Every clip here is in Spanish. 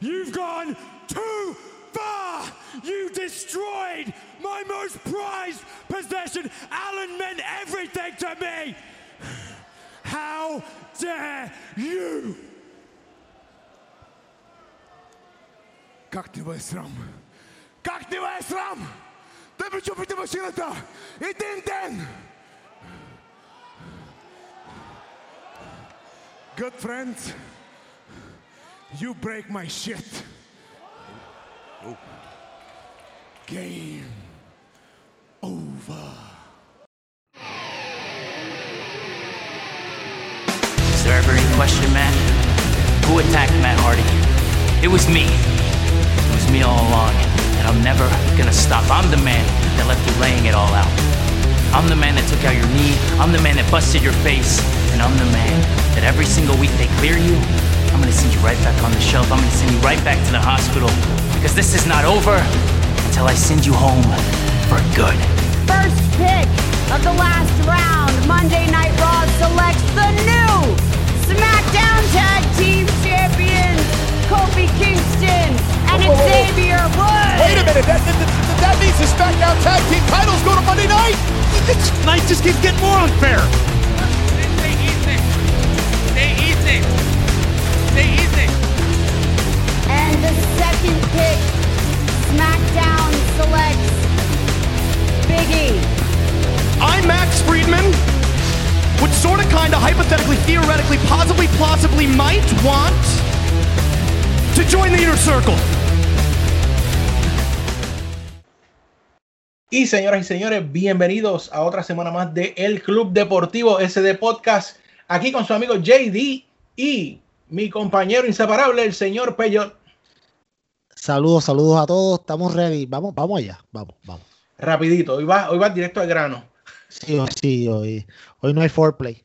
You've gone too far. You destroyed my most prized possession. Alan meant everything to me. How dare you? Как тебе срам? Как тебе срам? Тебе чупите машината! Един ден! Good friends, you break my shit. Game over. Is there ever any question, Matt? Who attacked Matt Hardy? It was me. It was me all along, and I'm never gonna stop. I'm the man that left you laying it all out. I'm the man that took out your knee. I'm the man that busted your face, and I'm the man that every single week they clear you. I'm gonna send you right back on the shelf. I'm gonna send you right back to the hospital because this is not over until I send you home for good. First pick of the last round, Monday Night Raw selects the new SmackDown Tag Team Champions, Kofi Kingston and Whoa, whoa, whoa. Xavier Woods. Wait a minute, that, that, that, that means the SmackDown Tag Team titles go to Monday night? This night just keeps getting more unfair. Stay easy. Stay easy. Stay easy. And the second pick, SmackDown selects Big E. I'm Max Friedman, which sort of, kind of, hypothetically, theoretically, possibly, plausibly might want to join the Inner Circle. Y señoras y señores, bienvenidos a otra semana más de El Club Deportivo SD Podcast. Aquí con su amigo JD y mi compañero inseparable, el señor Peyot. Saludos, saludos a todos. Estamos ready. Vamos, vamos allá. Vamos, vamos. Rapidito, hoy va, hoy va directo al grano. Sí, sí, hoy, hoy no hay foreplay.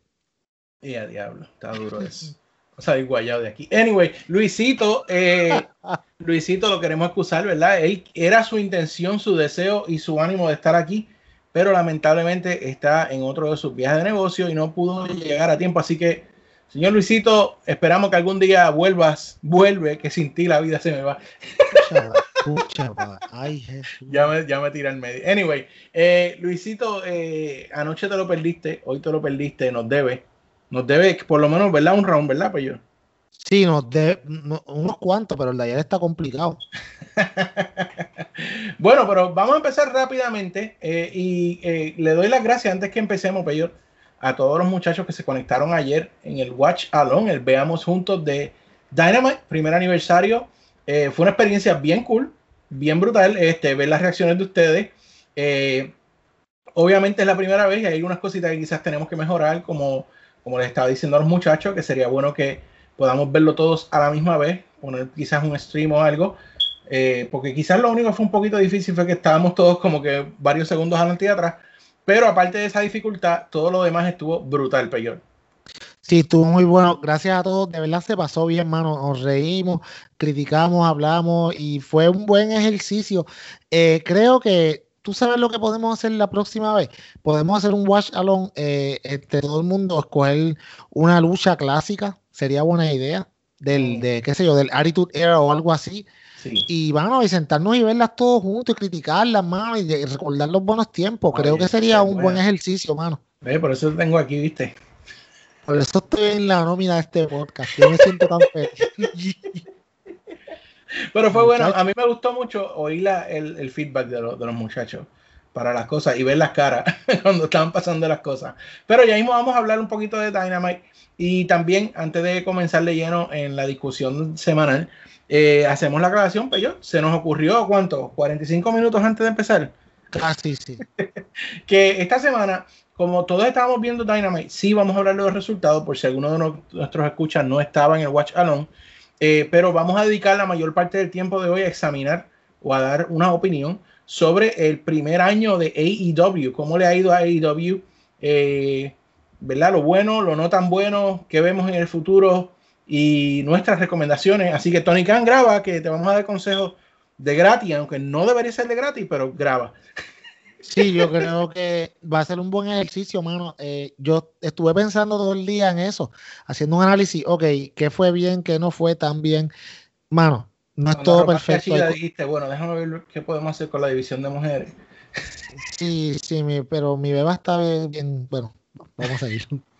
Y a diablo, está duro eso. O sea, guayado de aquí. Anyway, Luisito, eh, Luisito lo queremos excusar, ¿verdad? Él era su intención, su deseo y su ánimo de estar aquí, pero lamentablemente está en otro de sus viajes de negocio y no pudo llegar a tiempo. Así que, señor Luisito, esperamos que algún día vuelvas, vuelve, que sin ti la vida se me va. Pa. Ay, Jesús. Ya me, ya me tiré al medio. Anyway, eh, Luisito, eh, anoche te lo perdiste, hoy te lo perdiste, nos debe. Nos debe por lo menos, ¿verdad? Un round, ¿verdad, yo? Sí, nos de, no- unos cuantos, pero el de ayer está complicado. bueno, pero vamos a empezar rápidamente eh, y eh, le doy las gracias antes que empecemos, Peyor, a todos los muchachos que se conectaron ayer en el Watch Alone, el Veamos Juntos de Dynamite, primer aniversario. Eh, fue una experiencia bien cool, bien brutal, este, ver las reacciones de ustedes. Eh, obviamente es la primera vez y hay unas cositas que quizás tenemos que mejorar, como, como les estaba diciendo a los muchachos, que sería bueno que podamos verlo todos a la misma vez, poner quizás un stream o algo. Eh, porque quizás lo único que fue un poquito difícil fue que estábamos todos como que varios segundos adelante y atrás, pero aparte de esa dificultad, todo lo demás estuvo brutal, peor. Sí, estuvo muy bueno. Gracias a todos. De verdad se pasó bien, mano. Nos reímos, criticamos, hablamos y fue un buen ejercicio. Eh, creo que tú sabes lo que podemos hacer la próxima vez. Podemos hacer un watch along eh, entre todo el mundo, escoger una lucha clásica. Sería buena idea. Del, de, qué sé yo, del Attitude Era o algo así. Sí. Y bueno, y sentarnos y verlas todos juntos y criticarlas, mano, y recordar los buenos tiempos. Creo que sería un buen ejercicio, mano. Ve, Por eso te tengo aquí, viste. Por eso estoy en la nómina de este podcast. Yo me siento tan feliz. Pero fue bueno, a mí me gustó mucho oír la- el, el feedback de, de los muchachos para las cosas y ver las caras cuando estaban pasando las cosas. Pero ya mismo vamos a hablar un poquito de Dynamite y también antes de comenzar de lleno en la discusión semanal, eh, hacemos la aclaración, pero yo, se nos ocurrió, ¿cuánto? 45 minutos antes de empezar. Ah, sí, sí. que esta semana, como todos estábamos viendo Dynamite, sí vamos a hablar de los resultados, por si alguno de no- nuestros escuchas no estaba en el Watch Alone, eh, pero vamos a dedicar la mayor parte del tiempo de hoy a examinar o a dar una opinión sobre el primer año de AEW, cómo le ha ido a AEW, eh, ¿verdad? Lo bueno, lo no tan bueno, qué vemos en el futuro y nuestras recomendaciones. Así que Tony Khan graba, que te vamos a dar consejos de gratis, aunque no debería ser de gratis, pero graba. Sí, yo creo que va a ser un buen ejercicio, mano. Eh, yo estuve pensando todo el día en eso, haciendo un análisis, ok, qué fue bien, qué no fue tan bien. Mano, No es todo perfecto. Shida, hay- dijiste, bueno, déjame ver qué podemos hacer con la división de mujeres. Sí, sí, mi- pero mi beba está bien- Bueno, vamos a ir.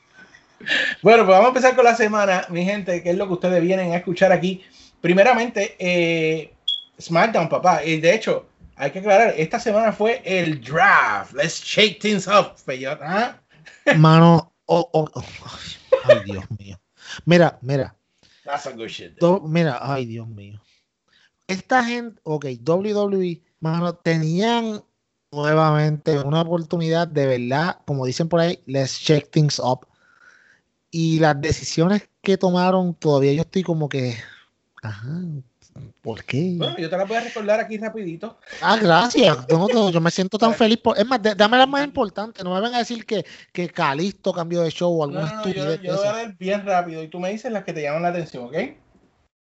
Bueno, pues vamos a empezar con la semana, mi gente, que es lo que ustedes vienen a escuchar aquí. Primeramente, eh, SmackDown, papá. Y de hecho, hay que aclarar, esta semana fue el draft. Let's shake things up. ¿ah? Mano, oh, oh, oh, ay, Dios mío. Mira, mira, That's a good shit. do- mira, ay, Dios mío. Esta gente, ok, WWE, mano, tenían nuevamente una oportunidad de verdad, como dicen por ahí, let's check things up. Y las decisiones que tomaron, todavía yo estoy como que, ajá, ¿por qué? Bueno, yo te la voy a recordar aquí rapidito. Ah, gracias. No, no, yo me siento tan feliz. Por... Es más, dame la más importante. No me vengan a decir que, que Calisto cambió de show o alguna no, no, yo, yo voy a leer bien rápido y tú me dices las que te llaman la atención, ¿ok?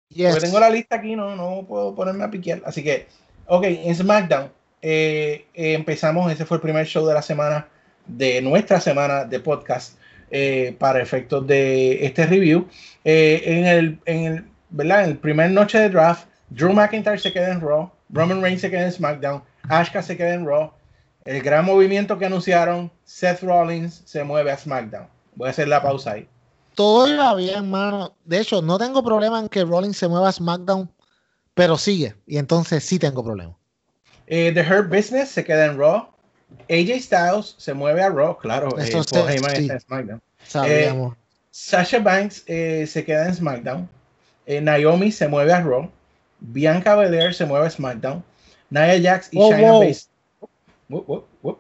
Yes. Porque tengo la lista aquí, no, no puedo ponerme a piquear. Así que, ok, en SmackDown eh, eh, empezamos, ese fue el primer show de la semana, de nuestra semana de podcast, eh, para efectos de este review. Eh, en, el, en, el, ¿verdad? en el primer noche de draft, Drew McIntyre se queda en Raw, Roman Reigns se queda en SmackDown, Asuka se queda en Raw. El gran movimiento que anunciaron, Seth Rollins se mueve a SmackDown. Voy a hacer la pausa ahí. Todo iba bien, mano. De hecho, no tengo problema en que Rollins se mueva a SmackDown, pero sigue. Y entonces sí tengo problema. Eh, The Hurt Business se queda en Raw. AJ Styles se mueve a Raw, claro. Eso eh, sí, Paul Heyman sí. está en SmackDown. Sabíamos. Sasha Banks eh, se queda en SmackDown. Eh, Naomi se mueve a Raw. Bianca Belair se mueve a SmackDown. Nia Jax y Wow, Shayna. Baszler.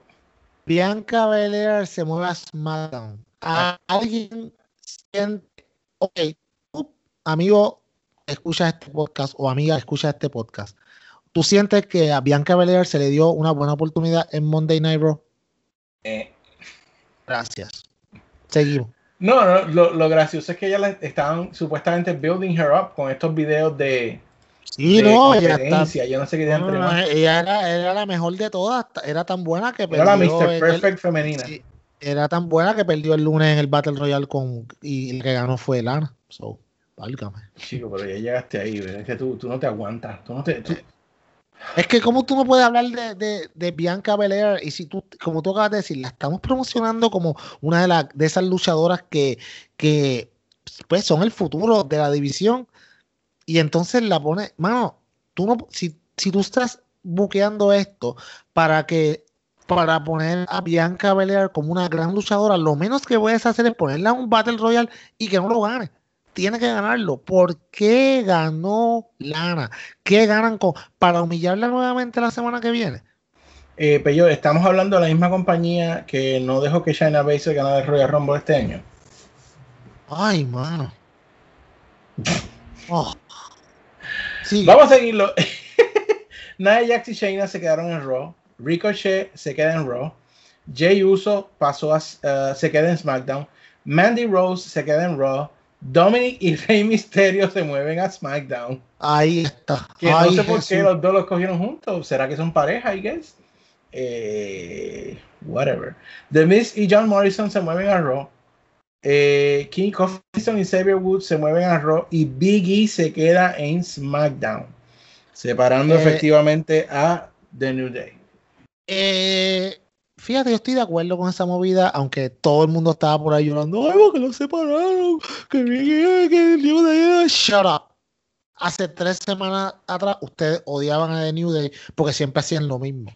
Bianca Belair se mueve a SmackDown. A- alguien siente, ok, amigo, escucha este podcast o amiga, escucha este podcast. ¿Tú sientes que a Bianca Belair se le dio una buena oportunidad en Monday Night Raw? Eh, Gracias. Seguimos. no, no, lo, lo gracioso es que ya la estaban supuestamente building her up con estos videos de, Sí, de no, ella está. conferencia. Yo no sé qué no, diantre no, más. ella era, era la mejor de todas. Era tan buena que Era la perdió Mr. el- Perfect femenina. sí, era tan buena que perdió el lunes en el Battle Royale con y el que ganó fue Lana. So, válgame. Chico, pero ya llegaste ahí. ¿verdad? Es que tú, tú no te aguantas. Tú no te, tú- Es que como tú no puedes hablar de, de, de Bianca Belair y si tú, como tú acabas de decir, la estamos promocionando como una de, las de esas luchadoras que, que pues son el futuro de la división y entonces la pones, mano, tú no, si, si tú estás buqueando esto para que para poner a Bianca Belair como una gran luchadora, lo menos que puedes hacer es ponerla en un Battle Royale y que no lo gane. Tiene que ganarlo. ¿Por qué ganó Lana? ¿Qué ganan con para humillarla nuevamente la semana que viene? Eh, estamos hablando de la misma compañía que no dejó que Shayna Baszler ganara el Royal Rumble este año. Ay, mano. Oh. Vamos a seguirlo. Nia Jax y Shayna se quedaron en Raw. Ricochet se queda en Raw. Jay Uso pasó a, uh, se queda en SmackDown. Mandy Rose se queda en Raw. Dominic y Rey Mysterio se mueven a SmackDown. ahí está. Que no sé por qué los dos los cogieron juntos. ¿Será que son pareja, I guess? Eh, whatever. The Miz y John Morrison se mueven a Raw. Eh, King Coffison y Xavier Woods se mueven a Raw. Y Big E se queda en SmackDown. Separando Eh, efectivamente a The New Day. Eh, fíjate, yo estoy de acuerdo con esa movida, aunque todo el mundo estaba por ahí llorando. Ay, porque lo separaron. Que bien, que el New Day. Shut up. Hace tres semanas atrás ustedes odiaban a The New Day porque siempre hacían lo mismo.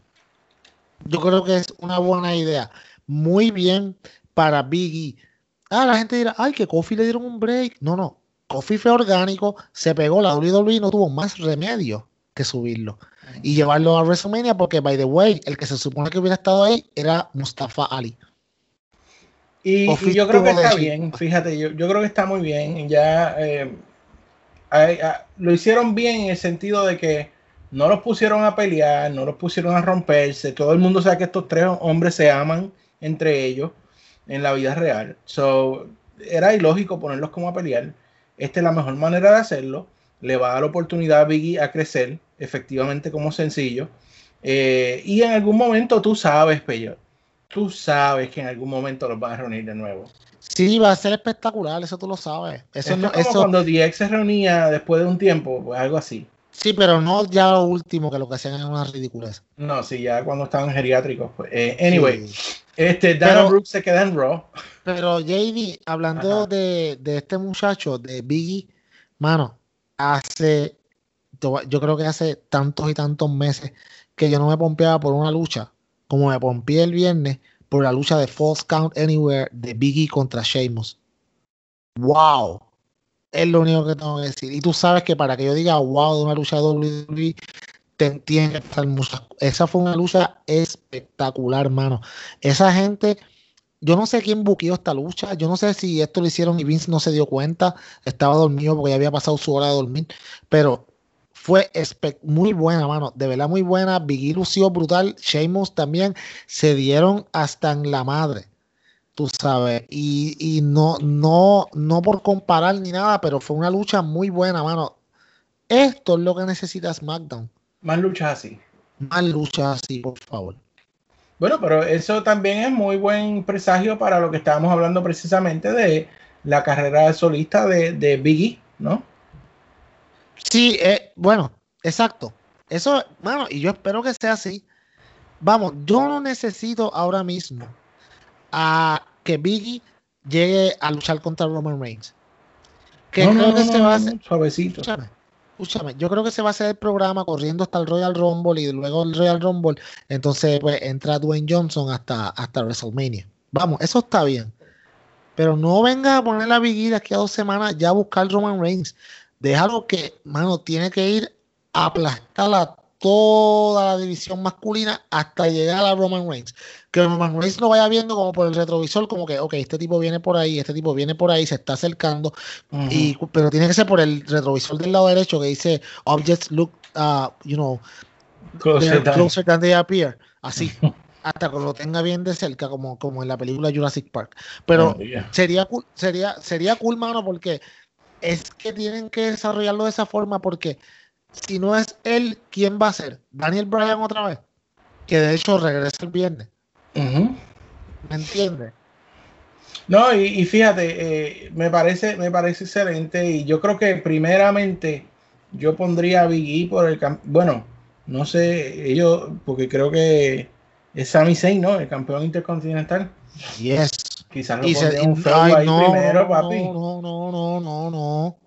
Yo creo que es una buena idea. Muy bien para Biggie. Ah, la gente dirá, ay, que Kofi le dieron un break. No, no. Kofi fue orgánico, se pegó, la WWE no tuvo más remedio que subirlo y llevarlo a WrestleMania porque, by the way, el que se supone que hubiera estado ahí era Mustafa Ali. Y, yo creo que está bien, fíjate, yo, yo creo que está muy bien. Ya eh, hay- a- lo hicieron bien en el sentido de que no los pusieron a pelear, no los pusieron a romperse. Todo el mundo sabe que estos tres hombres se aman entre ellos en la vida real. So, era ilógico ponerlos como a pelear. Esta es la mejor manera de hacerlo. Le va a dar la oportunidad a Biggie a crecer, efectivamente, como sencillo. Eh, y en algún momento tú sabes, Peyo, tú sabes que en algún momento los van a reunir de nuevo. Sí, va a ser espectacular, eso tú lo sabes. Eso no, es como eso, cuando DX se reunía después de un tiempo, pues algo así. Sí, pero no ya lo último, que lo que hacían era una ridiculez. No, sí, ya cuando estaban geriátricos. Pues. Eh, anyway, Sí. este Dana Pero- Brooks se queda en Raw. Pero JD, hablando de, de este muchacho, de Biggie, mano, hace, yo creo que hace tantos y tantos meses que yo no me pompeaba por una lucha, como me pompeé el viernes por la lucha de False Count Anywhere de Biggie contra Sheamus. ¡Wow! Es lo único que tengo que decir. Y tú sabes que para que yo diga wow de una lucha de WWE, tiene que estar muchas. Esa fue una lucha espectacular, mano. Esa gente yo no sé quién buqueó esta lucha. Yo no sé si esto lo hicieron y Vince no se dio cuenta. Estaba dormido porque ya había pasado su hora de dormir. Pero fue muy buena, mano. De verdad, muy buena. Biggie lució brutal. Sheamus también. Se dieron hasta en la madre. Tú sabes. Y, y no, no, no por comparar ni nada, pero fue una lucha muy buena, mano. Esto es lo que necesita SmackDown. Más luchas así. Más luchas así, por favor. Bueno, pero eso también es muy buen presagio para lo que estábamos hablando precisamente de la carrera solista de, de Biggie, ¿no? Sí, eh, bueno, exacto. Eso, mano, y yo espero que sea así. Vamos, yo no necesito ahora mismo a que Biggie llegue a luchar contra Roman Reigns. Que No, creo no, que no, se no, va a no, hacer. Suavecito. Escúchame, escúchame, yo creo que se va a hacer el programa corriendo hasta el Royal Rumble y luego el Royal Rumble. Entonces, pues entra Dwayne Johnson hasta, hasta WrestleMania. Vamos, eso está bien. Pero no venga a poner la Biggie de aquí a dos semanas ya a buscar Roman Reigns. Déjalo que, mano, tiene que ir a aplastar a toda la división masculina hasta llegar a Roman Reigns. Que Roman Reigns lo vaya viendo como por el retrovisor, como que, ok, este tipo viene por ahí, este tipo viene por ahí, se está acercando. Y, pero tiene que ser por el retrovisor del lado derecho que dice objects look, uh, you know, Closer than- closer than they appear. Así. hasta que lo tenga bien de cerca, como, como en la película Jurassic Park. Pero Oh, yeah. sería cool, sería, sería cool, mano, porque es que tienen que desarrollarlo de esa forma, porque si no es él, ¿quién va a ser? Daniel Bryan otra vez. Que de hecho regresa el viernes. ¿Me entiendes? No, y, y fíjate, eh, me parece, me parece excelente. Y yo creo que primeramente yo pondría a Big E por el bueno, no sé, ellos, porque creo que es Sami Zayn, ¿no? El campeón intercontinental. Yes. Quizás lo Y se- un ay, ahí no, primero, no, papi. No, no, no, no, no.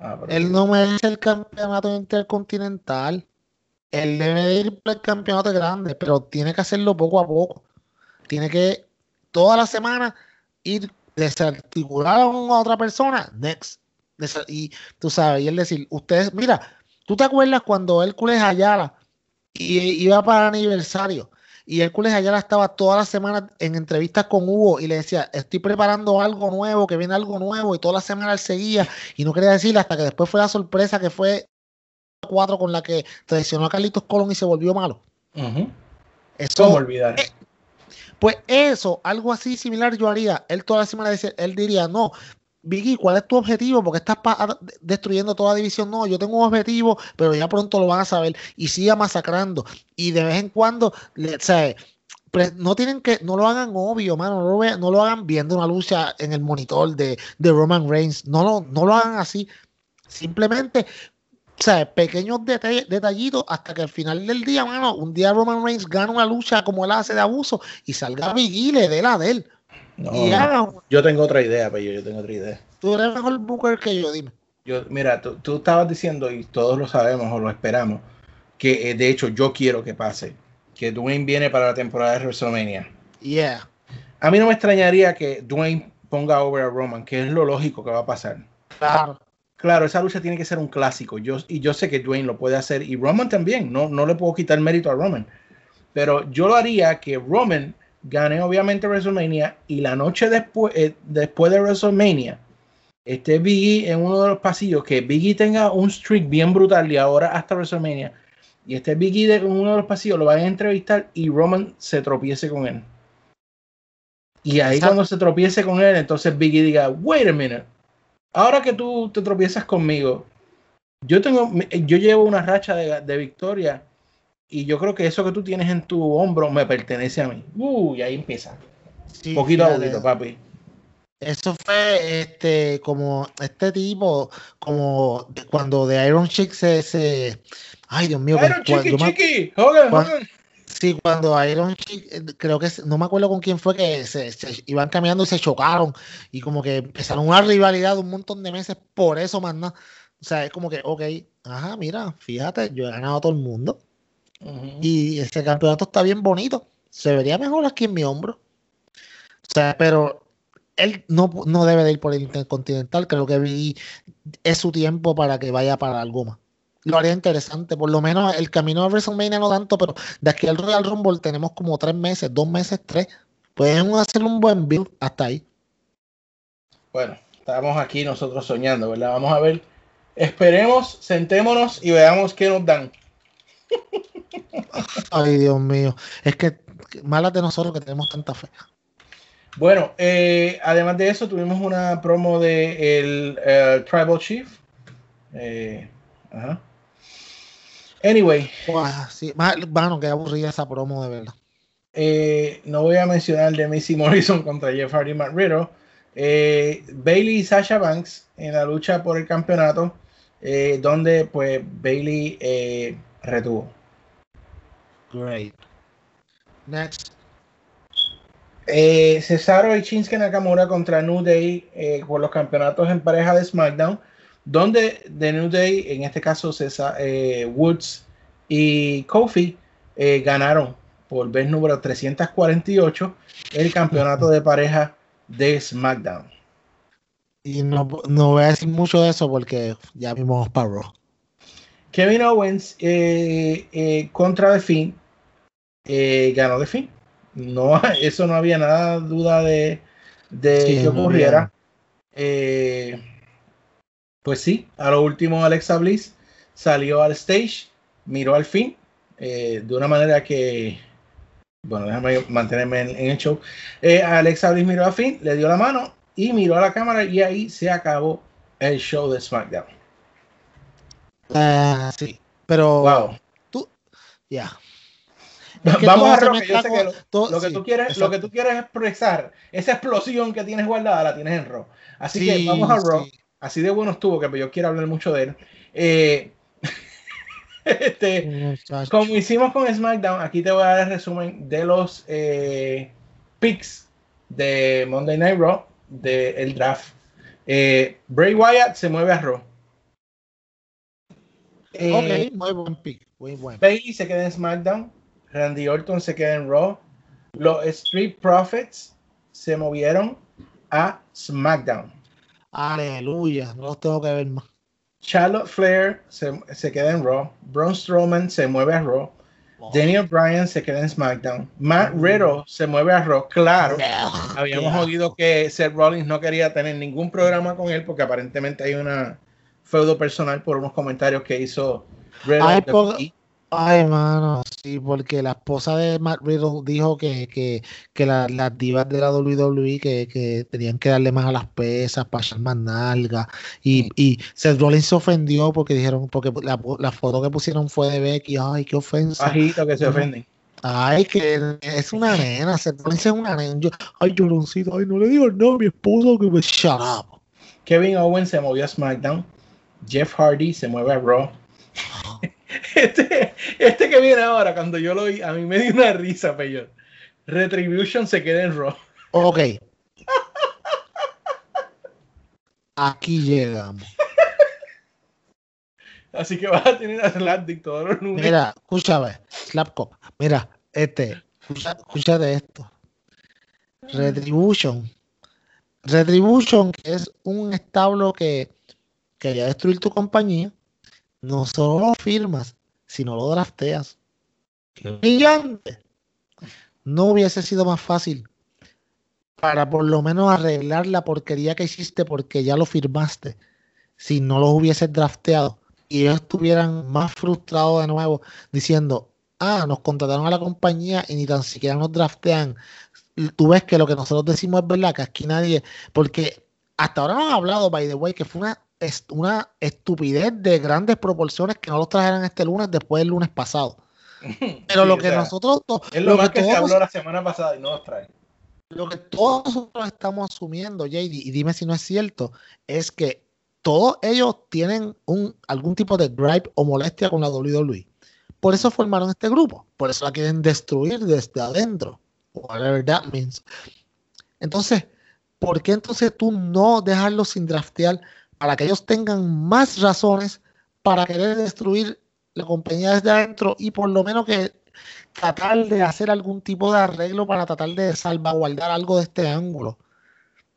Ah, Él no merece el campeonato intercontinental. Él debe de ir por el campeonato grande, pero tiene que hacerlo poco a poco. Tiene que toda la semana ir desarticular a una otra persona, next. Y tú sabes, y él decir, ustedes, mira, ¿tú te acuerdas cuando Hércules Ayala y iba para el aniversario? Y Hércules Ayala estaba toda la semana en entrevistas con Hugo y le decía, estoy preparando algo nuevo, que viene algo nuevo, y toda la semana él seguía y no quería decirle hasta que después fue la sorpresa que fue 4 con la que traicionó a Carlitos Colón y se volvió malo. Ujú. Eso, ¿Cómo olvidar? eh, pues eso, algo así similar yo haría. Él toda la semana dice- él diría, no, Vicky, ¿cuál es tu objetivo? Porque estás destruyendo toda división. No, yo tengo un objetivo, pero ya pronto lo van a saber. Y siga masacrando. Y de vez en cuando, sea, pre- no tienen que, no lo hagan obvio, mano. No lo, vean- no lo hagan viendo una lucha en el monitor de, de Roman Reigns. No lo, no lo hagan así. Simplemente, sea, pequeños deta- detallitos hasta que al final del día, mano, un día Roman Reigns gana una lucha como él hace de abuso y salga Biggie y le dé la de él. No, yo tengo otra idea, pero yo tengo otra idea. Tú eres mejor Booker que yo, dime. Yo, mira, tú, tú estabas diciendo, y todos lo sabemos o lo esperamos, que eh, de hecho yo quiero que pase, que Dwayne viene para la temporada de WrestleMania. Yeah. A mí no me extrañaría que Dwayne ponga over a Roman, que es lo lógico que va a pasar. Claro. Claro, esa lucha tiene que ser un clásico. Yo, y yo sé que Dwayne lo puede hacer y Roman también. No, no le puedo quitar mérito a Roman. Pero yo lo haría que Roman gane obviamente WrestleMania y la noche después, eh, después de WrestleMania esté Biggie en uno de los pasillos, que Biggie tenga un streak bien brutal y ahora hasta WrestleMania y este Biggie de- en uno de los pasillos lo vayan a entrevistar y Roman se tropiece con él. Y ahí Exacto. cuando se tropiece con él, entonces Biggie diga, wait a minute, ahora que tú te tropiezas conmigo, yo tengo, yo llevo una racha de, de victoria y yo creo que eso que tú tienes en tu hombro me pertenece a mí. Uh, y ahí empieza. Sí, poquito a poquito, papi. Eso fue este como este tipo, como cuando de Iron Chick se, se ay Dios mío, Iron cu- Chiqui yo me- Chiqui, Hogan, Hogan. sí, cuando Iron Chick, eh, creo que no me acuerdo con quién fue que se, se iban caminando y se chocaron y como que empezaron una rivalidad de un montón de meses por eso más nada. O sea, es como que, ok, ajá, mira, fíjate, yo he ganado a todo el mundo Y ese campeonato está bien bonito. Se vería mejor aquí en mi hombro. O sea, pero él no, no debe de ir por el Intercontinental. Creo que vi- es su tiempo para que vaya para algo más. Lo haría interesante. Por lo menos el camino a WrestleMania no tanto, pero de aquí al Royal Rumble tenemos como tres meses, dos meses, tres. Pueden hacer un buen build hasta ahí. Bueno, estamos aquí nosotros soñando, ¿verdad? Vamos a ver. Esperemos, sentémonos y veamos qué nos dan. Ay, Dios mío. Es que malas de nosotros que tenemos tanta fe. Bueno, eh, además de eso, tuvimos una promo de el eh, Tribal Chief. Eh, ajá. Anyway, Guau, sí. Mano, qué aburrida esa promo de verdad. eh, no voy a mencionar de Missy Morrison contra Jeff Hardy. Eh, Bailey y Sasha Banks en la lucha por el campeonato, donde pues Bailey retuvo. Great. Next. Eh, Cesaro y Shinsuke Nakamura contra New Day eh, por los campeonatos en pareja de SmackDown, donde de New Day, en este caso Cesa- eh, Woods y Kofi, eh, ganaron por vez número 348 el campeonato de pareja de SmackDown. Y no, no voy a decir mucho de eso porque ya vimos para Raw. Kevin Owens eh, eh, contra The Finn eh, ganó The Finn. No, eso no había nada duda de, de Sí, que ocurriera. Eh, pues sí, a lo último Alexa Bliss salió al stage, miró al fin, eh, de una manera que, bueno, déjame mantenerme en, en el show. Alexa Bliss miró al fin, le dio la mano y miró a la cámara y ahí se acabó el show de SmackDown. Ah, sí, pero Wow. ya. Es que Vamos a que yo sé que lo, todo- lo que sí, tú quieres, lo que tú quieres expresar, esa explosión que tienes guardada, la tienes en Raw. Así que vamos a Raw. sí. Así de bueno estuvo que yo quiero hablar mucho de él. Eh, este, como hicimos con SmackDown, aquí te voy a dar el resumen de los eh, picks de Monday Night Raw del draft. Eh, Bray Wyatt se mueve a Raw. Eh, Ok, muy buen pick, muy buen. Bailey se queda en SmackDown. Randy Orton se queda en Raw. Los Street Profits se movieron a SmackDown. Aleluya, no los tengo que ver más. Charlotte Flair se, se queda en Raw. Braun Strowman se mueve a Raw. Daniel Bryan se queda en SmackDown. Matt Riddle se mueve a Raw. Claro, habíamos oído que Seth Rollins no quería tener ningún programa con él porque aparentemente hay una feudo personal por unos comentarios que hizo Riddle. Ay. Ay, mano, sí, porque la esposa de Matt Riddle dijo que, que, que la- las divas de la WWE que, que tenían que darle más a las pesas para echar más nalga. Y, y Seth Rollins se ofendió porque dijeron, porque la, la foto que pusieron fue de Becky. Ay, qué ofensa. Bajito que se ofenden. Ay, que es una nena, Seth Rollins es una nena. Yo, ay, lloroncito, ay, no le digo no a mi esposo que me shut up. Kevin Owens se movió a SmackDown. Jeff Hardy se mueve a Raw. Este, este que viene ahora, cuando yo lo vi, a mí me dio una risa, peor. Retribution se queda en Raw. Ok. Aquí llegamos. Así que vas a tener a Slapdick todos los lunes. Mira, escúchame, Slapcock. Mira, este, escúchate esto. Retribution. Retribution, que es un establo que quería destruir tu compañía, no solo lo firmas, sino lo drafteas. ¡Qué brillante! No hubiese sido más fácil para por lo menos arreglar la porquería que hiciste porque ya lo firmaste si no los hubieses drafteado y ellos estuvieran más frustrados de nuevo diciendo, ah, nos contrataron a la compañía y ni tan siquiera nos draftean. Tú ves que lo que nosotros decimos es verdad, que aquí nadie, porque hasta ahora hemos hablado, by the way, que fue una, es- una estupidez de grandes proporciones que no los trajeran este lunes después del lunes pasado. Pero Sí, lo o que sea, nosotros, Es lo, más que que se todos- habló la semana pasada y no los trae. lo que todos nosotros estamos asumiendo, JD, y dime si no es cierto, es que todos ellos tienen un, algún tipo de gripe o molestia con la WWE. Por eso formaron este grupo. Por eso la quieren destruir desde adentro. Whatever that means. Entonces, ¿por qué entonces tú no dejarlos sin draftear para que ellos tengan más razones para querer destruir la compañía desde adentro y por lo menos que tratar de hacer algún tipo de arreglo para tratar de salvaguardar algo de este ángulo?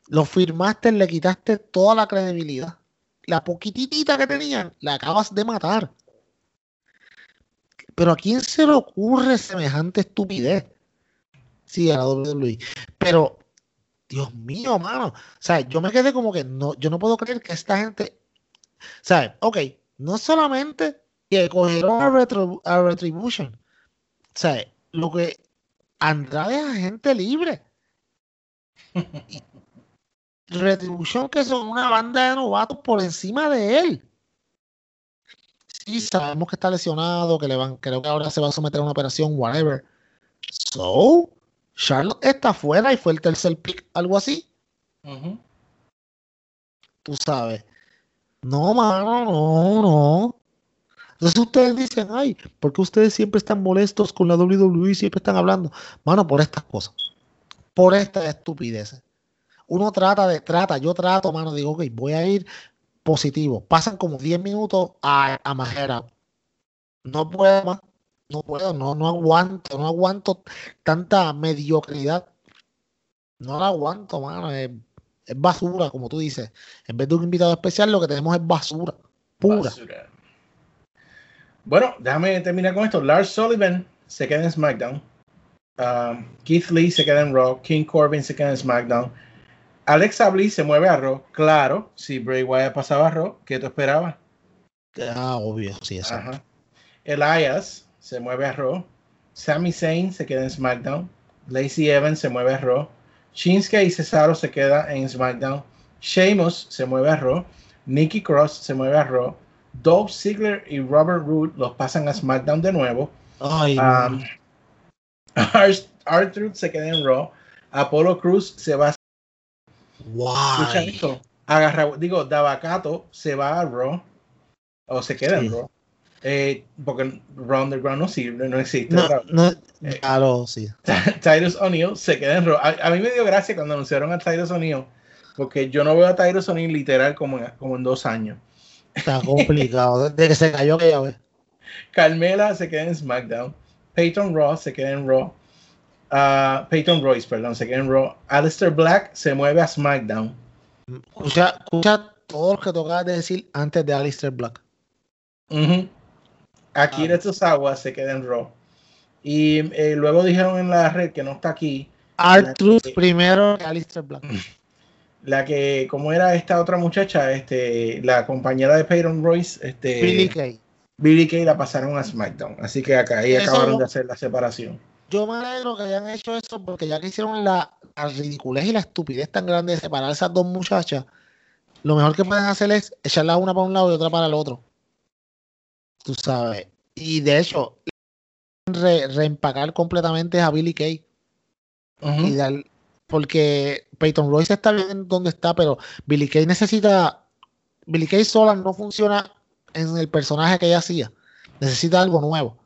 Lo firmaste, le quitaste toda la credibilidad. La poquitita que tenían, la acabas de matar. Pero ¿a quién se le ocurre semejante estupidez? Sí, a la WWE. Pero, Dios mío, mano. O sea, yo me quedé como que no, yo no puedo creer que esta gente. ¿Sabes? Ok, no solamente que cogieron a, Retro- a Retribution. O sea, lo que Andrade es agente libre. Retribution, que son una banda de novatos por encima de él. Sí, sabemos que está lesionado, que le van, creo que ahora se va a someter a una operación, whatever. So, Charlotte está afuera y fue el tercer pick, algo así. Tú sabes. No, mano, no, no. Entonces ustedes dicen, ay, ¿por qué ustedes siempre están molestos con la WWE y siempre están hablando? Mano, por estas cosas. Por estas estupideces. Uno trata de, trata, yo trato, mano, digo, ok, voy a ir positivo. Pasan como 10 minutos a, a majera. No puedo más. No puedo, no, no aguanto, no aguanto tanta mediocridad. No la aguanto, mano. Es, es basura, como tú dices. En vez de un invitado especial, lo que tenemos es basura. Pura. Basura. Bueno, déjame terminar con esto. Lars Sullivan se queda en SmackDown. Um, Keith Lee se queda en Raw. King Corbin se queda en SmackDown. Alexa Bliss se mueve a Raw. Claro, si Bray Wyatt pasaba a Raw, ¿qué tú esperabas? Ah, obvio, sí, eso. Ajá. Elias se mueve a Raw. Sami Zayn se queda en SmackDown. Lacey Evans se mueve a Raw. Shinsuke y Cesaro se queda en SmackDown. Sheamus se mueve a Raw. Nikki Cross se mueve a Raw. Dolph Ziggler y Robert Roode los pasan a SmackDown de nuevo. Ay, Um, Arthur se queda en Raw. Apollo Cruz se va a escucha guay. esto. Agarra, digo, Davacato se va a Raw. O se queda Sí. en Raw. Eh, porque Raw Underground no sirve, no existe. No, no, Eh, claro, sí. Tyrus O'Neill se queda en Raw. A, a mí me dio gracia cuando anunciaron a Tyrus O'Neill. Porque yo no veo a Tyrus O'Neill literal como en, como en dos años. Está complicado. Desde que se cayó vez. Carmela se queda en SmackDown. Peyton Ross se queda en Raw. Ah, Peyton Royce, perdón, se queda en Raw. Alistair Black se mueve a SmackDown. Escucha, escucha todo lo que tocabas de decir antes de Alistair Black. Ujú. Akira Tozawa se queda en Raw. Y eh, luego dijeron en la red que no está aquí. Artruth primero que Alistair Black. La que, como era esta otra muchacha, este, la compañera de Peyton Royce, este, Billy Kay. Billy Kay la pasaron a SmackDown. Así que acá ahí Eso acabaron de hacer la separación. Yo me alegro que hayan hecho eso porque ya que hicieron la, la ridiculez y la estupidez tan grande de separar esas dos muchachas, lo mejor que pueden hacer es echarla una para un lado y otra para el otro. Tú sabes. Y de hecho, re- reempacar completamente a Billy Kay. Ujú. y dar- porque Peyton Royce está bien donde está, pero Billy Kay necesita. Billy Kay sola no funciona en el personaje que ella hacía. Necesita algo nuevo.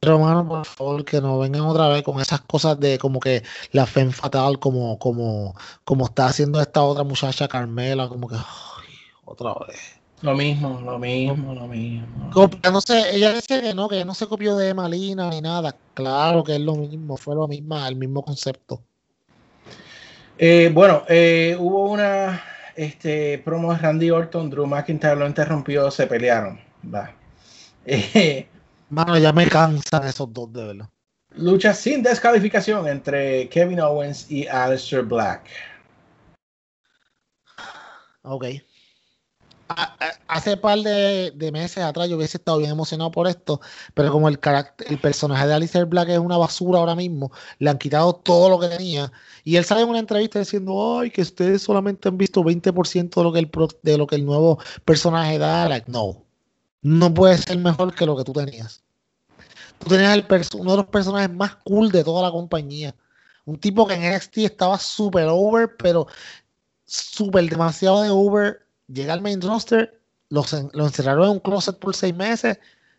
Pero, hermano, por favor, que no vengan otra vez con esas cosas de como que la femme fatal, como, como, como está haciendo esta otra muchacha Carmela, como que ay, otra vez. Lo mismo, lo mismo, lo mismo. Copiándose, ella dice que no, que no se copió de Malina ni nada. Claro que es lo mismo, fue lo mismo, el mismo concepto. Eh, bueno, eh, hubo una este, promo de Randy Orton, Drew McIntyre lo interrumpió, se pelearon. Va. Eh, Mano, ya me cansan esos dos, de verdad. lucha sin descalificación entre Kevin Owens y Aleister Black. Ok. Hace par de, meses atrás yo hubiese estado bien emocionado por esto, pero como el el personaje de Alistair Black es una basura ahora mismo, le han quitado todo lo que tenía. Y él sale en una entrevista diciendo, ay, que ustedes solamente han visto 20% de lo que el pro- de lo que el nuevo personaje da. Like, no. No puede ser mejor que lo que tú tenías. Tú tenías el uno de los personajes más cool de toda la compañía. Un tipo que en NXT estaba súper over, pero súper demasiado de over. Llega al main roster, lo, lo encerraron en un closet por seis meses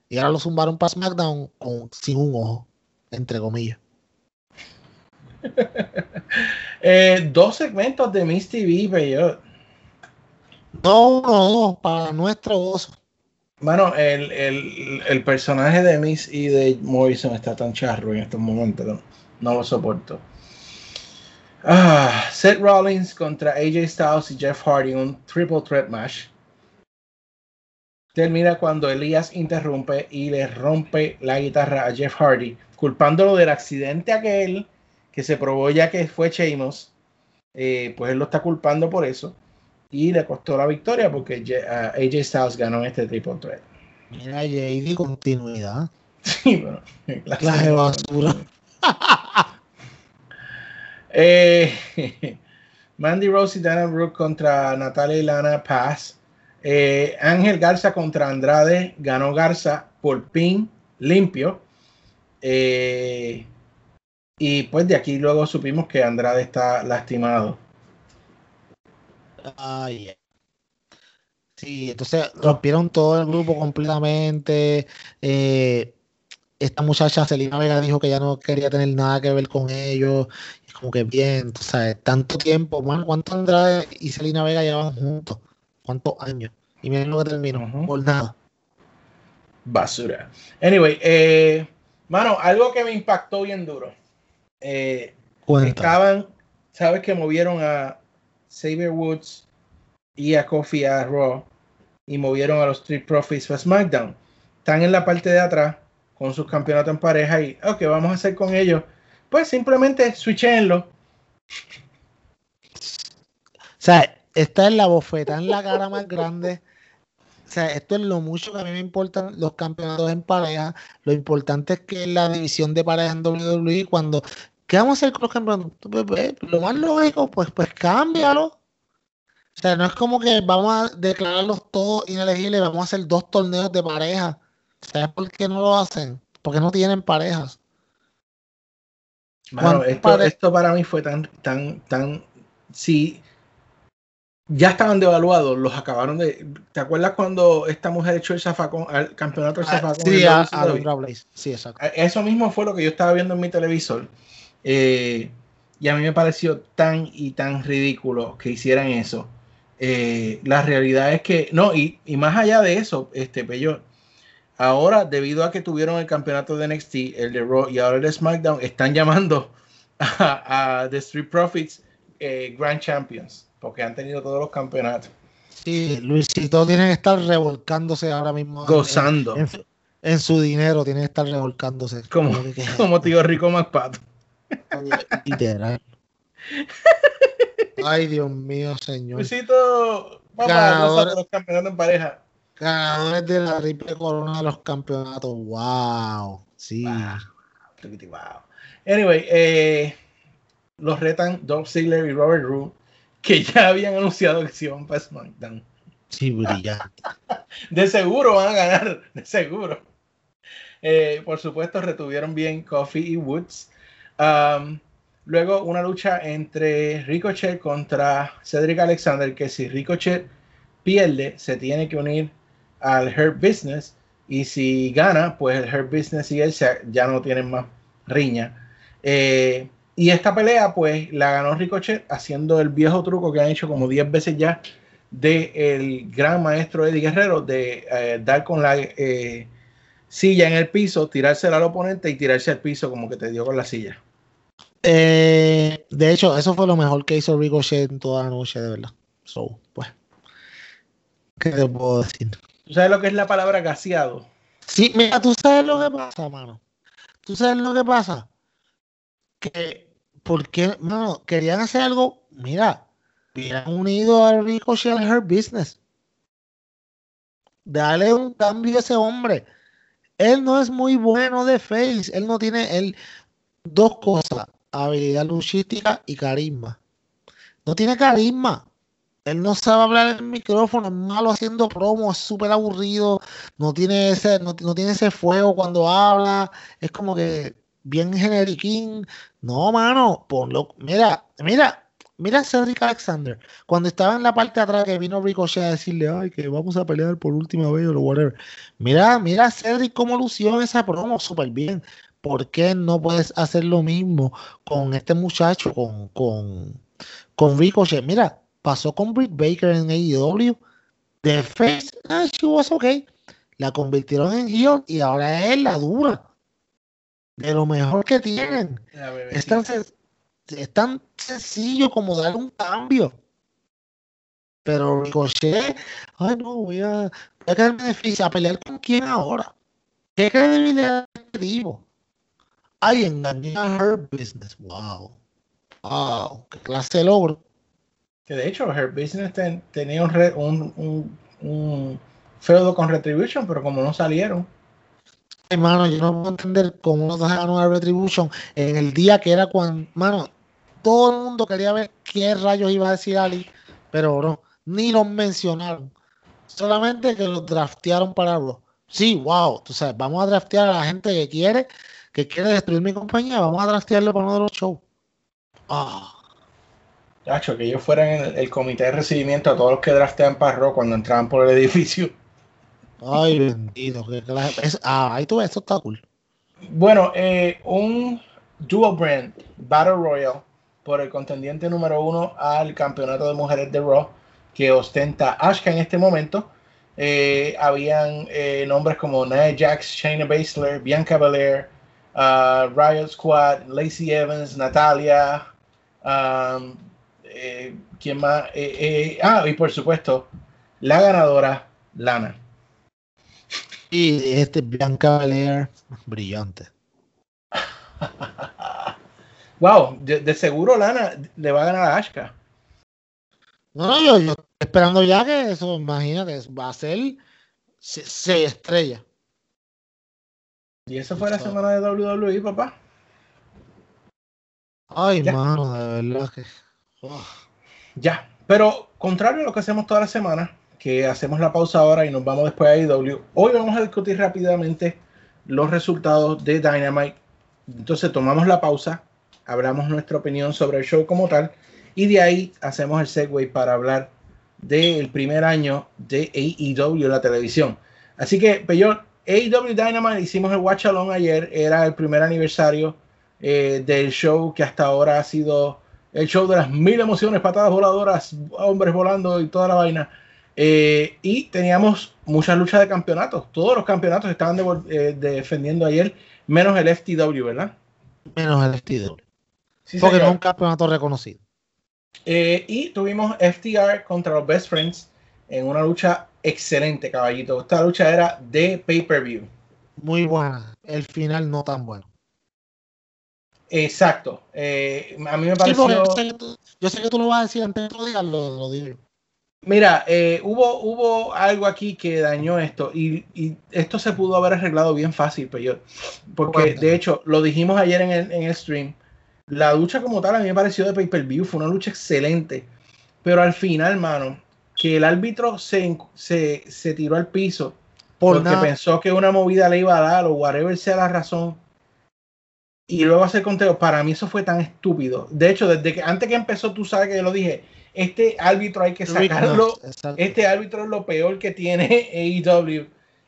y ahora lo zumbaron para SmackDown con, sin un ojo, entre comillas. Eh, dos segmentos de Miss TV, pero No uno, dos, para nuestro gozo. Mano, el, el, el personaje de Miss y de Morrison está tan charro en estos momentos, no, no lo soporto. Ah, Seth Rollins contra AJ Styles y Jeff Hardy, un triple threat match. Termina cuando Elías interrumpe y le rompe la guitarra a Jeff Hardy, culpándolo del accidente aquel que se probó ya que fue Sheamus. Eh, pues él lo está culpando por eso y le costó la victoria porque Je- AJ Styles ganó este triple threat. Mira, JD, continuidad. Sí, bueno, de basura. Eh, Mandy Rose y Dana Brooke contra Natalia y Lana Paz. Eh, Ángel Garza contra Andrade. Ganó Garza por pin limpio. Eh, y pues de aquí luego supimos que Andrade está lastimado. Ay, ay. Sí, entonces rompieron todo el grupo completamente. esta muchacha Selena Vega dijo que ya no quería tener nada que ver con ellos. Como que bien, tú sabes, tanto tiempo, man, ¿cuánto Andrade y Selena Vega llevan juntos? ¿Cuántos años? Y miren lo que terminó, por nada. Basura. Anyway, eh, mano, algo que me impactó bien duro. Eh, estaban, sabes que movieron a Xavier Woods y a Kofi a Raw y movieron a los Street Profits a SmackDown. Están en la parte de atrás con sus campeonatos en pareja y, ok, vamos a hacer con ellos. Pues simplemente switchenlo. O sea, esta es la bofeta en la cara más grande. O sea, esto es lo mucho que a mí me importan los campeonatos en pareja. Lo importante es que la división de pareja en WWE, cuando, ¿qué vamos a hacer con los campeonatos? Pues, pues, Lo más lógico, pues, pues cámbialo. O sea, no es como que vamos a declararlos todos inelegibles, vamos a hacer dos torneos de pareja. ¿Sabes por qué no lo hacen? Porque no tienen parejas. Mano, ¿Cuántos esto, esto para mí fue tan, tan, tan. Si ya estaban devaluados, los acabaron de. ¿Te acuerdas cuando esta mujer echó el zafacón al campeonato del zafacón? Ah, Sí, a, a Blaze. Sí, exacto. Eso mismo fue lo que yo estaba viendo en mi televisor. eh, y a mí me pareció tan y tan ridículo que hicieran eso. Eh, la realidad es que, no, y, y más allá de eso, este Pello, ahora debido a que tuvieron el campeonato de NXT, el de Raw y ahora el de SmackDown, están llamando a, a The Street Profits eh, Grand Champions, porque han tenido todos los campeonatos, Sí, Luisito tiene que estar revolcándose ahora mismo. gozando, En, en- en su dinero, tiene que estar revolcándose. como, que- tío Rico McPato. Literal. Ay, Dios mío, señor. Luisito, Ganador. gózate los campeonatos en pareja. Ganadores de la triple corona de los campeonatos. Wow. Sí. Wow. Anyway, eh, los retan Dolph Ziggler y Robert Roode, que ya habían anunciado que se iban para SmackDown. Sí, brillante. De seguro van a ganar, de seguro. Eh, por supuesto, retuvieron bien Coffee y Woods. Um, luego, una lucha entre Ricochet contra Cedric Alexander, que si Ricochet pierde, se tiene que unir al Hurt Business. Y si gana, pues el Hurt Business y él ya no tienen más riña. Eh, y esta pelea, pues la ganó Ricochet haciendo el viejo truco que han hecho como 10 veces ya de el gran maestro Eddie Guerrero de eh, dar con la eh, silla en el piso, tirársela al oponente y tirarse al piso como que te dio con la silla. De hecho, eso fue lo mejor que hizo Ricochet en toda la noche, de verdad. So, pues. ¿Qué te puedo decir? ¿Tú sabes lo que es la palabra gaseado? Sí, mira, tú sabes lo que pasa, mano. Tú sabes lo que pasa. Que, ¿por qué, mano? Querían hacer algo. Mira, hubieran unido a Ricochet al Her Business. Dale un cambio a ese hombre. Él no es muy bueno de face. Él no tiene él, dos cosas: habilidad luchística y carisma. No tiene carisma. Él no sabe hablar en el micrófono, es malo haciendo promo, es súper aburrido, no tiene ese, no, tiene ese fuego cuando habla, es como que bien generiquín. No, mano, ponlo. Mira, mira, mira a Cedric Alexander. Cuando estaba en la parte de atrás que vino Ricochet a decirle, ay, que vamos a pelear por última vez o whatever. Mira, mira a Cedric cómo lució esa promo súper bien. ¿Por qué no puedes hacer lo mismo con este muchacho, con, con, con Ricochet? Mira, pasó con Britt Baker en AEW. The face, ah, she was okay. La convirtieron en heel y ahora es la dura. De lo mejor que tienen. Es tan, es tan sencillo como dar un cambio. Pero Ricochet, ay no, voy a, voy a quedarme de face, a pelear con quién ahora. ¿Qué credibilidad este tipo? Ay, engañé a Her Business. Wow. Wow, qué clase de logro. De hecho, Her Business ten- tenía un, feudo con Retribution, pero como no salieron. Hermano, yo no puedo entender cómo nos dejaron una Retribution en el día que era cuando, mano, todo el mundo quería ver qué rayos iba a decir Ali, pero no, ni los mencionaron. Solamente que los draftearon para Raw. Sí, wow, tú sabes, vamos a draftear a la gente que quiere, que quiere destruir mi compañía, vamos a draftearlo para uno de los shows. Ah, Que ellos fueran el, el comité de recibimiento a todos los que draftean para Raw cuando entraban por el edificio. ay, bendito. clase- es- ah, ahí tú ves, esto está cool. Bueno, eh, un dual brand Battle Royale por el contendiente número uno al campeonato de mujeres de Raw que ostenta Ashka en este momento. Eh, habían eh, nombres como Nia Jax, Shayna Baszler, Bianca Belair, uh, Riot Squad, Lacey Evans, Natalia, um, eh, ¿quién más? Eh, eh, ah, y por supuesto, la ganadora, Lana. Y este Bianca Belair, brillante. Wow, de, de seguro Lana le va a ganar a Ashka. No, no, yo, yo estoy esperando ya que eso, imagínate, va a ser se, se estrella. Y eso fue la semana de WWE, papá. Ay, Ya. mano, de verdad que. Ya. Pero contrario a lo que hacemos toda la semana, que hacemos la pausa ahora y nos vamos después a IW, hoy vamos a discutir rápidamente los resultados de Dynamite. Entonces tomamos la pausa, hablamos nuestra opinión sobre el show como tal y de ahí hacemos el segue para hablar del primer año de AEW la televisión. Así que, Peyor, AEW Dynamite hicimos el watch along ayer, era el primer aniversario eh, del show que hasta ahora ha sido el show de las mil emociones, patadas voladoras, hombres volando y toda la vaina. Eh, y teníamos muchas luchas de campeonatos. Todos los campeonatos estaban eh, defendiendo ayer, menos el FTW, ¿verdad? Menos el. Sí, Porque no es un campeonato reconocido. Eh, y tuvimos FTR contra los Best Friends en una lucha excelente, caballito. Esta lucha era de pay-per-view. Muy buena. El final no tan bueno. Exacto. Eh, a mí me pareció. porque yo, sé que tú, yo sé que tú lo vas a decir antes de que lo lo, digo. Mira, eh, hubo, hubo algo aquí que dañó esto y, y esto se pudo haber arreglado bien fácil, pero porque Cuéntame. de hecho lo dijimos ayer en el, en el stream. La lucha como tal a mí me pareció de pay-per-view, fue una lucha excelente, pero al final, mano, que el árbitro se, se, se tiró al piso Por porque pensó que una movida le iba a dar o whatever sea la razón y luego hacer conteo, para mí eso fue tan estúpido. De hecho, desde que antes que empezó, tú sabes que yo lo dije, este árbitro hay que sacarlo. Exacto. Este árbitro es lo peor que tiene AEW.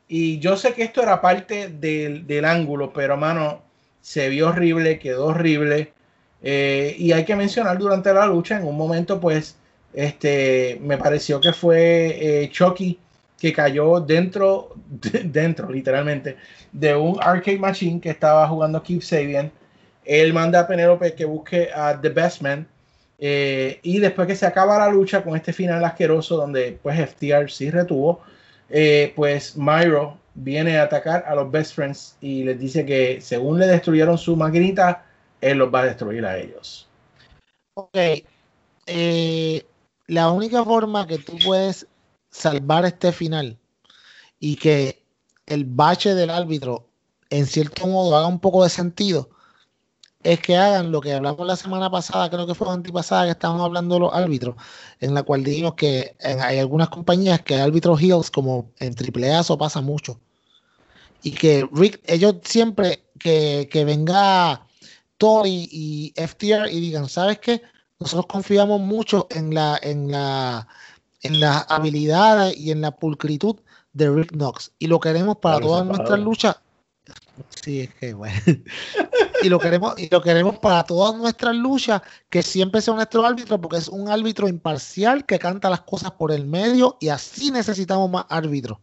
Y yo sé que esto era parte del, del ángulo, pero mano, se vio horrible, quedó horrible. Eh, y hay que mencionar durante la lucha, en un momento, pues, este, me pareció que fue eh, Chucky que cayó dentro, dentro, literalmente, de un arcade machine que estaba jugando Keith Sabian. Él manda a Penélope que busque a The Best Man. eh, y después que se acaba la lucha con este final asqueroso donde pues FTR sí retuvo, eh, pues Myro viene a atacar a los Best Friends y les dice que según le destruyeron su maquinita, él los va a destruir a ellos. Ok. eh, la única forma que tú puedes salvar este final y que el bache del árbitro en cierto modo haga un poco de sentido es que hagan lo que hablamos la semana pasada, creo que fue la antipasada que estábamos hablando los árbitros, en la cual dijimos que hay algunas compañías que árbitros heels, como en AAA, eso pasa mucho. Y que Rick, ellos siempre que, que venga Tori y FTR y digan, ¿sabes qué? Nosotros confiamos mucho en la, en la, en las habilidades y en la pulcritud de Rick Knox y lo queremos para Claro, todas nuestras luchas. Sí, es que bueno. y lo queremos y lo queremos para todas nuestras luchas que siempre sea nuestro árbitro porque es un árbitro imparcial que canta las cosas por el medio y así necesitamos más árbitros.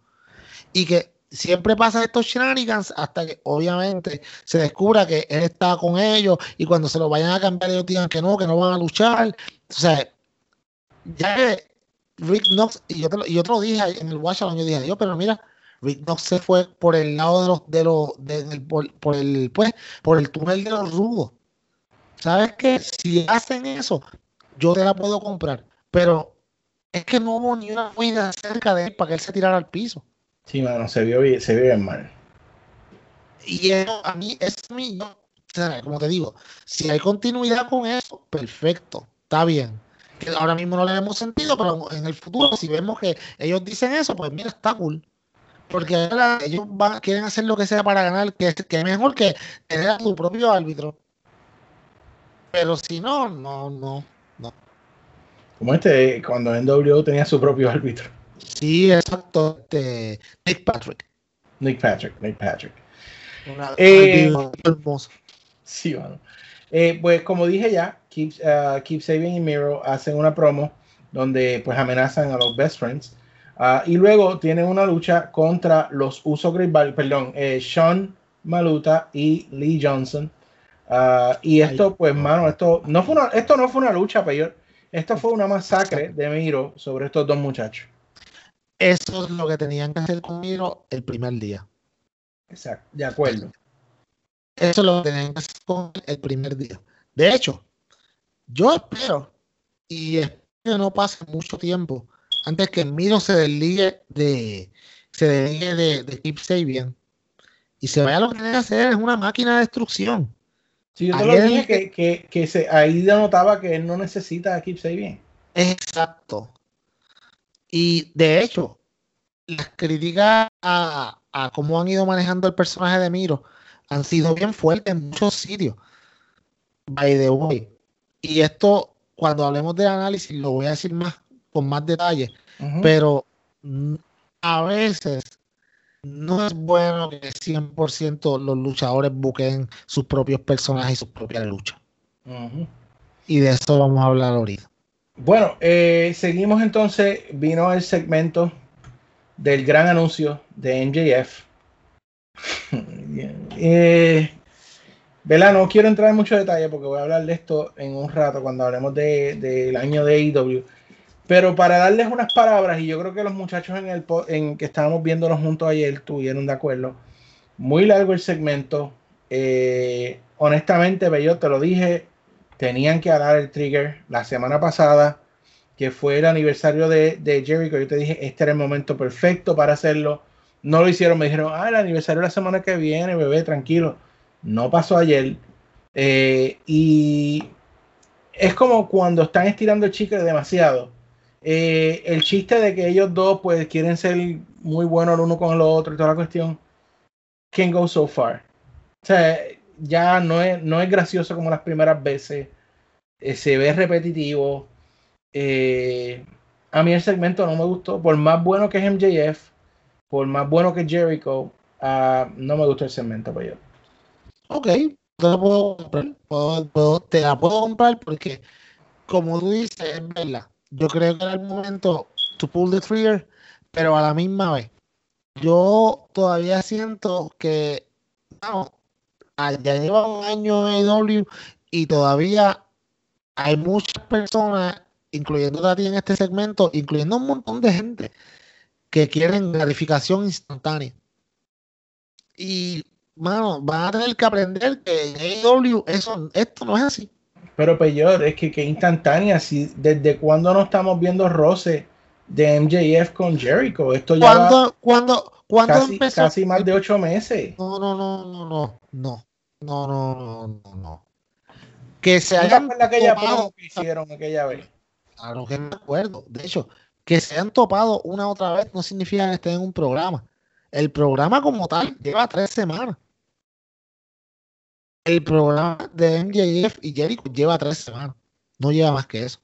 Y que siempre pasa estos shenanigans hasta que obviamente se descubra que él está con ellos y cuando se lo vayan a cambiar ellos digan que no, que no van a luchar. O sea, ya que Rick Knox, y yo te lo, y yo te lo dije en el Along, yo dije, yo, pero mira, Rick Knox se fue por el lado de los, de los, de- por, por el, pues, por el túnel de los rudos. ¿Sabes qué? Si hacen eso, yo te la puedo comprar. Pero es que no hubo ni una huida cerca de él para que él se tirara al piso. Sí, mano, se vio, bien- se vio bien mal. Y eso, a mí, es mi, yo, o sea, como te digo, si hay continuidad con eso, perfecto, está bien. Que ahora mismo no le vemos sentido, pero en el futuro, si vemos que ellos dicen eso, pues mira, está cool. Porque ahora ellos van, quieren hacer lo que sea para ganar, que, es- que es mejor que tener a tu propio árbitro. Pero si no, no, no. Como este, cuando NWO tenía su propio árbitro. Sí, exacto. Este, Nick Patrick. Nick Patrick, Nick Patrick. Una- Eh, hermoso. Sí, mano. Eh, pues como dije ya, Keep, uh, Keep Saving y Miro hacen una promo donde pues amenazan a los Best Friends. Ah, y luego tienen una lucha contra los Uso Great perdón, eh, Sean Maluta y Lee Johnson. Ah, y esto, pues, mano, esto no fue una, esto no fue una lucha, peor. Esto fue una masacre de Miro sobre estos dos muchachos. Eso es lo que tenían que hacer conmigo el primer día. Exacto, de acuerdo. Eso es lo que tenían que hacer con el primer día. De hecho, yo espero y espero que no pase mucho tiempo antes que Miro se desligue de se desligue de, de Keep Sabian y se vaya a lo que tiene que hacer es una máquina de destrucción. Sí, yo te lo Ayer- dije que, que, que se, ahí denotaba que él no necesita a Keep Saving. Exacto. Y de hecho, las críticas a, a cómo han ido manejando el personaje de Miro han sido bien fuertes en muchos sitios. By the way. Y esto, cuando hablemos del análisis, lo voy a decir más con más detalle. Pero a veces no es bueno que 100% los luchadores busquen sus propios personajes y sus propias luchas. Y de eso vamos a hablar ahorita. Bueno, eh, seguimos entonces. Vino el segmento del gran anuncio de MJF. eh, ¿verdad? No quiero entrar en mucho detalle porque voy a hablar de esto en un rato cuando hablemos de- del año de AEW. Pero para darles unas palabras, y yo creo que los muchachos en el en que estábamos viéndolos juntos ayer estuvieron de acuerdo. Muy largo el segmento. Eh, honestamente, yo te lo dije, tenían que dar el trigger la semana pasada, que fue el aniversario de, de Jericho. Yo te dije, este era el momento perfecto para hacerlo. No lo hicieron, me dijeron, ah, el aniversario la semana que viene, bebé, tranquilo. No pasó ayer. Eh, y es como cuando están estirando el chicle demasiado. Eh, el chiste de que ellos dos pues quieren ser muy buenos el uno con el otro y toda la cuestión. Can go so far. O sea, ya no es, no es gracioso como las primeras veces. Eh, se ve repetitivo. A mí el segmento no me gustó. Por más bueno que es MJF, por más bueno que Jericho, ah, no me gustó el segmento para yo. Ok, te la puedo comprar, puedo- te la puedo comprar porque, como tú dices, es verdad. Yo creo que era el momento to pull the trigger, pero a la misma vez, yo todavía siento que, no, ah, ya lleva un año AEW y todavía hay muchas personas, incluyendo a ti en este segmento, incluyendo un montón de gente, que quieren gratificación instantánea. Y, mano, van a tener que aprender que en AEW eso, esto no es así. Pero peor, es que, que instantánea, si desde cuándo no estamos viendo roce de MJF con Jericho, esto ya va ¿Cuándo, cuándo, cuándo casi, empezó? casi más de ocho meses. No, no, no, no, no, no, no, no, no. Que se ¿No te hayan aquella topado, que hicieron aquella vez? claro que me acuerdo. De hecho, que se hayan topado una otra vez no significa que estén en un programa. El programa como tal lleva tres semanas. el programa de MJF y Jericho lleva tres semanas. No lleva más que eso.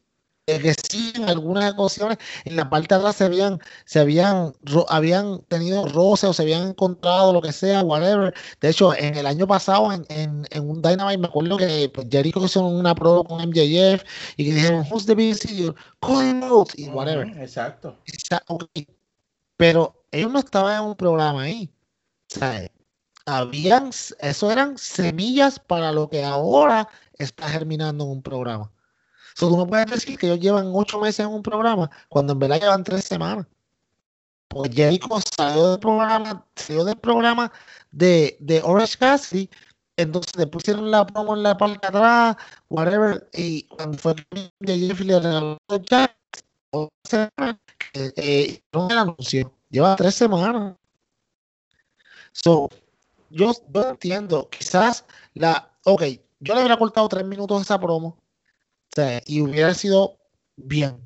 De que sí, en algunas ocasiones, en la parte de atrás se habían, se habían, ro- habían tenido roces o se habían encontrado lo que sea, whatever. De hecho, en el año pasado, en, en, en un Dynamite, me acuerdo que pues, Jericho hizo una prueba con MJF y que dijeron, who's the idiot? Cody Rhodes y whatever. Ujú, Exacto. Esa- ok. Pero ellos no estaban en un programa ahí. Sea, habían, eso eran semillas para lo que ahora está germinando en un programa. So, tú no puedes decir que ellos llevan ocho meses en un programa cuando en verdad llevan tres semanas. Pues Jericho salió del programa, salió del programa de, de Orange Cassidy, entonces le pusieron la promo en la parte de atrás, whatever, y cuando fue que JF le regaló los Jackets, hicieron el anuncio. Lleva tres semanas. So, yo, yo entiendo, quizás la, ok, yo le hubiera cortado tres minutos a esa promo, y hubiera sido bien.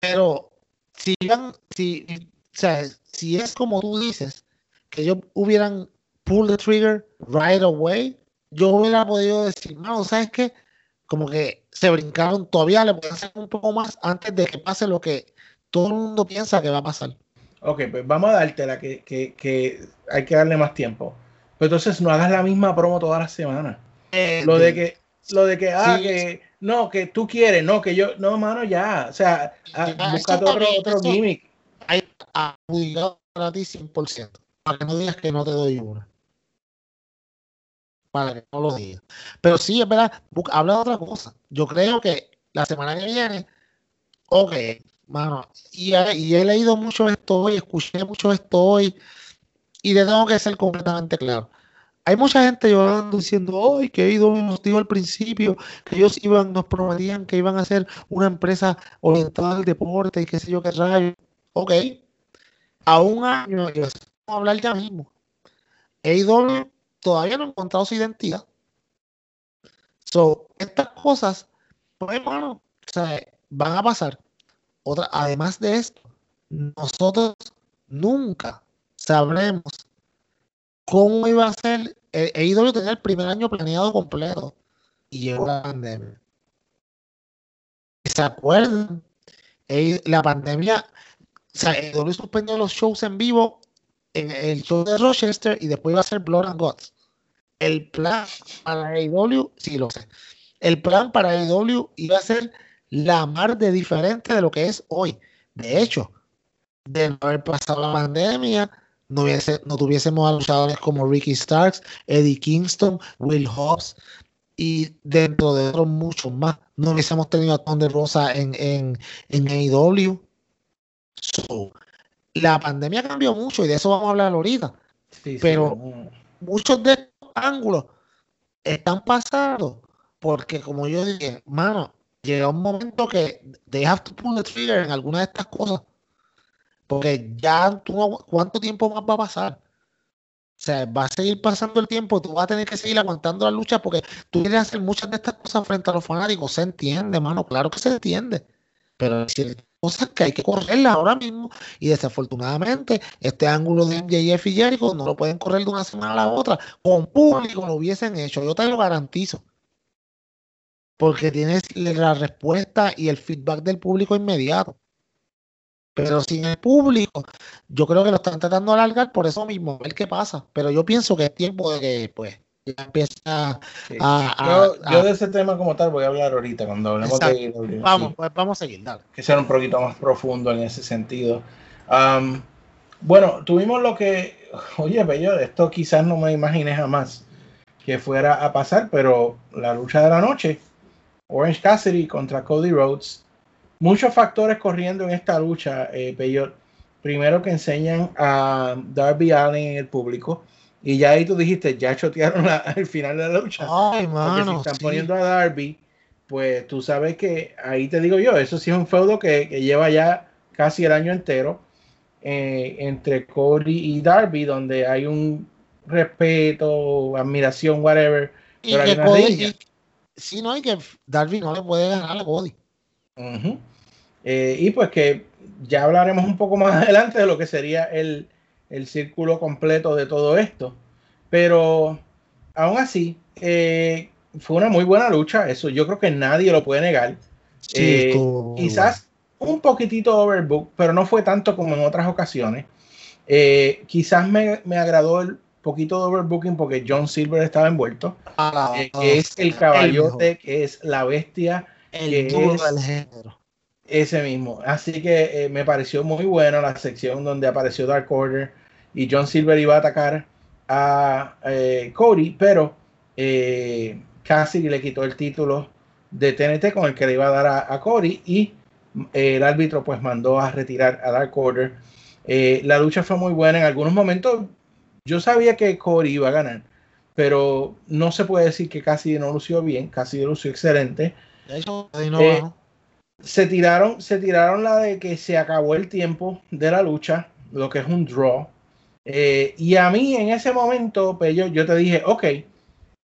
Pero si si, si es como tú dices, que ellos hubieran pull the trigger right away, yo hubiera podido decir, no, ¿sabes qué? Como que se brincaron, todavía le pueden hacer un poco más antes de que pase lo que todo el mundo piensa que va a pasar. Ok, pues vamos a dártela que, que, que hay que darle más tiempo. Pero entonces no hagas la misma promo todas las semanas. Eh, Lo de que, lo de que, ah, Sí. que, no, que tú quieres, no, que yo, no, mano, ya. O sea, ah, eso otro, otro gimmick. hay para ti 100%. Para que no digas que no te doy una. Para que no lo digas. Pero sí, es verdad, habla de otra cosa. Yo creo que la semana que viene, ok, mano, y he, leído mucho esto hoy, escuché mucho esto hoy, y te tengo que ser completamente claro. Hay mucha gente llorando diciendo, ay, que IW nos dijo al principio que ellos iban, nos prometían que iban a ser una empresa orientada al deporte y qué sé yo qué rayo. Ok, a un año, y vamos a hablar ya mismo. AEW todavía no ha encontrado su identidad. So, estas cosas, pues, hermano, o van a pasar. Otra, además de esto, nosotros nunca sabremos cómo iba a ser. eh, AEW tenía el primer año planeado completo y llegó la pandemia. ¿Se acuerdan? Eh, la pandemia o sea, AEW suspendió los shows en vivo el show de Rochester y después iba a ser Blood and Guts. El plan para AEW, sí lo sé. El plan para AEW iba a ser la mar de diferente de lo que es hoy. De hecho, de no haber pasado la pandemia, no, hubiese, no tuviésemos a luchadores como Ricky Starks, Eddie Kingston, Will Hobbs y dentro de otros muchos más. No hubiésemos tenido a Thunder Rosa en, en, en AEW. So, la pandemia cambió mucho y de eso vamos a hablar ahorita. Sí, pero-. Muchos de estos ángulos están pasados porque, como yo dije, mano, llega un momento que they have to pull the trigger en alguna de estas cosas. Porque ya tú no, ¿cuánto tiempo más va a pasar? O sea, va a seguir pasando el tiempo, tú vas a tener que seguir aguantando la lucha porque tú quieres hacer muchas de estas cosas frente a los fanáticos. Se entiende, mano, claro que se entiende. Pero hay ciertas cosas que hay que correrlas ahora mismo y desafortunadamente este ángulo de MJF y Jericho no lo pueden correr de una semana a la otra. Con público lo hubiesen hecho, yo te lo garantizo. Porque tienes la respuesta y el feedback del público inmediato. Pero sin el público, yo creo que lo están tratando de alargar por eso mismo, a ver qué pasa. Pero yo pienso que es tiempo de que pues ya empiece a, Sí. a- a- yo, yo a- de ese tema como tal voy a hablar ahorita cuando hablemos de Vamos, pues vamos a seguir, dale. que ser un poquito más profundo en ese sentido. Bueno, tuvimos lo que, oye, bello, esto quizás no me imaginé jamás que fuera a pasar, pero la lucha de la noche, Orange Cassidy contra Cody Rhodes, muchos factores corriendo en esta lucha, eh. Primero que enseñan a Darby Allen en el público, y ya ahí tú dijiste, ya chotearon la- el final de la lucha. Ay, Porque mano. si están sí. poniendo a Darby, pues tú sabes que ahí te digo yo, eso sí es un feudo que, que lleva ya casi el año entero eh, entre Cody y Darby, donde hay un respeto, admiración, whatever. Y pero hay que una Cody, sí, no, y que Darby no le puede ganar a Cody. Eh, y pues que ya hablaremos un poco más adelante de lo que sería el, el círculo completo de todo esto. Pero aún así, eh, fue una muy buena lucha. Eso yo creo que nadie lo puede negar. Eh, quizás un poquitito overbook, pero no fue tanto como en otras ocasiones. Eh, quizás me, me agradó el poquito de overbooking porque John Silver estaba envuelto, bueno. eh, que es el caballote, que es la bestia, el que es- del género. ese mismo. Así que eh, me pareció muy buena la sección donde apareció Dark Order y John Silver iba a atacar a eh, Cody, pero eh, Cassidy le quitó el título de TNT con el que le iba a dar a, a Cody y eh, el árbitro pues mandó a retirar a Dark Order. Eh, la lucha fue muy buena. En algunos momentos yo sabía que Cody iba a ganar, pero no se puede decir que Cassidy no lució bien. Cassidy lució excelente ahí no se tiraron, se tiraron la de que se acabó el tiempo de la lucha, lo que es un draw. Eh, y a mí en ese momento, pues yo, yo te dije, ok,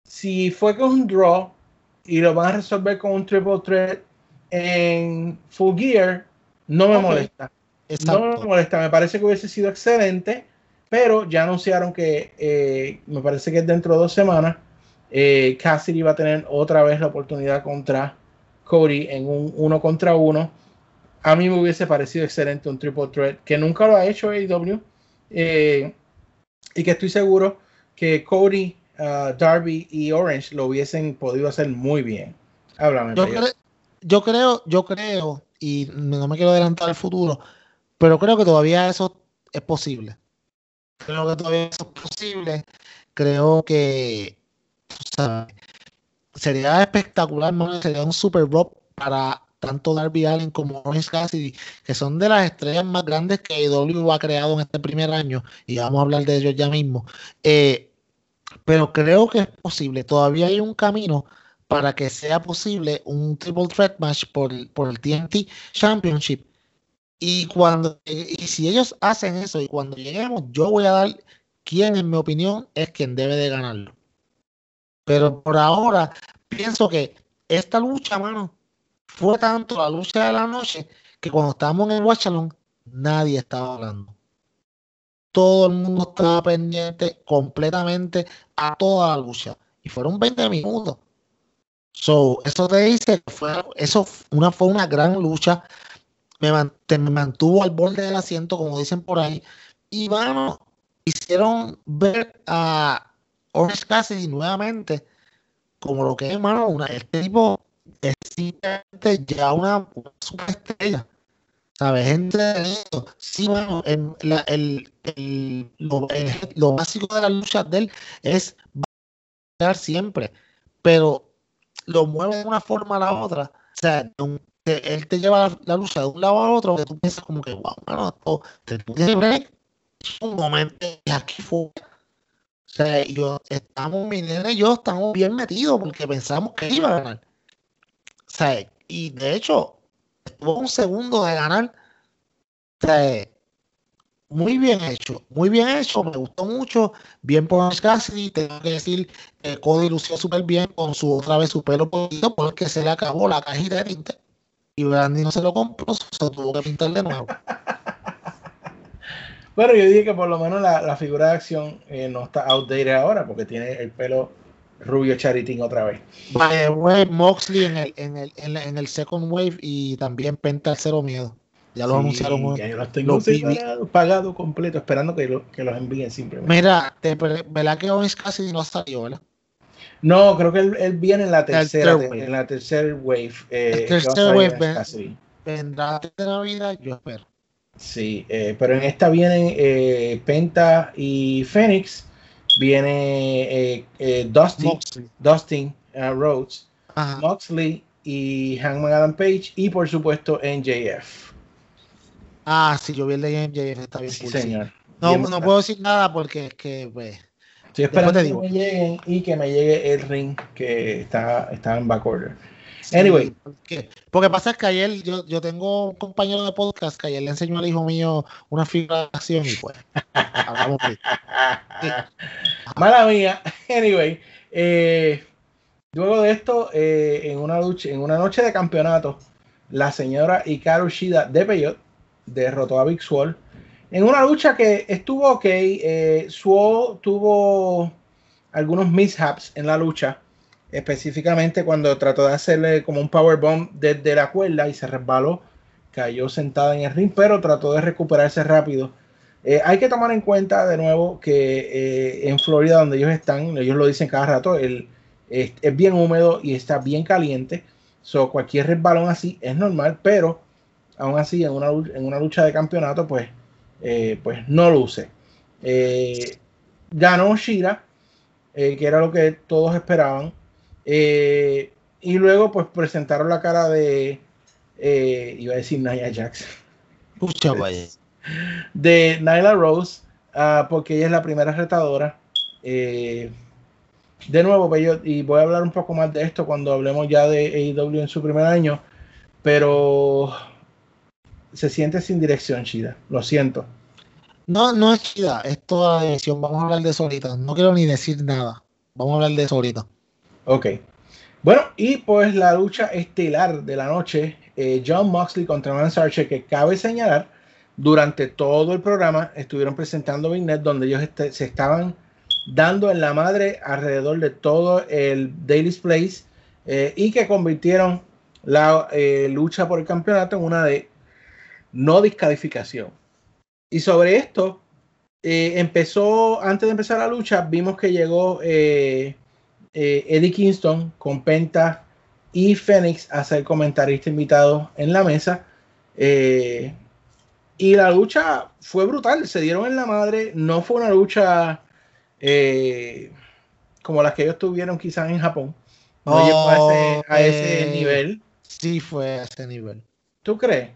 si fue con un draw y lo van a resolver con un triple threat en full gear, no me molesta. No me molesta, me parece que hubiese sido excelente, pero ya anunciaron que eh, me parece que dentro de dos semanas. Eh, Cassidy va a tener otra vez la oportunidad contra Cody en un uno contra uno. A mí me hubiese parecido excelente un triple threat que nunca lo ha hecho AEW eh, y que estoy seguro que Cody, uh, Darby y Orange lo hubiesen podido hacer muy bien. Háblame. Yo, Peyo. cre- yo creo, yo creo, y no me quiero adelantar al futuro, pero creo que todavía eso es posible. Creo que todavía eso es posible. Creo que sería espectacular, sería un super rock para tanto Darby Allen como Orange Cassidy, que son de las estrellas más grandes que AEW ha creado en este primer año, y vamos a hablar de ellos ya mismo. Eh, pero creo que es posible. Todavía hay un camino para que sea posible un triple threat match por, por el TNT Championship. Y cuando y si ellos hacen eso y cuando lleguemos, yo voy a dar quién, en mi opinión, es quien debe de ganarlo. Pero por ahora, pienso que esta lucha, mano, fue tanto la lucha de la noche que cuando estábamos en el Along, nadie estaba hablando. Todo el mundo estaba pendiente completamente a toda la lucha. Y fueron 20 minutos. So, eso te dice fue, eso una, fue una gran lucha. Me, mantuvo al borde del asiento, como dicen por ahí. Y bueno, hicieron ver a Orange Cassidy nuevamente como lo que es, mano, una, este tipo es simplemente ya una, superestrella. ¿Sabes? Entretenido. Sí, mano, en la- el, el- lo, lo básico de la lucha de él es batallar siempre, pero lo mueve de una forma a la otra. O sea, él te lleva la, lucha de un lado a otro, que tú piensas como que, wow, mano, esto, te. Es un momento y aquí fue. O sea, yo, estamos, mi nena y yo estamos bien metidos porque pensamos que iba a ganar. Y de hecho, estuvo un segundo de ganar. Muy bien hecho, muy bien hecho, me gustó mucho. Bien por Cassidy, tengo que decir que Cody lució súper bien con su otra vez su pelo poquito porque se le acabó la cajita de tinte y Brandy no se lo compró, se tuvo que pintar de nuevo. Bueno, yo dije que por lo menos la, la figura de acción eh, no está outdated ahora porque tiene el pelo rubio charitín otra vez. By way, Moxley en el, en el, en la- en el Second Wave y también Penta Cero Miedo. Ya lo Sí, anunciaron. ya yo los tengo Los pagados completo, esperando que, lo- que los envíen simplemente. Mira, te, ¿verdad que Orange Cassidy no salió, verdad? No, creo que él, él viene en la tercera, wave. en la tercera wave. eh, El tercer wave, ven. Vendrá de Navidad, yo espero. Sí, eh, pero en esta vienen eh, Penta y Phoenix. Viene eh, eh, Dusty, Moxley. Dustin uh, Rhodes, Ajá. Moxley y Hangman Adam Page y por supuesto NJF. Ah, sí, yo vi el de MJF, está bien Sí, cool, sí. señor. No, Bien no puedo decir nada porque es que, pues, Estoy esperando te que digo. me lleguen y que me llegue el ring que está, está en backorder. Anyway. porque, porque pasa es que ayer yo, yo tengo un compañero de podcast que ayer le enseñó al hijo mío una figuración y pues, hablamos de- Sí. Mala mía. Anyway, eh, luego de esto, eh, en una lucha, en una noche de campeonato, la señora Hikaru Shida de Peyot derrotó a Big Swole en una lucha que estuvo ok. Eh, Swole tuvo algunos mishaps en la lucha, específicamente cuando trató de hacerle como un powerbomb desde la cuerda y se resbaló, cayó sentada en el ring, pero trató de recuperarse rápido. Eh, hay que tomar en cuenta de nuevo que eh, en Florida, donde ellos están, ellos lo dicen cada rato, el, es, es bien húmedo y está bien caliente. So, cualquier resbalón así es normal, pero aún así en una, en una lucha de campeonato, pues, eh, pues no luce. Eh, ganó Shira, que era lo que todos esperaban. Eh, y luego, pues presentaron la cara de, eh, iba a decir Nia Jax, Pucha, vaya. de Nyla Rose, ah, porque ella es la primera retadora. Eh, de nuevo, pues, y voy a hablar un poco más de esto cuando hablemos ya de AEW en su primer año, pero se siente sin dirección, Shida. Lo siento. No, no es chida, es toda la división. Vamos a hablar de eso ahorita. No quiero ni decir nada. Vamos a hablar de eso ahorita. Ok. Bueno, y pues la lucha estelar de la noche, eh, John Moxley contra Lance Archer, que cabe señalar, durante todo el programa estuvieron presentando Vignet, donde ellos este- se estaban dando en la madre alrededor de todo el Daily's Place eh, y que convirtieron la eh, lucha por el campeonato en una de no descalificación. Y sobre esto, empezó, antes de empezar la lucha, vimos que llegó eh, Eddie Kingston con Penta y Fénix a ser comentarista invitado en la mesa. Eh, y la lucha fue brutal, se dieron en la madre, no fue una lucha eh, como las que ellos tuvieron quizás en Japón. No llegó a ese, a ese nivel. Sí, fue a ese nivel. ¿Tú crees?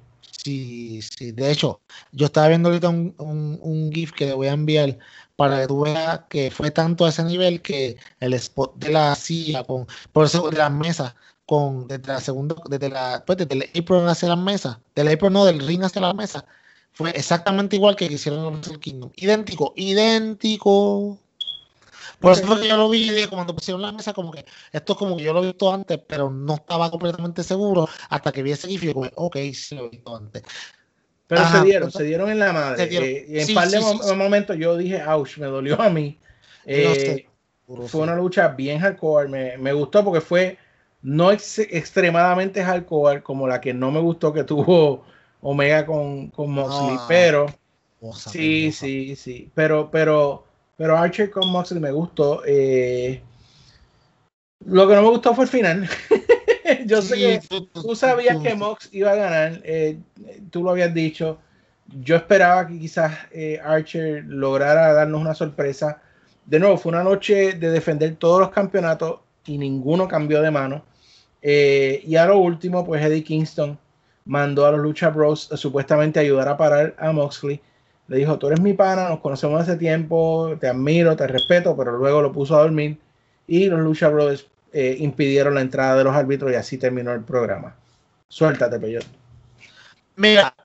Sí, sí. De hecho, yo estaba viendo ahorita un, un, un GIF que le voy a enviar para que tú veas que fue tanto a ese nivel que el spot de la silla con, por eso de las mesas, con desde la segunda, desde la, pues desde el apron hacia las mesas, del apron no, del ring hacia las mesas, fue exactamente igual que hicieron en Wrestle Kingdom. Idéntico, idéntico. Por eso fue que yo lo vi y cuando pusieron la mesa, como que esto es como que yo lo he visto antes, pero no estaba completamente seguro hasta que vi ese GIF y yo como, ok, sí lo he visto antes. Pero Ajá, se dieron, pero- se dieron en la madre. Eh, y en Sí, par de sí, mo- sí, sí. momentos yo dije, ouch, me dolió a mí. No Eh, sé, fue una lucha bien hardcore. Me, me gustó porque fue no ex- extremadamente hardcore como la que no me gustó que tuvo Omega con, con Moxley, Ah, pero Cosa, sí, sí, sí. Pero, pero, pero Archer con Moxley me gustó. eh, lo que no me gustó fue el final. yo sé que tú- sabías que Mox iba a ganar, eh, tú lo habías dicho. Yo esperaba que quizás eh, Archer lograra darnos una sorpresa. De nuevo, fue una noche de defender todos los campeonatos y ninguno cambió de mano. Eh, y a lo último, pues Eddie Kingston mandó a los Lucha Bros a supuestamente ayudar a parar a Moxley. Le dijo, tú eres mi pana, nos conocemos hace tiempo, te admiro, te respeto, pero luego lo puso a dormir y los Lucha Bros eh, impidieron la entrada de los árbitros y así terminó el programa. Suéltate, Peyot. Mira,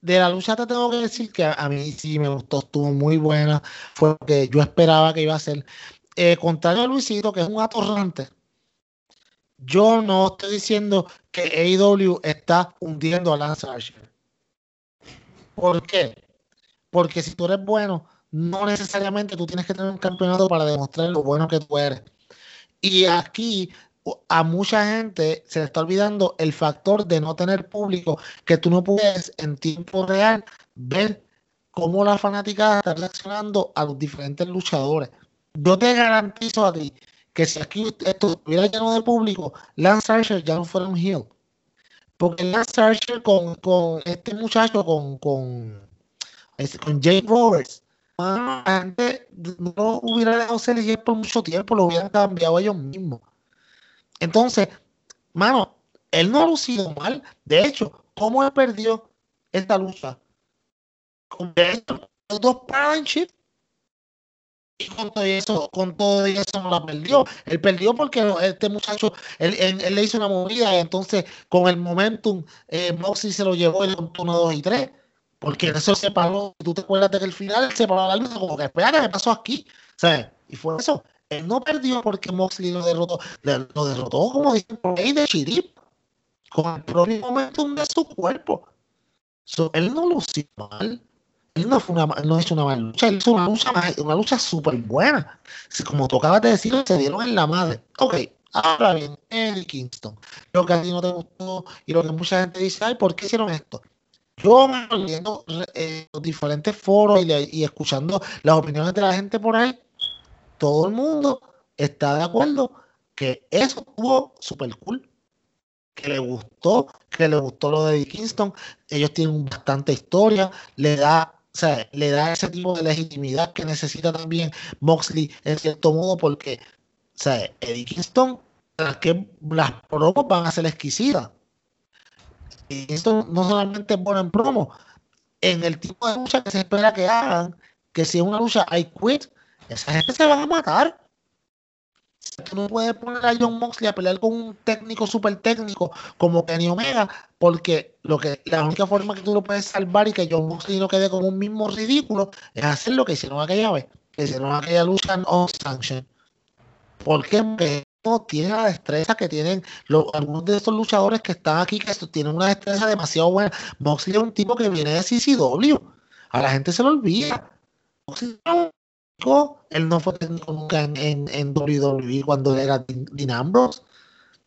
de la lucha te tengo que decir que a, a mí sí me gustó, estuvo muy buena. Fue lo que yo esperaba que iba a ser. Eh, contrario a Luisito, que es un atorrante, yo no estoy diciendo que AEW está hundiendo a Lance Archer. ¿Por qué? Porque si tú eres bueno, no necesariamente tú tienes que tener un campeonato para demostrar lo bueno que tú eres. Y aquí a mucha gente se le está olvidando el factor de no tener público, que tú no puedes en tiempo real ver cómo la fanaticada está reaccionando a los diferentes luchadores. Yo te garantizo a ti que si aquí esto estuviera lleno de público, Lance Archer ya no fuera un heel. Porque Lance Archer con, con este muchacho, con, con, con Jake Roberts, mano, la no hubiera dejado ser por mucho tiempo, lo hubieran cambiado ellos mismos. Entonces, mano, él no ha lucido mal. De hecho, ¿cómo él perdió esta lucha? Con los dos partnership. Y con todo eso, con todo eso no la perdió. Él perdió porque este muchacho, él, él- él le hizo una movida y entonces con el momentum, eh, Moxie se lo llevó en 1, 2 y 3. Porque eso se paró. Tú te acuerdas de que el final se paró la lucha como que espérate, ¿qué pasó aquí? ¿Sabes? Y fue eso. Él no perdió porque Moxley lo derrotó. Lo derrotó como dicen por ahí de chirip. Con el propio momentum de su cuerpo. Él no lució mal. Él él no, fue una, no hizo una mala lucha, él hizo una lucha, una lucha súper buena. Como tú acabas de decir, se dieron en la madre. Ok, ahora bien, Eddie Kingston, lo que a ti no te gustó y lo que mucha gente dice, ay, ¿por qué hicieron esto? Yo viendo eh, los diferentes foros y, escuchando las opiniones de la gente por ahí, todo el mundo está de acuerdo que eso estuvo súper cool que le gustó, que le gustó lo de Kingston. Ellos tienen bastante historia, le da, le da ese tipo de legitimidad que necesita también Moxley en cierto modo, porque, o Eddie Kingston, las que van a ser exquisitas. Y esto no solamente es bueno en promo, en el tipo de lucha que se espera que hagan, que si es una lucha I quit, esa gente se va a matar. Tú no puedes poner a John Moxley a pelear con un técnico súper técnico como Kenny Omega, porque lo que la única forma que tú lo puedes salvar y que John Moxley no quede como un mismo ridículo es hacer lo que hicieron aquella vez, que hicieron aquella lucha en On Sanction. Porque no tiene la destreza que tienen algunos de estos luchadores que están aquí, que tienen una destreza demasiado buena. Moxley es un tipo que viene de CCW. A la gente se lo olvida. Moxley él no fue nunca en, en, en WWE cuando era Dean.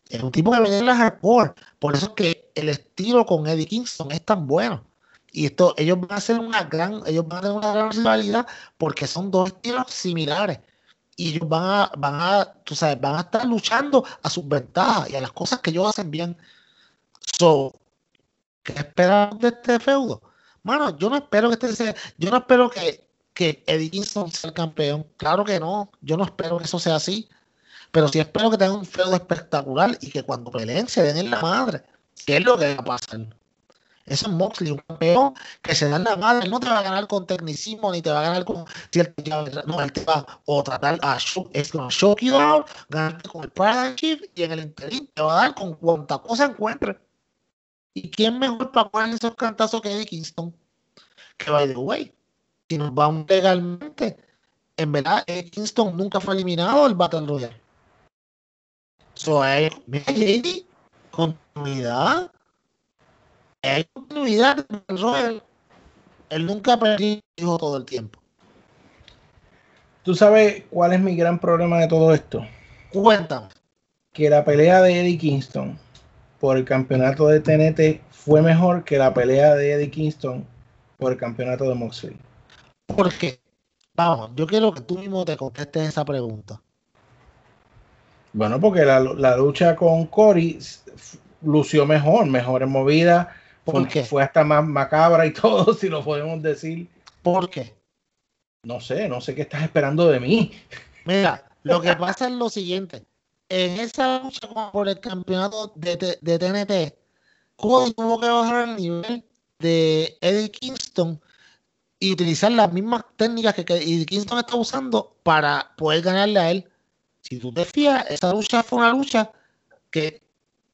Es un tipo que viene de la hardcore. Por eso es que el estilo con Eddie Kingston es tan bueno. Y esto, ellos van a hacer una gran, ellos van a tener una gran rivalidad porque son dos estilos similares. Y ellos van a, van a, tú sabes, van a estar luchando a sus ventajas y a las cosas que ellos hacen bien. So, ¿qué esperamos de este feudo? Mano, yo no espero que este sea, yo no espero que que Eddie Kingston sea el campeón. Claro que no, yo no espero que eso sea así. Pero sí espero que tengan un feudo espectacular y que cuando peleen se den en la madre. ¿Qué es lo que va a pasar? Ese es Moxley, un campeón que se da en la madre. No te va a ganar con tecnicismo ni te va a ganar con. no, él te va a tratar a shock, es you out, ganarte con el Paradigm Shift y en el interín te va a dar con cuanta cosa encuentre. ¿Y quién mejor para poner esos cantazos que Eddie Kingston? Que by the way, si nos vamos legalmente, en verdad, Kingston nunca fue eliminado del Battle Royale. So, hay, mira, continuidad. Hay continuidad Royale. Él nunca perdió todo el tiempo. ¿Tú sabes cuál es mi gran problema de todo esto? Cuéntame. Que la pelea de Eddie Kingston por el campeonato de TNT fue mejor que la pelea de Eddie Kingston por el campeonato de Moxley. Porque, vamos, yo quiero que tú mismo te contestes esa pregunta. Bueno, porque la, lucha con Cory lució mejor, mejor en movida, porque fue hasta más macabra y todo, si lo podemos decir. ¿Por qué? No sé, no sé qué estás esperando de mí. Mira, lo que pasa es lo siguiente. En esa lucha por el campeonato de, de TNT, Cody tuvo que bajar el nivel de Eddie Kingston y utilizar las mismas técnicas que, Kingston está usando para poder ganarle a él. Si tú te fías, esa lucha fue una lucha que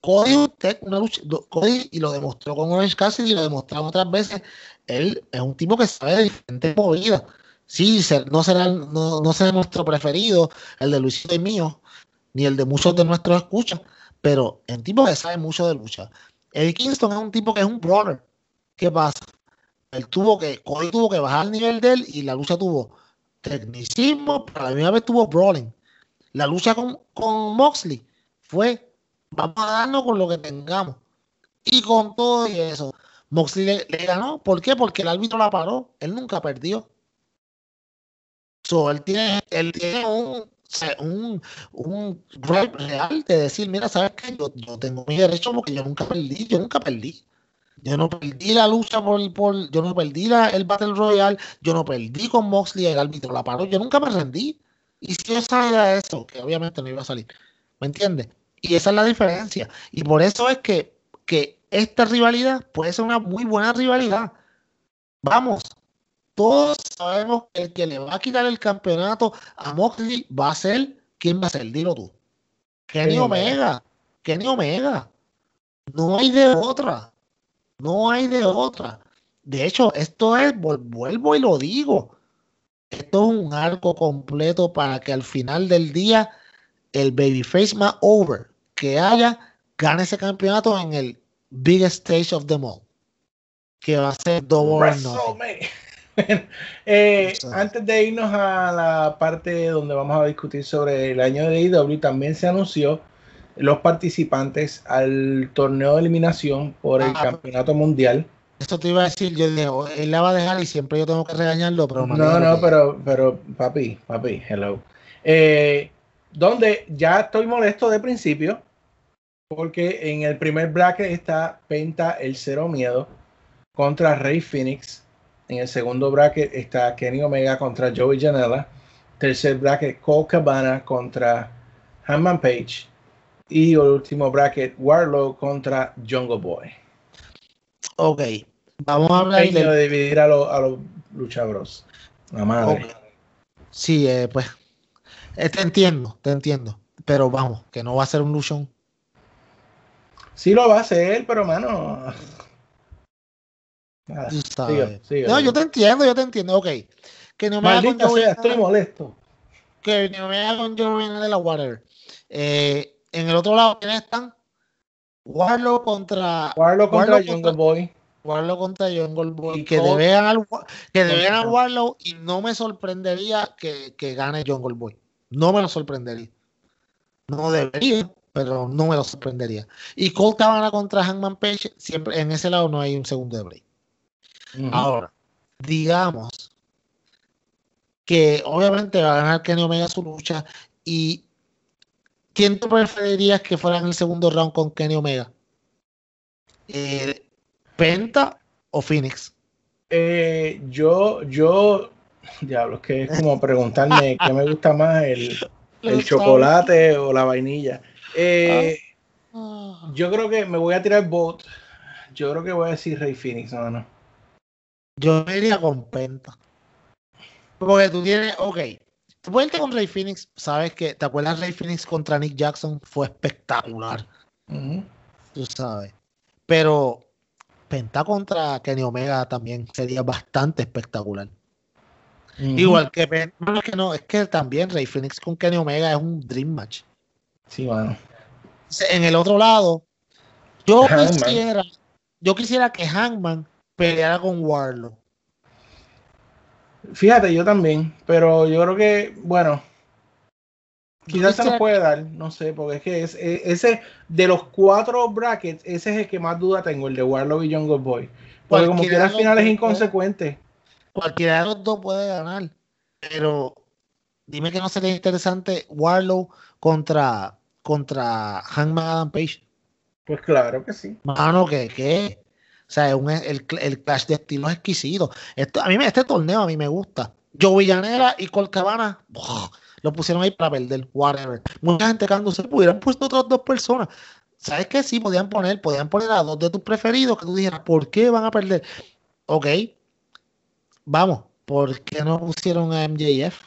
Cody, una lucha, Cody y lo demostró con Orange Cassidy y lo demostramos otras veces. Él es un tipo que sabe de diferentes movidas. Sí, no será, no, no será nuestro preferido, el de Luisito y mío, ni el de muchos de nuestros escuchas, pero es un tipo que sabe mucho de lucha. El Kingston es un tipo que es un brother. ¿Qué pasa? él tuvo que, Cody tuvo que bajar el nivel de él y la lucha tuvo tecnicismo, pero la misma vez tuvo brawling. La lucha con, con Moxley fue, vamos a darnos con lo que tengamos. Y con todo y eso, Moxley le, ganó. ¿Por qué? Porque el árbitro la paró. Él nunca perdió. So, él tiene, él tiene un, un, un real de decir, mira, ¿sabes qué? Yo, yo tengo mi derecho porque yo nunca perdí, yo nunca perdí. Yo no perdí la lucha por, por yo no perdí la, el Battle Royale, yo no perdí con Moxley, el árbitro la paró, yo nunca me rendí. Y si yo sabía eso, que obviamente no iba a salir, ¿me entiendes? Y esa es la diferencia. Y por eso es que, que esta rivalidad puede ser una muy buena rivalidad. Vamos, todos sabemos que el que le va a quitar el campeonato a Moxley va a ser, ¿quién va a ser? Dilo tú. Kenny Omega. Kenny Omega. No hay de otra. No hay de otra. De hecho, esto es, vuelvo y lo digo, esto es un arco completo para que al final del día el babyface más over que haya gane ese campeonato en el biggest stage of them all. Que va a ser Double or Eh, antes de irnos a la parte donde vamos a discutir sobre el año de IW, también se anunció los participantes al torneo de eliminación por el Ah, campeonato mundial. Eso te iba a decir, yo dije, "Oh, él la va a dejar y siempre yo tengo que regañarlo, pero No, no, pero, pero, papi, papi, hello. Eh, donde ya estoy molesto de principio, porque en el primer bracket está Penta el Cero Miedo contra Rey Phoenix. En el segundo bracket está Kenny Omega contra Joey Janela. Tercer bracket, Cole Cabana contra Hanman Page. Y el último bracket, Warlow contra Jungle Boy. Ok, vamos a hablar de dividir a los a los luchabros. La madre. Sí, eh, pues, eh, te entiendo, te entiendo, pero vamos, que no va a ser un Lucian. Sí lo va a hacer, pero mano. Nada, sigue, sigue. No, yo te entiendo, yo te entiendo, ok. Que no me haga con sea, estoy molesto. que no me haga con Joey Janela, whatever. Eh, en el otro lado, ¿quiénes están? Warlow contra Warlow contra Jungle contra- Boy. Warlow contra Jungle Boy. Y Que Cole- debe ganar, Wa- que debe ganar contra- Warlow y no me sorprendería que, que gane Jungle Boy. No me lo sorprendería. No debería, pero no me lo sorprendería. Y Cole Cabana contra Hangman Page, siempre en ese lado no hay un segundo de break. Ahora, digamos que obviamente va a ganar Kenny Omega su lucha y ¿quién tú preferirías que fuera en el segundo round con Kenny Omega? Eh, ¿Penta o Phoenix? Eh, yo, yo, diablo, es que es como preguntarme qué me gusta más, el, el chocolate o la vainilla. Eh, Ah. yo creo que me voy a tirar bot. Yo creo que voy a decir Rey Phoenix, no, no. Yo me iría con Penta. Porque tú tienes, ok, irte con Rey Phoenix, sabes que, ¿te acuerdas Rey Phoenix contra Nick Jackson? Fue espectacular. Tú sabes. Pero Penta contra Kenny Omega también sería bastante espectacular. Igual que Penta, no, es que no, es que también Rey Phoenix con Kenny Omega es un dream match. Sí, mano. En el otro lado, yo Hangman. quisiera, yo quisiera que Hangman peleara con Warlow. Fíjate, yo también, pero yo creo que, bueno, quizás se nos puede dar, no sé, porque es que es, ese, de los cuatro brackets, ese es el que más duda tengo, el de Warlock y Jungle Boy. Porque como quiera al final es inconsecuente. Cualquiera de los dos puede ganar. Pero dime que no sería interesante Warlow contra, contra Hangman Adam Page. Pues claro que sí. Mano, que qué. O sea, es un- el, el clash de estilos exquisito. Esto, a mí me, este torneo a mí me gusta. Joe Villanera y Col Cabana ¡buah! lo pusieron ahí para perder, whatever. Mucha gente cándose, hubieran puesto otras dos personas. ¿Sabes qué? Sí, podían poner, podían poner a dos de tus preferidos que tú dijeras, ¿por qué van a perder? Ok, vamos, ¿por qué no pusieron a MJF?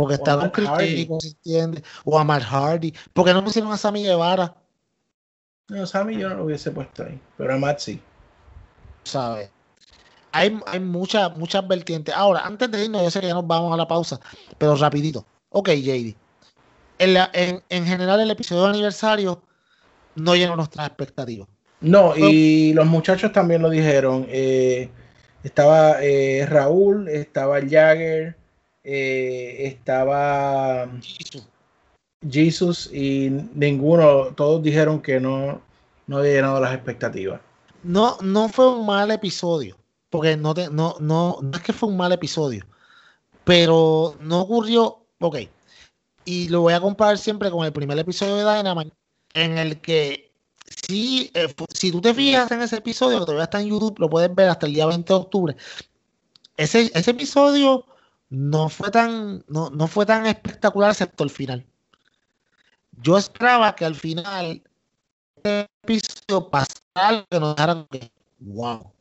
Porque está Hardy. Jericho, ¿se entiende? O a Matt Hardy. ¿Por qué no pusieron a Sammy Guevara? No, Sammy yo no lo hubiese puesto ahí, pero a Matt sí. ¿sabes? Hay, hay muchas, muchas vertientes. Ahora, antes de irnos, yo sé que ya nos vamos a la pausa, pero rapidito. Ok, JD. En, la- en, en general, el episodio de aniversario no llenó nuestras expectativas. No, y los muchachos también lo dijeron. eh, estaba eh, Raúl, estaba Jagger, eh, estaba Jesus y ninguno, todos dijeron que no, no había llenado las expectativas. No, no fue un mal episodio, porque no, te- no, no, no es que fue un mal episodio, pero no ocurrió, ok, y lo voy a comparar siempre con el primer episodio de Dynamite, en el que sí, eh, si tú te fijas en ese episodio, que todavía está en YouTube, lo puedes ver hasta el día 20 de octubre, ese, ese episodio no fue tan, no, no fue tan espectacular excepto el final. Yo esperaba que al final este episodio pasara algo que nos dejara como que, wow.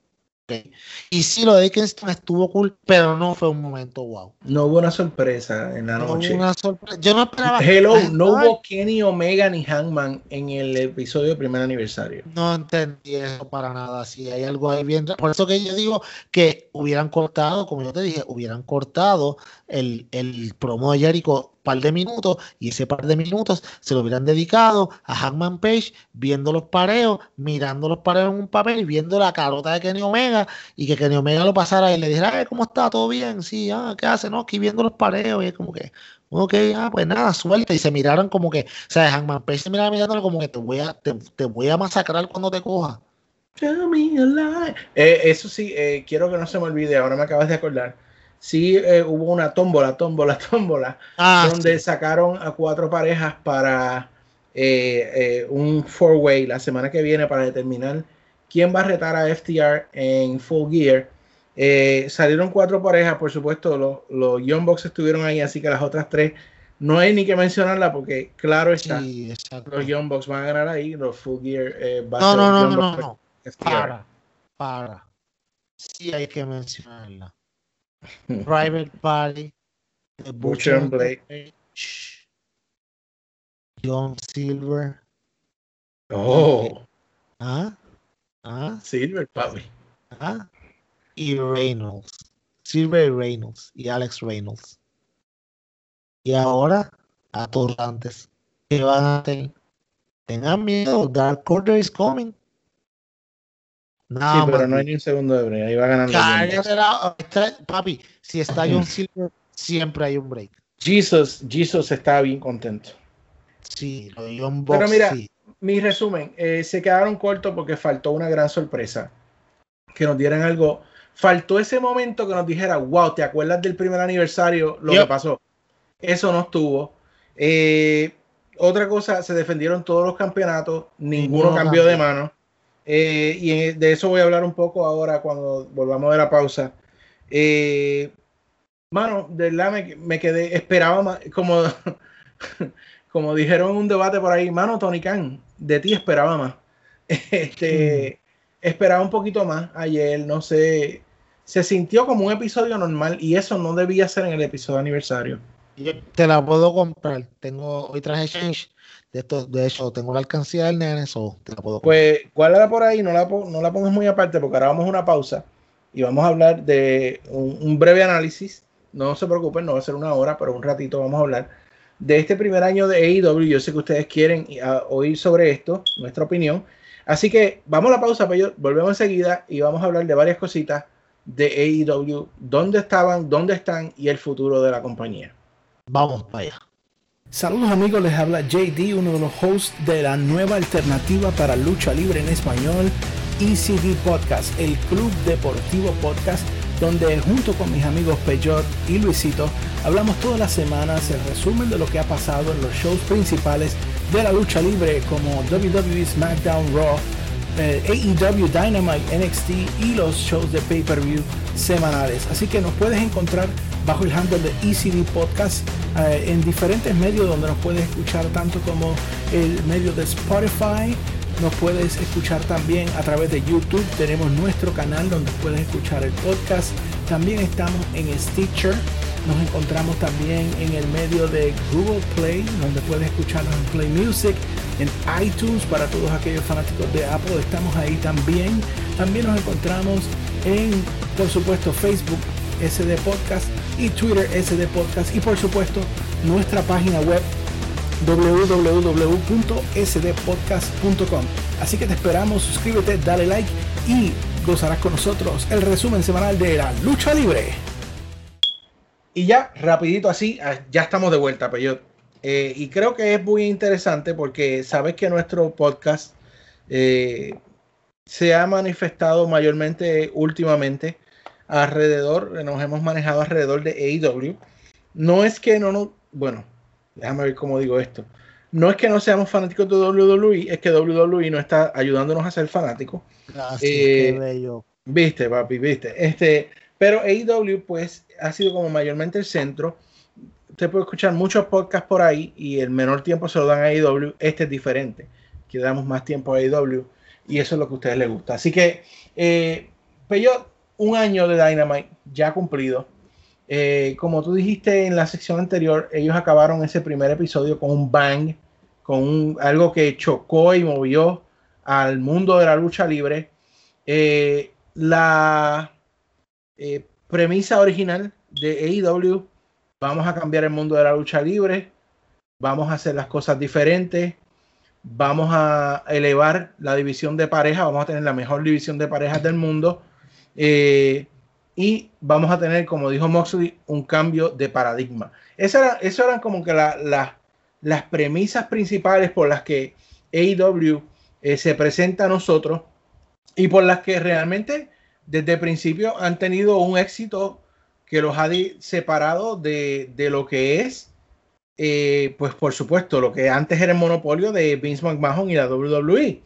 Y sí, lo de Kingston estuvo cool, pero no fue un momento wow. No hubo una sorpresa en la No hubo noche. una sorpresa. Yo no esperaba. Hello, no hubo Kenny Omega ni Hangman en el episodio de primer aniversario. No entendí eso para nada. Si hay algo ahí bien. Por eso que yo digo que hubieran cortado, como yo te dije, hubieran cortado el, el promo de Jericho par de minutos y ese par de minutos se lo hubieran dedicado a Hangman Page viendo los pareos, mirando los pareos en un papel, viendo la carota de Kenny Omega y que Kenny Omega lo pasara y le dijera, ¿cómo está? ¿Todo bien? Sí, ah, ¿qué hace? No, aquí viendo los pareos y es como que, ok, ah, pues nada, suelta y se miraron como que, o sea, Hangman Page se miraba mirándolo como que te voy a, te, te voy a masacrar cuando te coja. Eh, eso sí, eh, quiero que no se me olvide, ahora me acabas de acordar. Sí, eh, hubo una tómbola, tómbola, tómbola, Ah, donde sí. sacaron a cuatro parejas para eh, eh, un four-way la semana que viene para determinar quién va a retar a FTR en Full Gear. Salieron cuatro parejas, por supuesto, los, los Young Bucks estuvieron ahí, así que las otras tres no hay ni que mencionarla porque, claro está, Sí, los Young Bucks van a ganar ahí, los Full Gear eh, va a No, ser no, no, no, no, no. Para, para. Sí hay que mencionarla. Private Party, The Butcher and Blade. John Silver. Oh, ¿Ah? ¿Ah? Silver, papi. ¿Ah? Y Reynolds. Silver y Reynolds. Y Alex Reynolds. Y ahora, atorrantes. ¿Qué van a hacer? Tengan miedo. Dark Order is coming. Nada sí, pero no hay ni un segundo de break. Ahí va ganando. Está- papi, si está John Silver, siempre hay un break. Jesus, Jesus está bien contento. Sí, lo John Pero Box, mira, sí. Mi resumen, eh, se quedaron cortos porque faltó una gran sorpresa. Que nos dieran algo. Faltó ese momento que nos dijera, wow, ¿te acuerdas del primer aniversario? Lo Yep. que pasó. Eso no estuvo. Eh, otra cosa, se defendieron todos los campeonatos, ninguno, Ninguno cambió de mano. Eh, y de eso voy a hablar un poco ahora cuando volvamos de la pausa. Eh, mano, de verdad me, me quedé, esperaba más, como, como dijeron en un debate por ahí, mano, Tony Khan, de ti esperaba más. Este, esperaba un poquito más ayer, no sé, se sintió como un episodio normal y eso no debía ser en el episodio aniversario. Te la puedo comprar. Tengo, hoy traje change. De, esto, de hecho, tengo la alcancía del nene, so te la puedo comprar. Pues guárdala por ahí, no la, no la pongas muy aparte porque ahora vamos a una pausa y vamos a hablar de un, un breve análisis. No se preocupen, no va a ser una hora, pero un ratito vamos a hablar de este primer año de AEW. Yo sé que ustedes quieren ah, oír sobre esto, nuestra opinión. Así que vamos a la pausa, pero volvemos enseguida y vamos a hablar de varias cositas de AEW, dónde estaban, dónde están y el futuro de la compañía. Vamos para allá. Saludos amigos, les habla JD, uno de los hosts de la nueva alternativa para lucha libre en español, ECD Podcast, el Club Deportivo Podcast, donde junto con mis amigos Peyot y Luisito hablamos todas las semanas el resumen de lo que ha pasado en los shows principales de la lucha libre como WWE SmackDown Raw, eh, AEW Dynamite NXT y los shows de pay-per-view semanales. Así que nos puedes encontrar bajo el handle de ECD Podcast eh, en diferentes medios donde nos puedes escuchar tanto como el medio de Spotify, nos puedes escuchar también a través de YouTube, tenemos nuestro canal donde puedes escuchar el podcast, también estamos en Stitcher, nos encontramos también en el medio de Google Play, donde puedes escucharnos en Play Music, en iTunes para todos aquellos fanáticos de Apple, estamos ahí también. También nos encontramos en, por supuesto, Facebook SD Podcast y Twitter SD Podcast y por supuesto nuestra página web www.sdpodcast.com. Así que te esperamos, suscríbete, dale like y gozarás con nosotros el resumen semanal de la lucha libre. Y ya, rapidito así, ah, ya estamos de vuelta, Peyot. Eh, y creo que es muy interesante porque sabes que nuestro podcast eh, se ha manifestado mayormente últimamente alrededor, nos hemos manejado alrededor de AEW. No es que no nos, bueno, déjame ver cómo digo esto. No es que no seamos fanáticos de WWE, es que WWE no está ayudándonos a ser fanáticos. Gracias, Eh, qué bello. Viste, papi, viste. Este, pero AEW, pues, ha sido como mayormente el centro. Usted puede escuchar muchos podcasts por ahí y el menor tiempo se lo dan a AEW. Este es diferente. Que damos más tiempo a AEW y eso es lo que a ustedes les gusta. Así que, eh, Peyot, un año de Dynamite ya cumplido. Eh, como tú dijiste en la sección anterior, ellos acabaron ese primer episodio con un bang, con un- algo que chocó y movió al mundo de la lucha libre. Eh, la eh, premisa original de AEW vamos a cambiar el mundo de la lucha libre, vamos a hacer las cosas diferentes, vamos a elevar la división de parejas, vamos a tener la mejor división de parejas del mundo eh, y vamos a tener, como dijo Moxley, un cambio de paradigma. Esas eso eran como que la- la- las premisas principales por las que AEW eh, se presenta a nosotros y por las que realmente desde el principio han tenido un éxito que los ha separado de, de lo que es, eh, pues por supuesto, lo que antes era el monopolio de Vince McMahon y la WWE.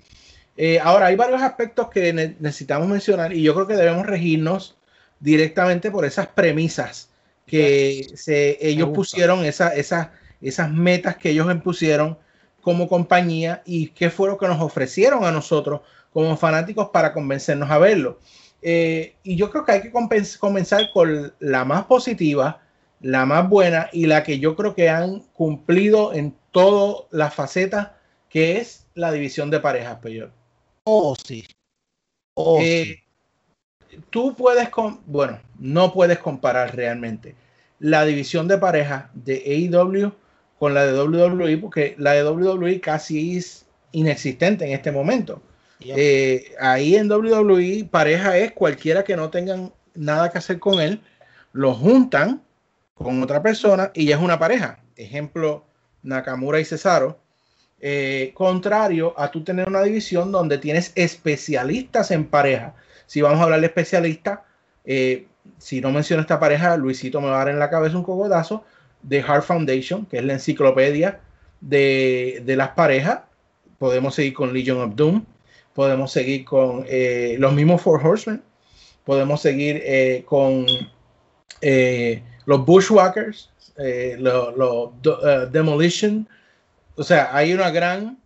Eh, ahora, hay varios aspectos que ne- necesitamos mencionar y yo creo que debemos regirnos directamente por esas premisas que se, ellos pusieron, esa- esas, esas metas que ellos impusieron como compañía y qué fue lo que nos ofrecieron a nosotros como fanáticos para convencernos a verlo. Eh, y yo creo que hay que comenzar con la más positiva, la más buena y la que yo creo que han cumplido en todas las facetas, que es la división de parejas, Peyor. Oh, sí. Oh, Eh, sí. Tú puedes, con, bueno, no puedes comparar realmente la división de parejas de AEW con la de WWE, porque la de WWE casi es inexistente en este momento. Eh, ahí en WWE, pareja es cualquiera que no tengan nada que hacer con él, lo juntan con otra persona y ya es una pareja. Ejemplo, Nakamura y Cesaro. Eh, contrario a tú tener una división donde tienes especialistas en pareja. Si vamos a hablar de especialistas, eh, si no menciono esta pareja, Luisito me va a dar en la cabeza un cogodazo de Heart Foundation, que es la enciclopedia de, de las parejas. Podemos seguir con Legion of Doom, podemos seguir con eh, los mismos Four Horsemen, podemos seguir eh, con eh, los Bushwhackers, eh, los lo, do- eh, Demolition. O sea, hay una gran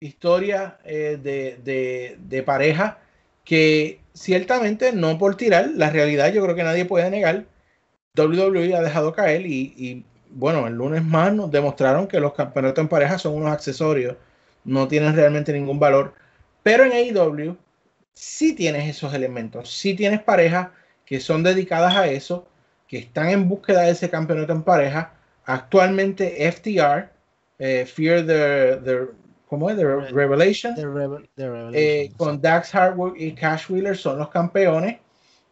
historia de, de, de pareja que ciertamente no por tirar, la realidad yo creo que nadie puede negar. WWE ha dejado caer y, y, bueno, el lunes más nos demostraron que los campeonatos en pareja son unos accesorios, no tienen realmente ningún valor. Pero en AEW sí tienes esos elementos, sí tienes parejas que son dedicadas a eso, que están en búsqueda de ese campeonato en pareja. Actualmente FTR, eh, Fear the, the, ¿cómo es? The Revelation. The Rebel- The Revelation, Eh, con Dax Harwood y Cash Wheeler son los campeones.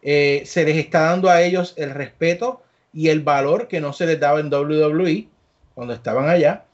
Eh, se les está dando a ellos el respeto y el valor que no se les daba en WWE cuando estaban allá.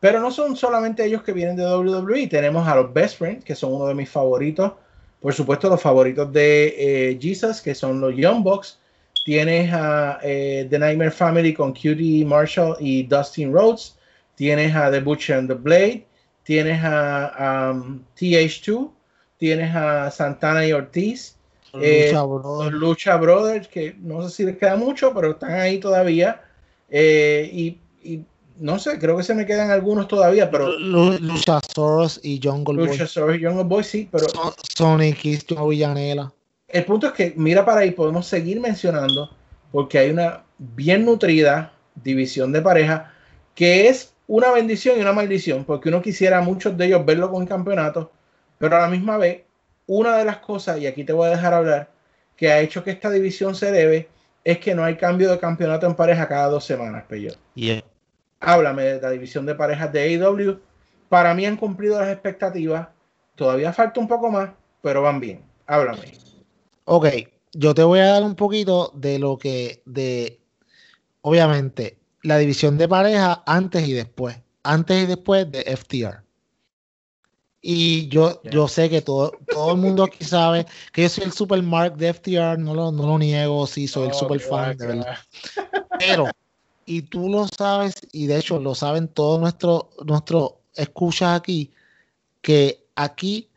Pero no son solamente ellos que vienen de WWE. Tenemos a los Best Friends, que son uno de mis favoritos. Por supuesto, los favoritos de eh, Jesus, que son los Young Bucks. Tienes a eh, The Nightmare Family con Cutie Marshall y Dustin Rhodes. Tienes a The Butcher and the Blade. Tienes a um, TH2. Tienes a Santana y Ortiz. Eh, Lucha, los brother. Lucha Brothers, que no sé si les queda mucho, pero están ahí todavía. Eh, y, y no sé, creo que se me quedan algunos todavía, pero Lu- Luchasaurus y Jungle Boy. Lucha Sorry, Young Boy sí, pero Son- Sonic Joe Villanela. el punto es que mira para ahí, podemos seguir mencionando, porque hay una bien nutrida división de pareja que es una bendición y una maldición, porque uno quisiera a muchos de ellos verlo con campeonato, pero a la misma vez, una de las cosas, y aquí te voy a dejar hablar, que ha hecho que esta división se debe, es que no hay cambio de campeonato en pareja cada dos semanas, Peyo. Yeah. Háblame de la división de parejas de AEW. Para mí han cumplido las expectativas. Todavía falta un poco más, pero van bien. Háblame. Ok, yo te voy a dar un poquito de lo que, de, obviamente, la división de pareja antes y después. Antes y después de FTR. Y yo, yo sé que todo, todo el mundo aquí sabe que yo soy el super mark de FTR, no lo, no lo niego, sí, soy el Oh, super fan, de verdad. Pero, y tú lo sabes, y de hecho lo saben todos nuestros nuestros escuchas aquí, que aquí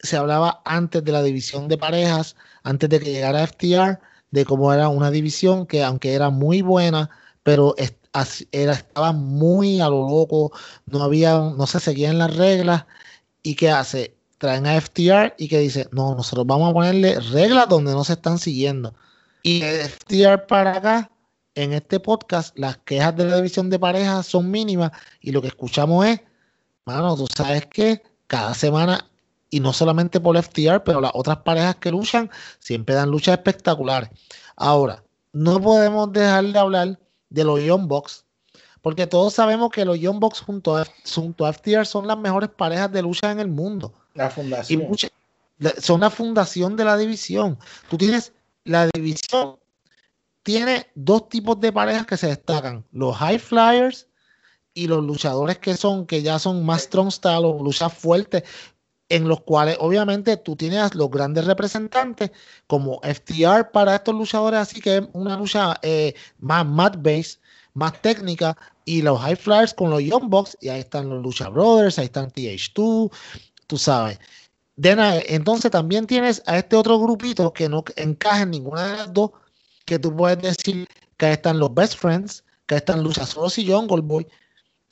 se hablaba antes de la división de parejas, antes de que llegara FTR, de cómo era una división que aunque era muy buena, pero era, estaba muy a lo loco, no había, no se seguían las reglas, y qué hace, traen a FTR y que dice, no, nosotros vamos a ponerle reglas donde no se están siguiendo. Y FTR para acá, en este podcast, las quejas de la división de parejas son mínimas y lo que escuchamos es, mano, tú sabes que cada semana, y no solamente por FTR, pero las otras parejas que luchan, siempre dan luchas espectaculares. Ahora, no podemos dejar de hablar de los Young Bucks. Porque todos sabemos que los Young Bucks junto a, junto a FTR son las mejores parejas de lucha en el mundo. La Y fundación. mucha- la- son la fundación de la división. Tú tienes la división, tiene dos tipos de parejas que se destacan: los high flyers y los luchadores que son, que ya son más strong style o luchas fuertes, en los cuales obviamente tú tienes los grandes representantes como FTR para estos luchadores, así que es una lucha eh, más mat base, más técnica, y los high flyers con los Young Bucks, y ahí están los Lucha Brothers, ahí están TH2, tú sabes. Entonces también tienes a este otro grupito que no encaja en ninguna de las dos, que tú puedes decir que ahí están los Best Friends, que ahí están Luchasaurus y Jungle Boy.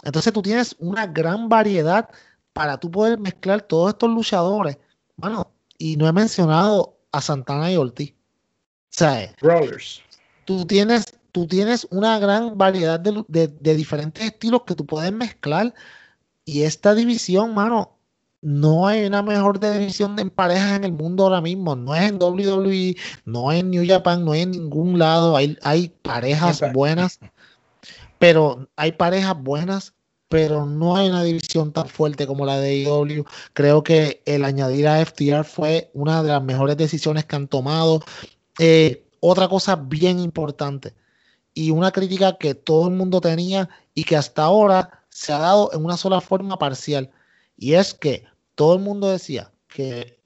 Entonces tú tienes una gran variedad para tú poder mezclar todos estos luchadores. Bueno, y no he mencionado a Santana y Ortiz. O sea, eh, Brothers. tú tienes, tú tienes una gran variedad de, de- de diferentes estilos que tú puedes mezclar. Y esta división, mano, no hay una mejor división de parejas en el mundo ahora mismo. No es en WWE, no es en New Japan, no es en ningún lado. Hay, hay parejas buenas, pero hay parejas buenas, pero no hay una división tan fuerte como la de AEW. Creo que el añadir a FTR fue una de las mejores decisiones que han tomado. Eh, otra cosa bien importante y una crítica que todo el mundo tenía y que hasta ahora se ha dado en una sola forma parcial. Y es que todo el mundo decía que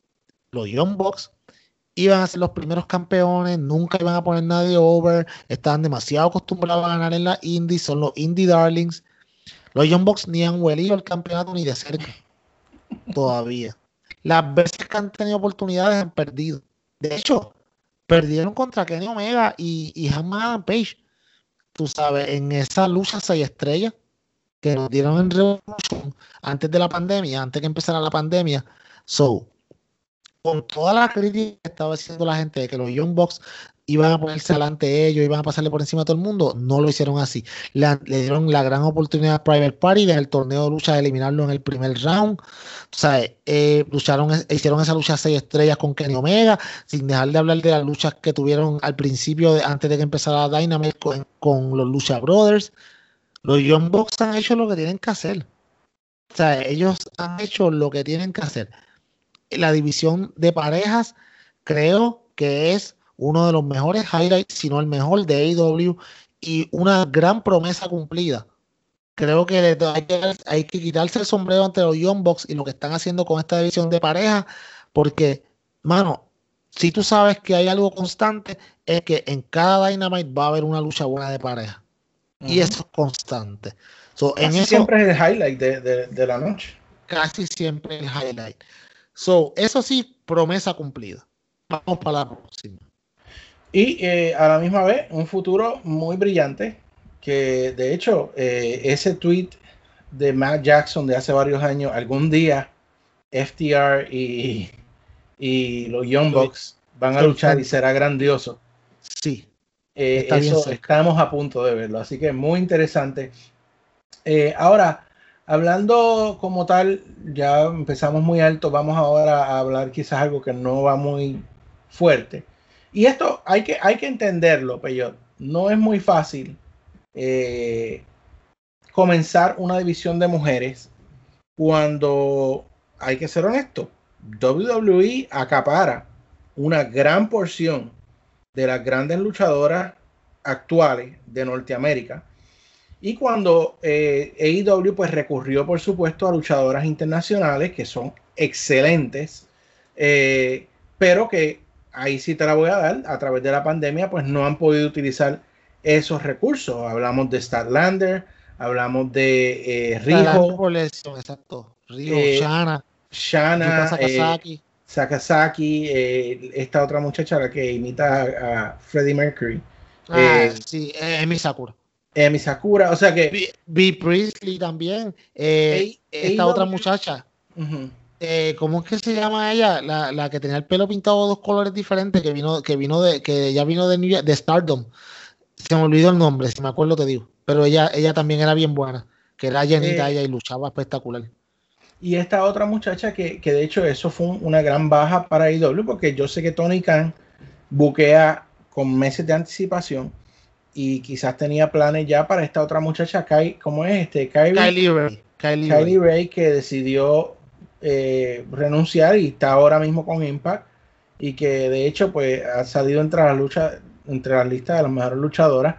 los Young Bucks iban a ser los primeros campeones, nunca iban a poner nadie over, estaban demasiado acostumbrados a ganar en la Indie, son los Indie Darlings. Los Young Bucks ni han huelido el campeonato ni de cerca. Todavía. Las veces que han tenido oportunidades han perdido. De hecho, perdieron contra Kenny Omega y, y Page. Tú sabes, en esa lucha seis estrellas que nos dieron en Revolution antes de la pandemia, antes que empezara la pandemia. So, con toda la crítica que estaba haciendo la gente de que los Young Bucks iban a ponerse delante de ellos, iban a pasarle por encima a todo el mundo, no lo hicieron así. Le, le dieron la gran oportunidad a Private Party del torneo de lucha de eliminarlo en el primer round. O sea, eh, lucharon, hicieron esa lucha seis estrellas con Kenny Omega, sin dejar de hablar de las luchas que tuvieron al principio, de- antes de que empezara Dynamite con, con los Lucha Brothers. Los Young Bucks han hecho lo que tienen que hacer. O sea, ellos han hecho lo que tienen que hacer. La división de parejas creo que es uno de los mejores highlights, si no el mejor de AEW y una gran promesa cumplida. Creo que hay que, quitarse el sombrero ante los Young Bucks y lo que están haciendo con esta división de parejas, porque, mano, si tú sabes que hay algo constante, es que en cada Dynamite va a haber una lucha buena de pareja. Y eso es constante. So, en Casi eso, siempre es el highlight de, de- de la noche. casi siempre el highlight. So, eso sí, promesa cumplida. Vamos para la próxima. Y eh, a la misma vez, un futuro muy brillante, que de hecho, eh, ese tweet de Matt Jackson de hace varios años, algún día FTR y, y los Young Bucks van a luchar y será grandioso. Sí, Eh, Está eso estamos a punto de verlo, así que muy interesante. Eh, ahora, hablando como tal, ya empezamos muy alto, vamos ahora a hablar quizás algo que no va muy fuerte. Y esto hay que, hay que entenderlo, Peyot. No es muy fácil eh, comenzar una división de mujeres cuando hay que ser honesto. WWE acapara una gran porción de las grandes luchadoras actuales de Norteamérica. Y cuando eh, AEW pues recurrió por supuesto a luchadoras internacionales que son excelentes, eh, pero que ahí sí te la voy a dar, a través de la pandemia pues no han podido utilizar esos recursos. Hablamos de Statlander, hablamos de eh, Rijo, exacto. Eh, Shana, Shana, Yuka eh, Sakazaki. Sakazaki, eh, esta otra muchacha la que imita a, a Freddie Mercury, ah, eh, sí, eh, Emi Sakura. Emi Sakura, o sea que B. Priestley también. eh, A- esta otra muchacha. eh, ¿cómo es que se llama ella? La, la que tenía el pelo pintado de dos colores diferentes, que vino, que vino de, que ya vino de New York- de Stardom. Se me olvidó el nombre, si me acuerdo te digo. Pero ella, ella también era bien buena, que era llenita Eh, ella y luchaba espectacular. Y esta otra muchacha que, que de hecho eso fue un- una gran baja para IW porque yo sé que Tony Khan buquea con meses de anticipación y quizás tenía planes ya para esta otra muchacha, Kai, ¿cómo es este? Kylie, Kylie Ray. Kylie, Kylie Ray. Ray, que decidió eh, renunciar y está ahora mismo con Impact y que de hecho pues ha salido entre las luchas, entre las listas de las mejores luchadoras.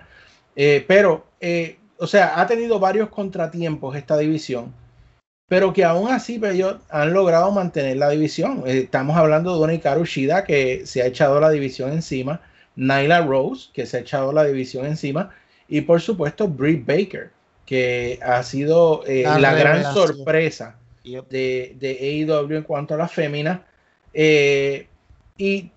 Eh, pero, eh, o sea, ha tenido varios contratiempos esta división, pero que aún así pues, ellos han logrado mantener la división. Eh, estamos hablando de una Hikaru Shida que se ha echado la división encima, Nyla Rose, que se ha echado la división encima, y por supuesto Britt Baker, que ha sido eh, La la, gran sorpresa Yep. de, de AEW en cuanto a la fémina. Eh, y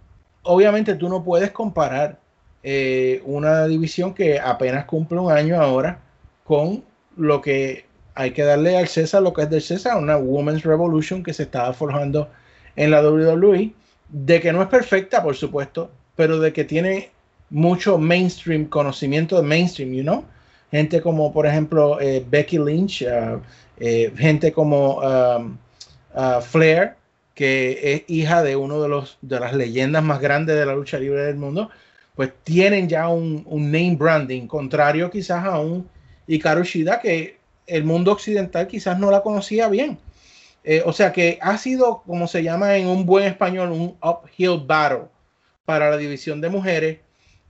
obviamente tú no puedes comparar eh, una división que apenas cumple un año ahora con lo que hay que darle al César, lo que es del César, una Women's Revolution que se estaba forjando en la WWE, de que no es perfecta, por supuesto, pero de que tiene mucho mainstream, conocimiento de mainstream, you know? Gente como, por ejemplo, eh, Becky Lynch, uh, gente como um, uh, Flair, que es hija de uno de los de las leyendas más grandes de la lucha libre del mundo, pues tienen ya un, un name branding, contrario quizás a un Hikaru Shida que el mundo occidental quizás no la conocía bien. Eh, o sea que ha sido, como se llama en un buen español, un uphill battle para la división de mujeres.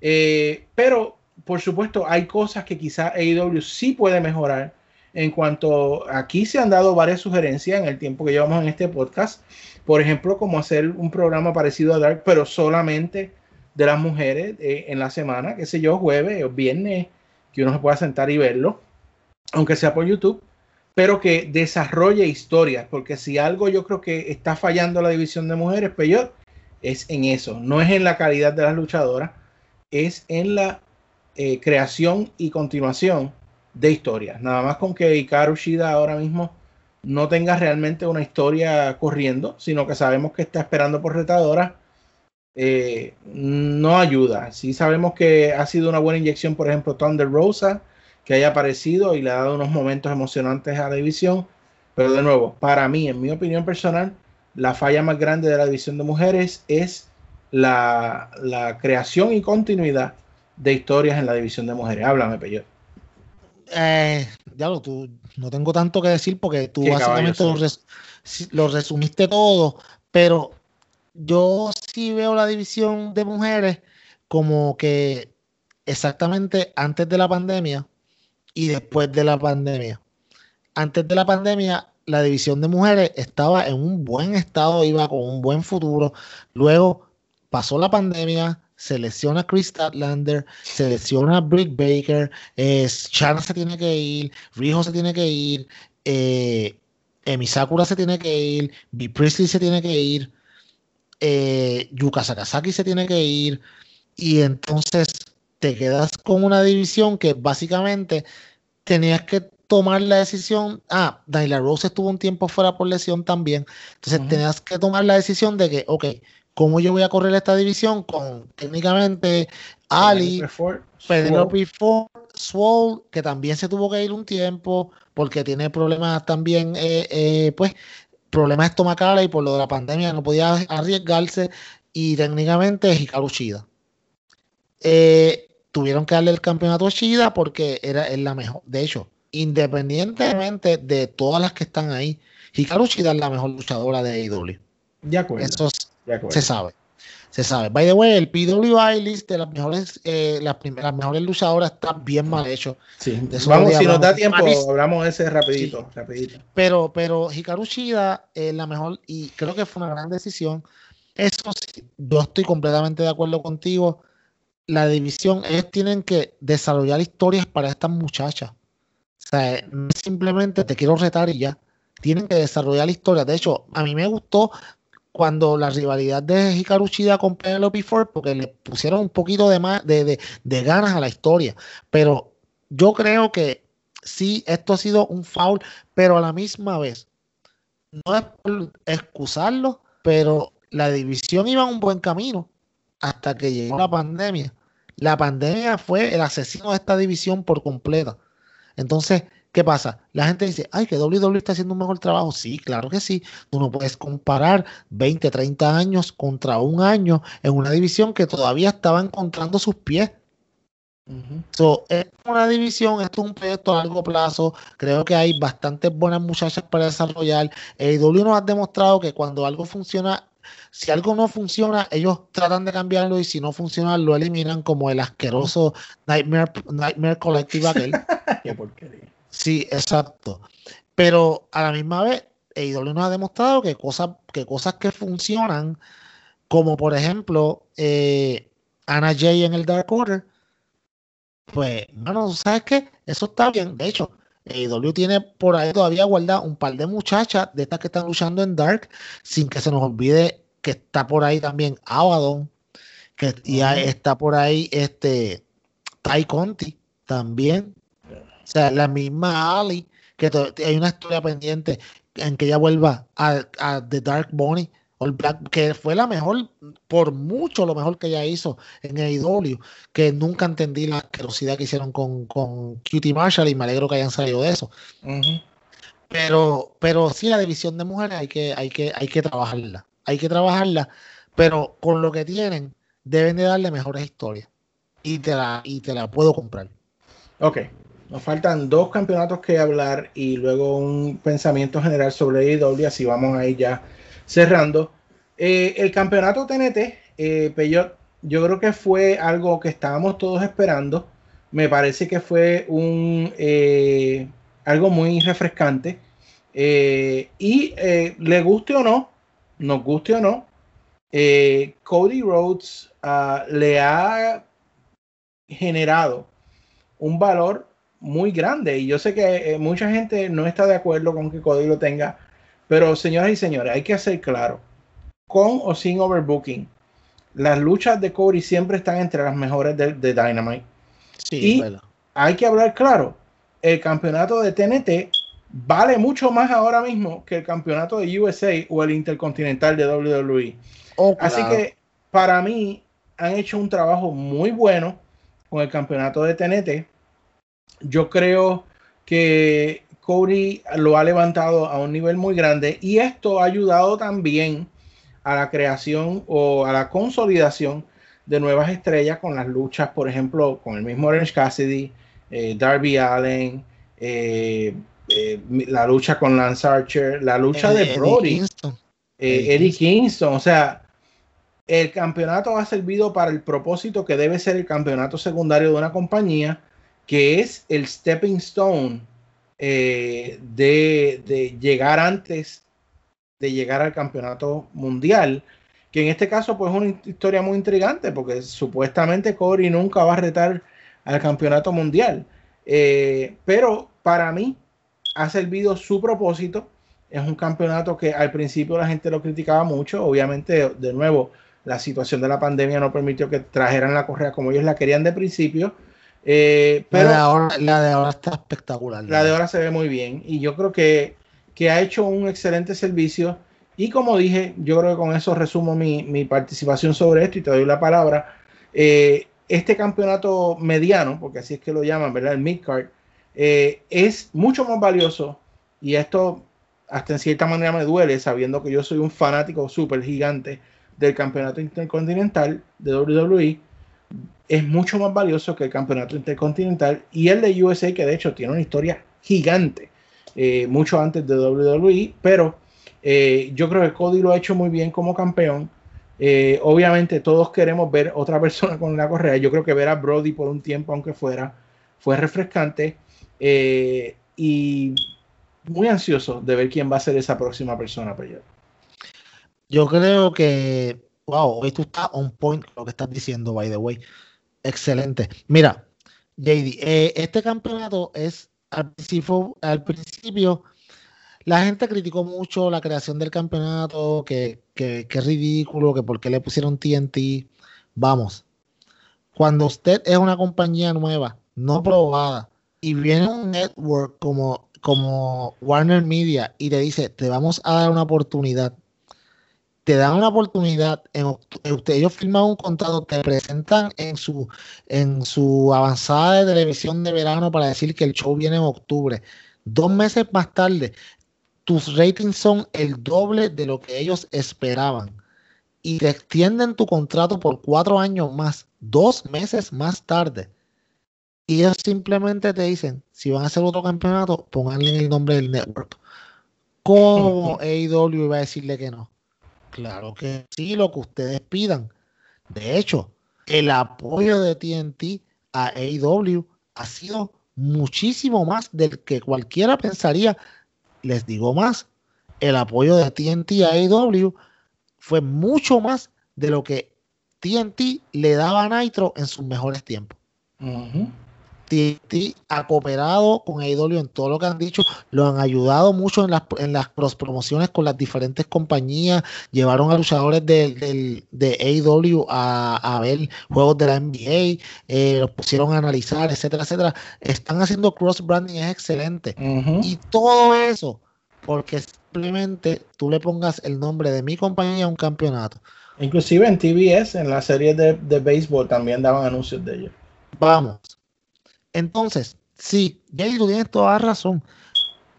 Eh, pero, por supuesto, hay cosas que quizás AEW sí puede mejorar. En cuanto aquí se han dado varias sugerencias en el tiempo que llevamos en este podcast. Por ejemplo, como hacer un programa parecido a Dark, pero solamente de las mujeres eh, en la semana, qué sé yo, jueves o viernes, que uno se pueda sentar y verlo, aunque sea por YouTube, pero que desarrolle historias, porque si algo yo creo que está fallando la división de mujeres, peor, es en eso, no es en la calidad de las luchadoras, es en la eh, creación y continuación de historias. Nada más con que Hikaru Shida ahora mismo no tenga realmente una historia corriendo, sino que sabemos que está esperando por retadora, eh, no ayuda. Sí sabemos que ha sido una buena inyección, por ejemplo, Thunder Rosa, que haya aparecido y le ha dado unos momentos emocionantes a la división, pero de nuevo, para mí, en mi opinión personal, la falla más grande de la división de mujeres es la, la creación y continuidad de historias en la división de mujeres. Háblame, Peyo. Eh, ya lo, tú, no tengo tanto que decir porque tú Qué básicamente caballo lo, res- si- lo resumiste todo, pero yo sí veo la división de mujeres como que exactamente antes de la pandemia y después de la pandemia. Antes de la pandemia, la división de mujeres estaba en un buen estado, iba con un buen futuro. Luego pasó la pandemia, se lesiona Chris Statlander, se lesiona Britt Baker, eh, Shana se tiene que ir, Rijo se tiene que ir, eh, Emi Sakura se tiene que ir, B. Priestley se tiene que ir, eh, Yuka Sakazaki se tiene que ir, y entonces te quedas con una división que básicamente tenías que tomar la decisión. Ah, Nyla Rose estuvo un tiempo fuera por lesión también. Entonces tenías que tomar la decisión de que, ok, ¿cómo yo voy a correr esta división con técnicamente Ali, Penelope Ford, Swole, que también se tuvo que ir un tiempo porque tiene problemas también, eh, eh, pues, problemas estomacales y por lo de la pandemia no podía arriesgarse y técnicamente Hikaru Shida. Eh, tuvieron que darle el campeonato a Shida porque era es la mejor. De hecho, independientemente de todas las que están ahí, Hikaru Shida es la mejor luchadora de AEW. De acuerdo. Eso de acuerdo. se sabe. Se sabe. By the way, el PWI list de las mejores, eh, las, las mejores luchadoras está bien mal hecho. Sí. Vamos, si nos da tiempo, hablamos de ese rapidito, rapidito. Pero, pero Hikaru Shida es la mejor y creo que fue una gran decisión. Eso sí, yo estoy completamente de acuerdo contigo. La división, ellos tienen que desarrollar historias para estas muchachas. O sea, no simplemente te quiero retar y ya. Tienen que desarrollar historias. De hecho, a mí me gustó cuando la rivalidad de Hikaru Shida con Penelope Ford, porque le pusieron un poquito de, más, de, de, de ganas a la historia. Pero yo creo que sí, esto ha sido un foul, pero a la misma vez, no es por excusarlo, pero la división iba en un buen camino hasta que llegó la pandemia. La pandemia fue el asesino de esta división por completa. Entonces, ¿qué pasa? La gente dice, ay, que WWE está haciendo un mejor trabajo. Sí, claro que sí. Tú no puedes comparar 20, 30 años contra un año en una división que todavía estaba encontrando sus pies. So, es una división, esto es un proyecto a largo plazo. Creo que hay bastantes buenas muchachas para desarrollar. AEW nos ha demostrado que cuando algo funciona, si algo no funciona, ellos tratan de cambiarlo y si no funciona, lo eliminan como el asqueroso Nightmare, Nightmare Collective aquel. Qué porquería. Sí, exacto. Pero a la misma vez, AEW nos ha demostrado que cosas que, cosas que funcionan, como por ejemplo eh, Anna Jay en el Dark Order, pues, bueno, ¿sabes qué? Eso está bien. De hecho, AEW tiene por ahí todavía guardado un par de muchachas de estas que están luchando en Dark, sin que se nos olvide que está por ahí también Abaddon, que ya está por ahí este Tai Conti también. O sea, la misma Ali, que hay una historia pendiente en que ella vuelva a, a The Dark Bunny que fue la mejor, por mucho lo mejor que ella hizo en AEW, que nunca entendí la asquerosidad que hicieron con, con Cutie Marshall y me alegro que hayan salido de eso. Pero, pero sí, la división de mujeres hay que, hay que, hay que trabajarla. Hay que trabajarla, pero con lo que tienen, deben de darle mejores historias. Y te la, y te la puedo comprar. Ok. Nos faltan dos campeonatos que hablar y luego un pensamiento general sobre AEW, así vamos ahí ya cerrando. Eh, el campeonato TNT, eh, yo creo que fue algo que estábamos todos esperando. Me parece que fue un eh, algo muy refrescante. y le guste o no, nos guste o no, Cody Rhodes ah, le ha generado un valor muy grande. Y yo sé que mucha gente no está de acuerdo con que Cody lo tenga pero señoras y señores, hay que hacer claro, con o sin overbooking, las luchas de Cody siempre están entre las mejores de, Dynamite. Sí, y hay que hablar claro, el campeonato de TNT vale mucho más ahora mismo que el campeonato de USA o el Intercontinental de WWE. Oh, Así que para mí han hecho un trabajo muy bueno con el campeonato de TNT. Yo creo que Cody lo ha levantado a un nivel muy grande y esto ha ayudado también a la creación o a la consolidación de nuevas estrellas con las luchas, por ejemplo, con el mismo Orange Cassidy, eh, Darby Allen, eh, eh, la lucha con Lance Archer, la lucha de Brody, Eddie Kingston. O sea, el campeonato ha servido para el propósito que debe ser el campeonato secundario de una compañía, que es el stepping stone eh, de, llegar antes de llegar al campeonato mundial, que en este caso pues es una historia muy intrigante porque supuestamente Cody nunca va a retar al campeonato mundial, eh, pero para mí ha servido su propósito, es un campeonato que al principio la gente lo criticaba mucho, obviamente de nuevo la situación de la pandemia no permitió que trajeran la correa como ellos la querían de principio, eh, pero la de, ahora, está espectacular. La de ahora se ve muy bien y yo creo que, que, ha hecho un excelente servicio. Y como dije, yo creo que con eso resumo mi, mi participación sobre esto y te doy la palabra. Eh, este campeonato mediano, porque así es que lo llaman, ¿verdad? El midcard, eh, es mucho más valioso y esto hasta en cierta manera me duele sabiendo que yo soy un fanático súper gigante del campeonato intercontinental de WWE es mucho más valioso que el campeonato intercontinental y el de USA, que de hecho tiene una historia gigante, eh, mucho antes de WWE, pero eh, yo creo que Cody lo ha hecho muy bien como campeón. Eh, obviamente todos queremos ver otra persona con la correa. Yo creo que ver a Brody por un tiempo, aunque fuera, fue refrescante y muy ansioso de ver quién va a ser esa próxima persona. Yo creo que, wow, hoy tú estás on point lo que estás diciendo, by the way. Excelente. Mira, JD, eh, este campeonato es al principio, la gente criticó mucho la creación del campeonato, que, que, que ridículo, que por qué le pusieron TNT. Vamos, cuando usted es una compañía nueva, no probada, y viene un network como, como Warner Media y te dice, te vamos a dar una oportunidad te dan una oportunidad, en, ellos firman un contrato, te presentan en su, en su avanzada de televisión de verano para decir que el show viene en octubre. Dos meses más tarde, tus ratings son el doble de lo que ellos esperaban. Y te extienden tu contrato por cuatro años más, dos meses más tarde. Y ellos simplemente te dicen, si van a hacer otro campeonato, pónganle el nombre del network. ¿Cómo AEW iba a decirle que no? Claro que sí, lo que ustedes pidan. De hecho, el apoyo de TNT a AEW ha sido muchísimo más del que cualquiera pensaría. Les digo más, el apoyo de TNT a AEW fue mucho más de lo que TNT le daba a Nitro en sus mejores tiempos. TNT ha cooperado con AEW en todo lo que han dicho, lo han ayudado mucho en las, en las cross promociones con las diferentes compañías, llevaron a luchadores de, de, AEW a, ver juegos de la NBA, eh, los pusieron a analizar, etcétera, etcétera. Están haciendo cross branding, es excelente. Y todo eso, porque simplemente tú le pongas el nombre de mi compañía a un campeonato. Inclusive en TBS, en la serie de, de béisbol, también daban anuncios de ellos. Vamos, entonces, sí, Jay, tú tienes toda razón.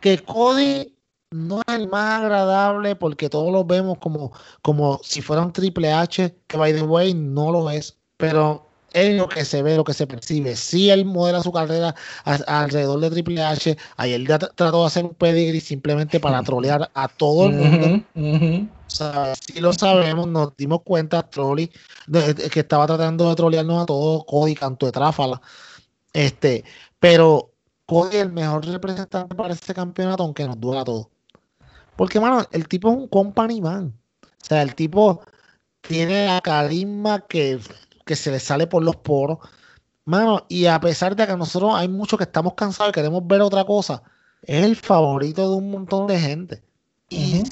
Que Cody no es el más agradable porque todos lo vemos como, como si fuera un Triple H, que by the way no lo es, pero es lo que se ve, lo que se percibe. Si él modela su carrera alrededor de Triple H, ayer trató de hacer un pedigree simplemente para trolear a todo el mundo. si lo sabemos, nos dimos cuenta, Trolly, que estaba tratando de trolearnos a todos, Cody, canto de tráfala. Este, pero Cody es el mejor representante para este campeonato, aunque nos duela todo. Porque, mano, el tipo es un company man. O sea, el tipo tiene la carisma que, que se le sale por los poros. Mano, y a pesar de que nosotros hay muchos que estamos cansados y queremos ver otra cosa, es el favorito de un montón de gente. Y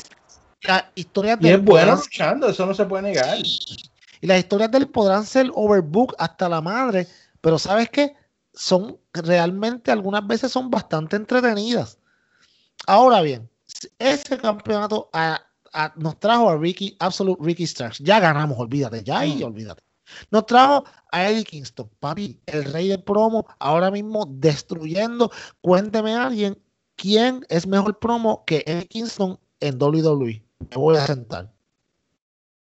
la historia y es bueno luchando, eso no se puede negar. Y las historias de él podrán ser overbook hasta la madre, pero ¿sabes qué? Son realmente algunas veces son bastante entretenidas. Ahora bien, ese campeonato nos trajo a Ricky, Absolute Ricky Starks. Ya ganamos, olvídate, ya y mm. olvídate. Nos trajo a Eddie Kingston, papi, el rey del promo, ahora mismo destruyendo. Cuénteme a alguien quién es mejor promo que Eddie Kingston en WWE. Me voy a sentar.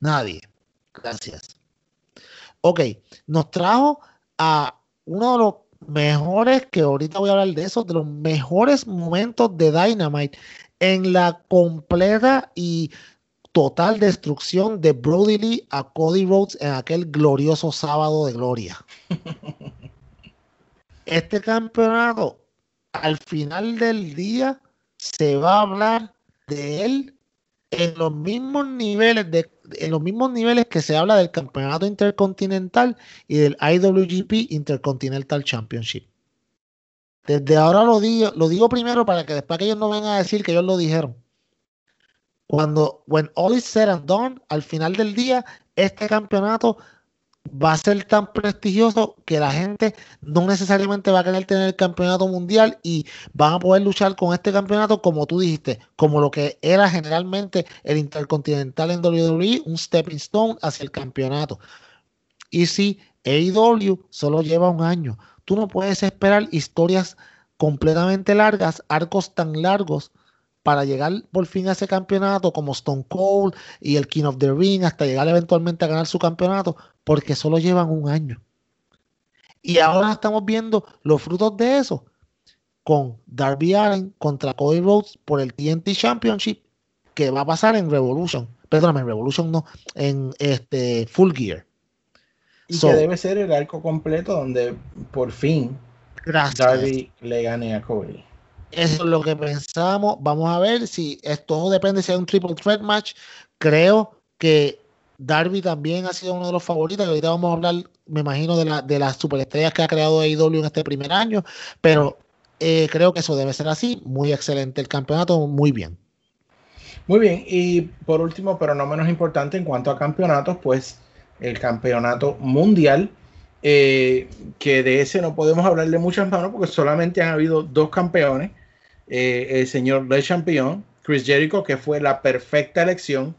Nadie. Gracias. Ok, nos trajo a uno de los mejores, que ahorita voy a hablar de eso, de los mejores momentos de Dynamite en la completa y total destrucción de Brody Lee a Cody Rhodes en aquel glorioso sábado de gloria. Este campeonato, al final del día, se va a hablar de él en los mismos niveles de en los mismos niveles que se habla del campeonato intercontinental y del IWGP Intercontinental Championship. Desde ahora lo digo, lo digo primero para que después que ellos no vengan a decir que ellos lo dijeron. Cuando, when all is said and done, al final del día, este campeonato va a ser tan prestigioso que la gente no necesariamente va a querer tener el campeonato mundial y van a poder luchar con este campeonato como tú dijiste, como lo que era generalmente el intercontinental en WWE, un stepping stone hacia el campeonato. Y si AEW solo lleva un año, tú no puedes esperar historias completamente largas, arcos tan largos para llegar por fin a ese campeonato como Stone Cold y el King of the Ring hasta llegar eventualmente a ganar su campeonato porque solo llevan un año. Y ahora estamos viendo los frutos de eso con Darby Allen contra Cody Rhodes por el TNT Championship que va a pasar en Revolution. Perdóname, en Revolution no, en este Full Gear. Y que debe ser el arco completo donde por fin Darby le gane a Cody. Eso es lo que pensamos. Vamos a ver si esto depende si hay un triple threat match. Creo que Darby también ha sido uno de los favoritos. Ahorita vamos a hablar, me imagino, de, la, de las superestrellas que ha creado AEW en este primer año. Pero eh, creo que eso debe ser así. Muy excelente el campeonato, muy bien. Muy bien. Y por último, pero no menos importante en cuanto a campeonatos, pues el campeonato mundial. Eh, que de ese no podemos hablarle mucho manos porque solamente han habido dos campeones. Eh, el señor Le Champion, Chris Jericho, que fue la perfecta elección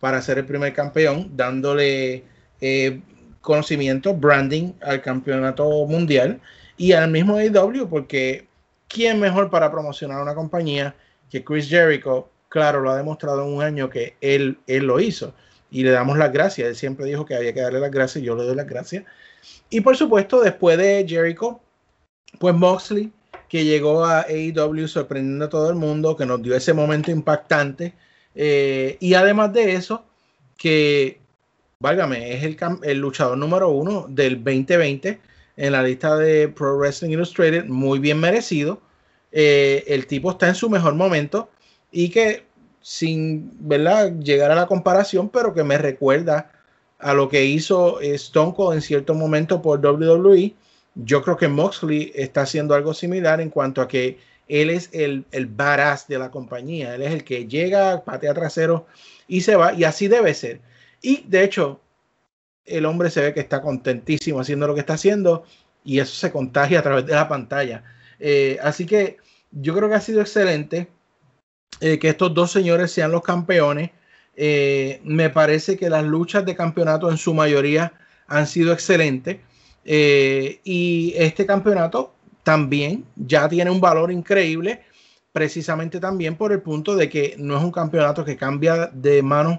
para ser el primer campeón, dándole eh, conocimiento, branding al campeonato mundial y al mismo AEW, porque ¿quién mejor para promocionar una compañía que Chris Jericho? Claro, lo ha demostrado en un año que él, él lo hizo y le damos las gracias. Él siempre dijo que había que darle las gracias, yo le doy las gracias. Y por supuesto, después de Jericho, pues Moxley, que llegó a AEW sorprendiendo a todo el mundo, que nos dio ese momento impactante. eh, y además de eso, que, válgame, es el, luchador número uno del 2020 en la lista de Pro Wrestling Illustrated, muy bien merecido. Eh, el tipo está en su mejor momento y que sin ¿verdad? llegar a la comparación, pero que me recuerda a lo que hizo eh, Stone Cold en cierto momento por WWE. Yo creo que Moxley está haciendo algo similar en cuanto a que él es el, el badass de la compañía. Él es el que llega, patea trasero y se va. Y así debe ser. Y de hecho, el hombre se ve que está contentísimo haciendo lo que está haciendo y eso se contagia a través de la pantalla. Eh, así que yo creo que ha sido excelente eh, que estos dos señores sean los campeones. Eh, me parece que las luchas de campeonato en su mayoría han sido excelentes. Eh, y este campeonato también ya tiene un valor increíble, precisamente también por el punto de que no es un campeonato que cambia de manos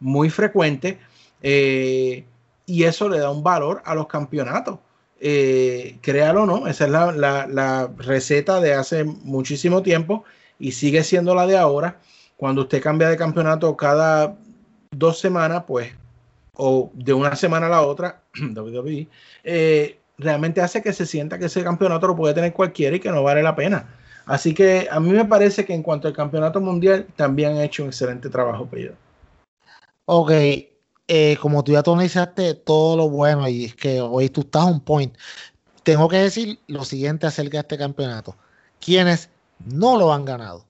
muy frecuente. eh, y eso le da un valor a los campeonatos. Eh, créalo o no, esa es la, la- la receta de hace muchísimo tiempo y sigue siendo la de ahora. Cuando usted cambia de campeonato cada dos semanas, pues, o de una semana a la otra, WWE, eh, realmente hace que se sienta que ese campeonato lo puede tener cualquiera y que no vale la pena. Así que a mí me parece que en cuanto al campeonato mundial, también han hecho un excelente trabajo, Pedro. Ok, eh, como tú ya tonizaste todo lo bueno y es que hoy tú estás on point, tengo que decir lo siguiente acerca de este campeonato. Quienes no lo han ganado.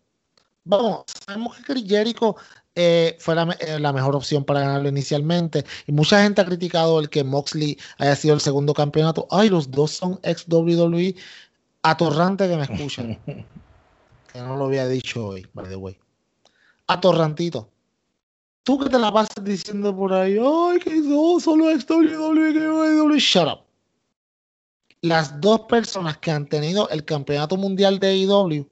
Vamos, sabemos que Chris Jericho eh, fue la, eh, la mejor opción para ganarlo inicialmente y mucha gente ha criticado el que Moxley haya sido el segundo campeonato. Ay, los dos son ex WWE. Atorrante que me escuchan. que no lo había dicho hoy, by the way. Atorrantito. Tú que te la pasas diciendo por ahí, ay, que no, solo ex WWE, que WWE, shut up. Las dos personas que han tenido el campeonato mundial de AEW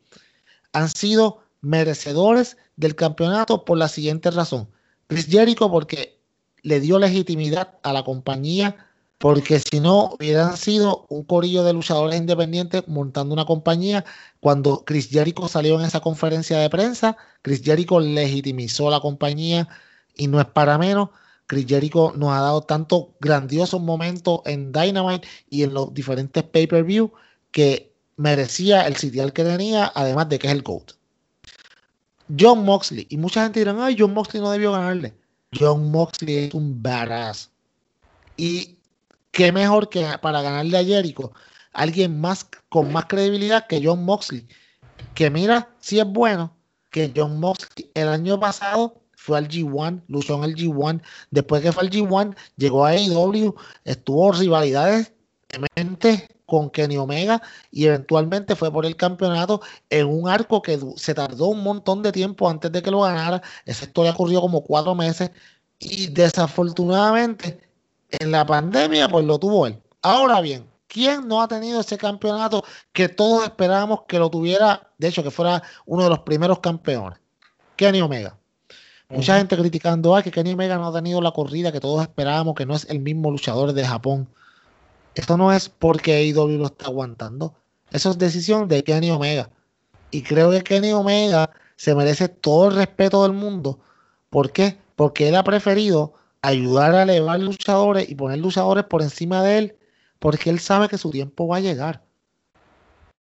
han sido merecedores del campeonato por la siguiente razón. Chris Jericho porque le dio legitimidad a la compañía, porque si no hubieran sido un corillo de luchadores independientes montando una compañía, cuando Chris Jericho salió en esa conferencia de prensa, Chris Jericho legitimizó la compañía y no es para menos. Chris Jericho nos ha dado tantos grandiosos momentos en Dynamite y en los diferentes pay-per-view que merecía el sitial que tenía, además de que es el GOAT. John Moxley, y mucha gente dirán, ay, John Moxley no debió ganarle. John Moxley es un badass. Y qué mejor que para ganarle a Jericho, alguien más con más credibilidad que John Moxley. Que mira, si es bueno, que John Moxley el año pasado fue al G1, luchó en el G1. Después que fue al G1, llegó a AEW, estuvo rivalidades dementes con Kenny Omega y eventualmente fue por el campeonato en un arco que se tardó un montón de tiempo antes de que lo ganara. Esa historia ocurrió como cuatro meses y desafortunadamente en la pandemia pues lo tuvo él. Ahora bien, ¿quién no ha tenido ese campeonato que todos esperábamos que lo tuviera? De hecho, que fuera uno de los primeros campeones. Kenny Omega. Mucha gente criticando ah, que Kenny Omega no ha tenido la corrida que todos esperábamos, que no es el mismo luchador de Japón. Esto no es porque AEW lo está aguantando. Eso es decisión de Kenny Omega. Y creo que Kenny Omega se merece todo el respeto del mundo. ¿Por qué? Porque él ha preferido ayudar a elevar luchadores y poner luchadores por encima de él, porque él sabe que su tiempo va a llegar.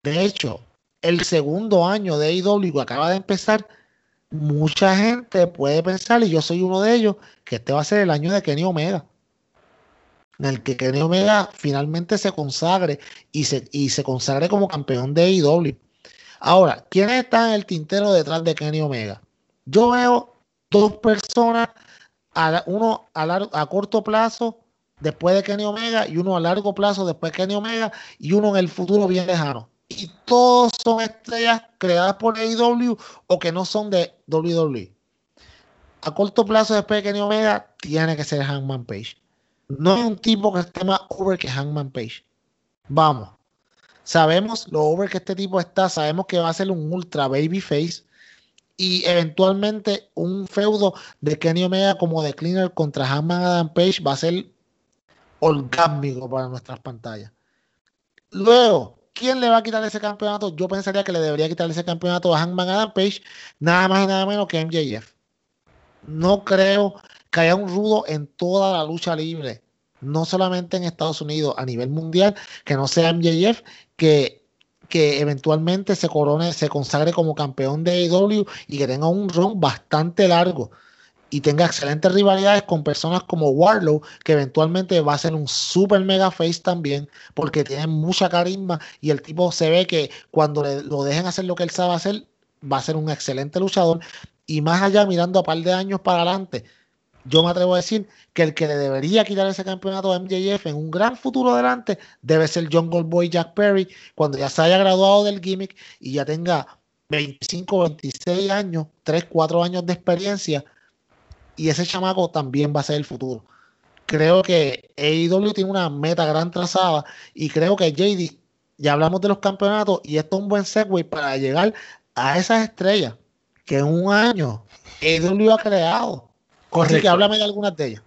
De hecho, el segundo año de AEW acaba de empezar, mucha gente puede pensar, y yo soy uno de ellos, que este va a ser el año de Kenny Omega. En el que Kenny Omega finalmente se consagre y se, y se consagre como campeón de AEW. Ahora, ¿quiénes están en el tintero detrás de Kenny Omega? Yo veo dos personas, a uno a, lar- a corto plazo después de Kenny Omega y uno a largo plazo después de Kenny Omega y uno en el futuro bien lejano. Y todos son estrellas creadas por AEW o que no son de WWE. A corto plazo después de Kenny Omega tiene que ser Hangman Page. No hay un tipo que esté más over que Hangman Page. Vamos. Sabemos lo over que este tipo está. Sabemos que va a ser un ultra babyface. Y eventualmente un feudo de Kenny Omega como de Cleaner contra Hangman Adam Page va a ser orgásmico para nuestras pantallas. Luego, ¿quién le va a quitar ese campeonato? Yo pensaría que le debería quitar ese campeonato a Hangman Adam Page, nada más y nada menos que MJF. No creo que haya un rudo en toda la lucha libre, no solamente en Estados Unidos, a nivel mundial, que no sea MJF, que, que eventualmente se corone, se consagre como campeón de AEW y que tenga un run bastante largo y tenga excelentes rivalidades con personas como Warlow, que eventualmente va a ser un super mega face también, porque tiene mucha carisma y el tipo se ve que cuando le, lo dejen hacer lo que él sabe hacer, va a ser un excelente luchador. Y más allá, mirando a par de años para adelante, yo me atrevo a decir que el que le debería quitar ese campeonato a MJF en un gran futuro adelante debe ser John Goldboy Jack Perry, cuando ya se haya graduado del gimmick y ya tenga 25, 26 años, 3, 4 años de experiencia y ese chamaco también va a ser el futuro. Creo que AEW tiene una meta gran trazada y creo que JD, ya hablamos de los campeonatos y esto es un buen segue para llegar a esas estrellas que en un año AEW ha creado. Así que háblame de algunas de ellas.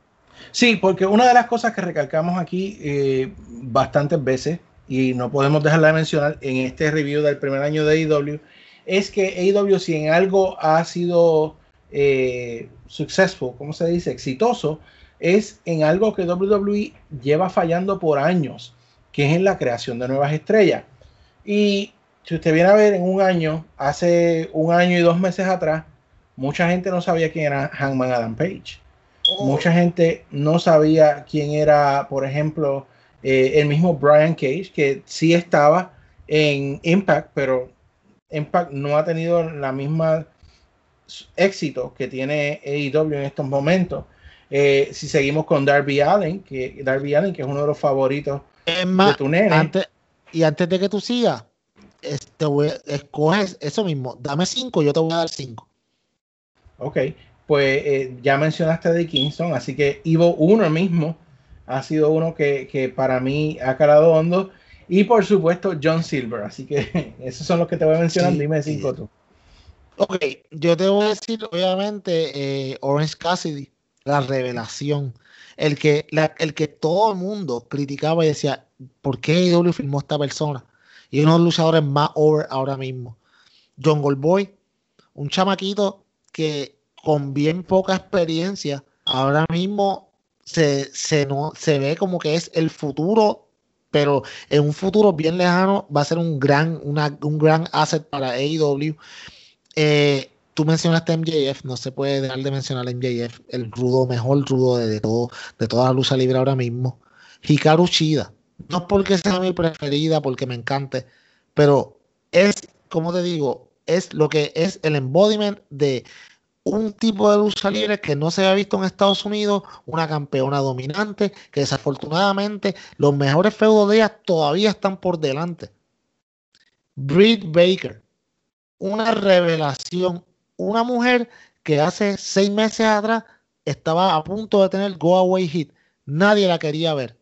Sí, porque una de las cosas que recalcamos aquí eh, bastantes veces y no podemos dejarla de mencionar en este review del primer año de AEW es que AEW si en algo ha sido eh, successful, ¿cómo se dice? Exitoso, es en algo que WWE lleva fallando por años, que es en la creación de nuevas estrellas. Y si usted viene a ver en un año, hace un año y dos meses atrás, mucha gente no sabía quién era Hangman Adam Page. Oh. Mucha gente no sabía quién era, por ejemplo, eh, el mismo Brian Cage, que sí estaba en Impact, pero Impact no ha tenido la misma éxito que tiene AEW en estos momentos. Eh, si seguimos con Darby Allen, que Darby Allen, que es uno de los favoritos de tu nene. antes, y antes de que tú sigas, este, voy- escoges eso mismo, dame cinco, yo te voy a dar cinco. Ok, pues eh, ya mencionaste de Kingston, así que Ivo 1 mismo ha sido uno que, que para mí ha calado hondo. Y por supuesto, John Silver. Así que esos son los que te voy a mencionar. Sí, Dime cinco tú. Ok, yo te voy a decir, obviamente, eh, Orange Cassidy, la revelación. El que, la- el que todo el mundo criticaba y decía, ¿por qué AEW firmó a esta persona? Y uno de los luchadores más over ahora mismo. John Goldboy, un chamaquito que con bien poca experiencia, ahora mismo se, se, no, se ve como que es el futuro, pero en un futuro bien lejano va a ser un gran, una- un gran asset para AEW. Eh, tú mencionaste MJF, no se puede dejar de mencionar a MJF, el rudo, mejor rudo de, de todo, de toda la lucha libre ahora mismo. Hikaru Shida, no porque sea mi preferida, porque me encante, pero es, como te digo, es lo que es el embodiment de un tipo de lucha libre que no se había visto en Estados Unidos, una campeona dominante, que desafortunadamente los mejores feudos de ella todavía están por delante. Britt Baker, una revelación, una mujer que hace seis meses atrás estaba a punto de tener go away hit, nadie la quería ver,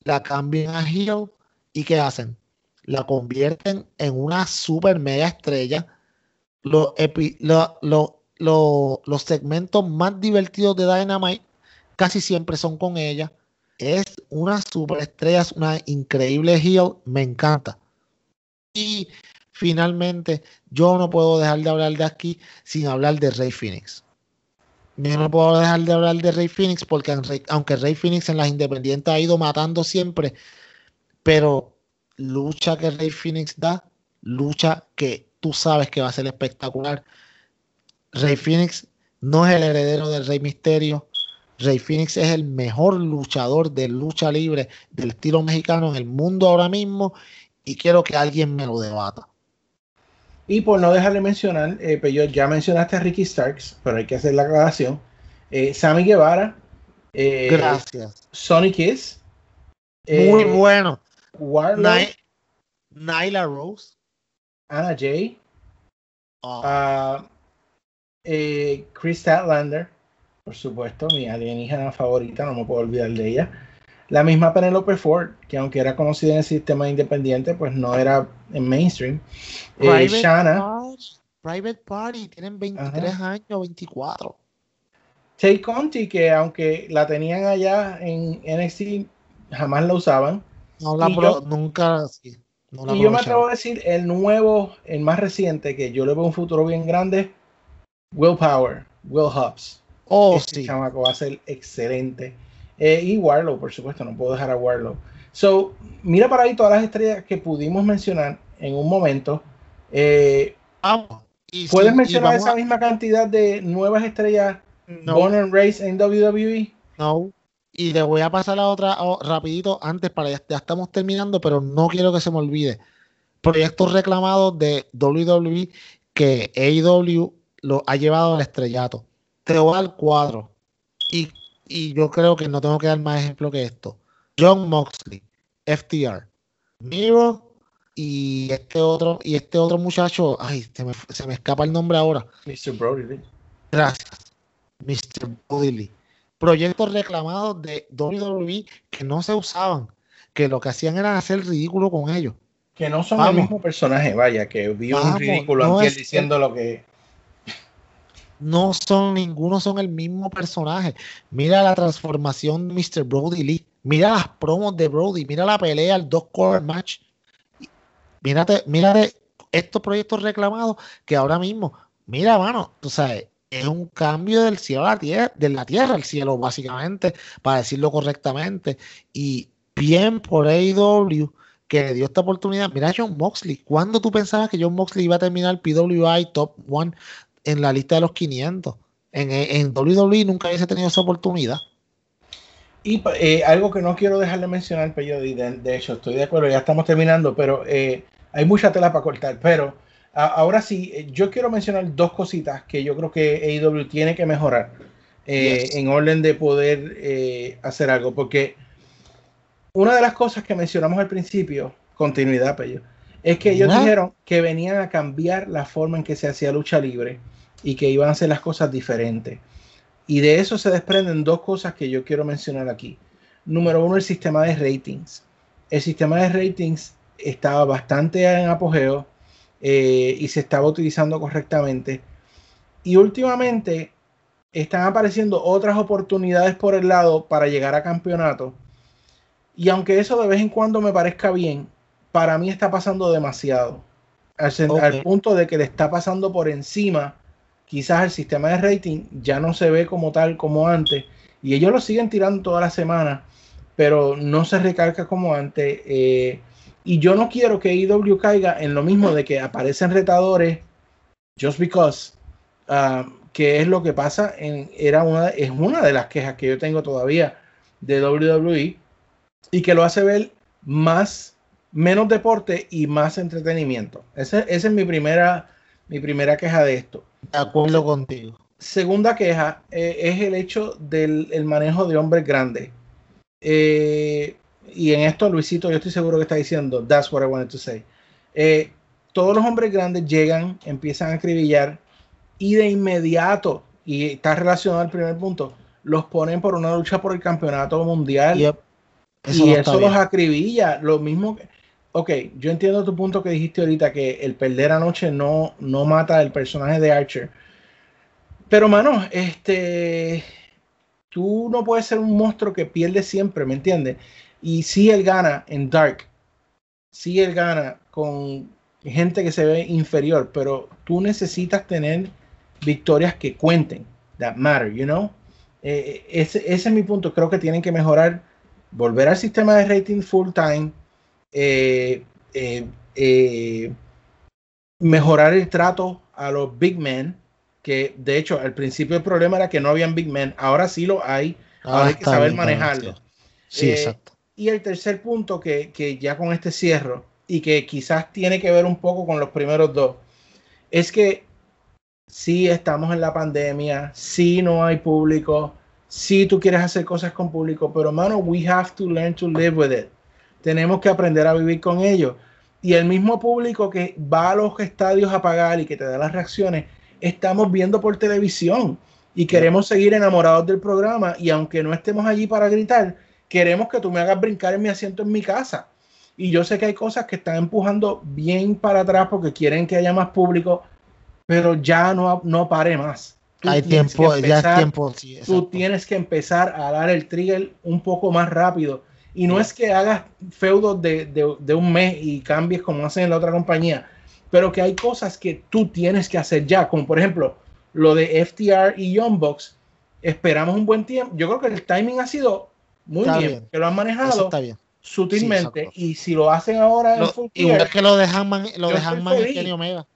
la cambian a heel y ¿qué hacen? La convierten en una super mega estrella. Los, epi- lo- lo- lo- los segmentos más divertidos de Dynamite casi siempre son con ella. Es una superestrella, es una increíble heel, me encanta. Y finalmente, yo no puedo dejar de hablar de aquí sin hablar de Rey Phoenix. Yo no puedo dejar de hablar de Rey Phoenix porque aunque Rey Phoenix en las independientes ha ido matando siempre, pero lucha que Rey Phoenix da, lucha que tú sabes que va a ser espectacular. Rey Phoenix no es el heredero del Rey Misterio. Rey Phoenix es el mejor luchador de lucha libre del estilo mexicano en el mundo ahora mismo y quiero que alguien me lo debata. Y por no dejarle mencionar, eh, pues yo ya mencionaste a Ricky Starks, pero hay que hacer la aclaración. Eh, Sammy Guevara, eh, Gracias. Sonny Kiss, Muy eh, bueno. Warlock, Ny- Nyla Rose. Anna Jay, Oh, a eh, Chris Statlander, por supuesto, mi alienígena favorita, no me puedo olvidar de ella. La misma Penelope Ford, que aunque era conocida en el sistema independiente, pues no era en mainstream. Eh, Private Shanna, Party. Private Party. Tienen 23 años, 24. Tay Conti, que aunque la tenían allá en NXT, jamás la usaban. No la yo- nunca, sí, No Y yo me atrevo a decir el nuevo, el más reciente, que yo le veo un futuro bien grande, Will Power, Will Hobbs. Oh, este sí. chamaco va a ser excelente. Eh, y Warlow, por supuesto, no puedo dejar a Warlow. So, mira para ahí todas las estrellas que pudimos mencionar en un momento. Eh. Y ¿Puedes sí, mencionar esa a- misma cantidad de nuevas estrellas No. born and raised en WWE? No. Y le voy a pasar a otra oh, rapidito antes para ya, ya estamos terminando, pero no quiero que se me olvide. Proyectos reclamados de WWE que AEW lo ha llevado al estrellato. Te voy al cuadro. Y, y yo creo que no tengo que dar más ejemplo que esto. John Moxley, FTR, Miro y este otro, y este otro muchacho, ay, se me, se me escapa el nombre ahora. Mr. Brody. Gracias, Mr. Bodily. Proyectos reclamados de WWE que no se usaban, que lo que hacían era hacer ridículo con ellos. Que no son Vamos. el mismo personaje, vaya, que vio un ridículo no es- diciendo lo que. No son, ninguno son el mismo personaje. Mira la transformación de Mr. Brody Lee. Mira las promos de Brody. Mira la pelea, el dos core match. Mírate, mírate estos proyectos reclamados que ahora mismo, mira, mano, tú sabes, es un cambio del cielo a la tierra, de la tierra al cielo, básicamente, para decirlo correctamente. Y bien por AEW que le dio esta oportunidad. Mira John Moxley. ¿Cuándo tú pensabas que John Moxley iba a terminar PWI Top One en la lista de los 500? En, en WWE nunca hubiese tenido esa oportunidad. Y eh, algo que no quiero dejar de mencionar, pero y de, de hecho estoy de acuerdo, ya estamos terminando, pero eh, hay mucha tela para cortar. Pero ahora sí, eh, yo quiero mencionar dos cositas que yo creo que AEW tiene que mejorar eh, Yes. en orden de poder eh, hacer algo, porque una de las cosas que mencionamos al principio, continuidad, Pello, es que ellos dijeron que venían a cambiar la forma en que se hacía lucha libre y que iban a hacer las cosas diferentes. Y de eso se desprenden dos cosas que yo quiero mencionar aquí. Número uno, el sistema de ratings. El sistema de ratings estaba bastante en apogeo eh, y se estaba utilizando correctamente. Y últimamente están apareciendo otras oportunidades por el lado para llegar a campeonato. Y aunque eso de vez en cuando me parezca bien, para mí está pasando demasiado. Al, punto de que le está pasando por encima quizás el sistema de rating ya no se ve como tal como antes y ellos lo siguen tirando toda la semana pero no se recarga como antes eh, y yo no quiero que IW caiga en lo mismo de que aparecen retadores just because ah, que es lo que pasa en era una es una de las quejas que yo tengo todavía de WWE y que lo hace ver más menos deporte y más entretenimiento Ese- esa es mi primera mi primera queja de esto De acuerdo contigo. segunda queja eh, es el hecho del el manejo de hombres grandes. Eh, y en esto, Luisito, yo estoy seguro que está diciendo, that's what I wanted to say. Eh, todos los hombres grandes llegan, empiezan a acribillar y de inmediato, y está relacionado al primer punto, los ponen por una lucha por el campeonato mundial Yep. Eso y no eso los acribilla. Lo mismo que. Ok, yo entiendo tu punto que dijiste ahorita, que el perder anoche no, no mata el personaje de Archer. Pero, mano, este. Tú no puedes ser un monstruo que pierde siempre, ¿me entiendes? Y si él gana en Dark, si él gana con gente que se ve inferior, pero tú necesitas tener victorias que cuenten, that matter, you know? Eh, ese, ese es mi punto. Creo que tienen que mejorar, volver al sistema de rating full time, eh, eh, mejorar el trato a los big men, que de hecho al principio el problema era que no habían big men, ahora sí lo hay, ahora hay que saber bien, manejarlo. Sí, exacto. Y el tercer punto que, que ya con este cierro y que quizás tiene que ver un poco con los primeros dos, es que si estamos en la pandemia, si no hay público, si tú quieres hacer cosas con público, pero mano, we have to learn to live with it. Tenemos que aprender a vivir con ello. Y el mismo público que va a los estadios a pagar y que te da las reacciones, estamos viendo por televisión y queremos seguir enamorados del programa y aunque no estemos allí para gritar, queremos que tú me hagas brincar en mi asiento en mi casa. Y yo sé que hay cosas que están empujando bien para atrás porque quieren que haya más público, pero ya no, no pare más. Tú Hay tiempo, ya es empezar- tiempo. sí, Tú tienes que empezar a dar el trigger un poco más rápido Y no es que hagas feudos de, de, de un mes y cambies como hacen en la otra compañía, pero que hay cosas que tú tienes que hacer ya, como por ejemplo lo de FTR y Young Bucks. Esperamos un buen tiempo. Yo creo que el timing ha sido muy bien, bien. que lo han manejado está bien. sutilmente. y si lo hacen ahora en Lo- Full igual Gear, que lo de Hanman, lo de Hanman y. Kenny Omega.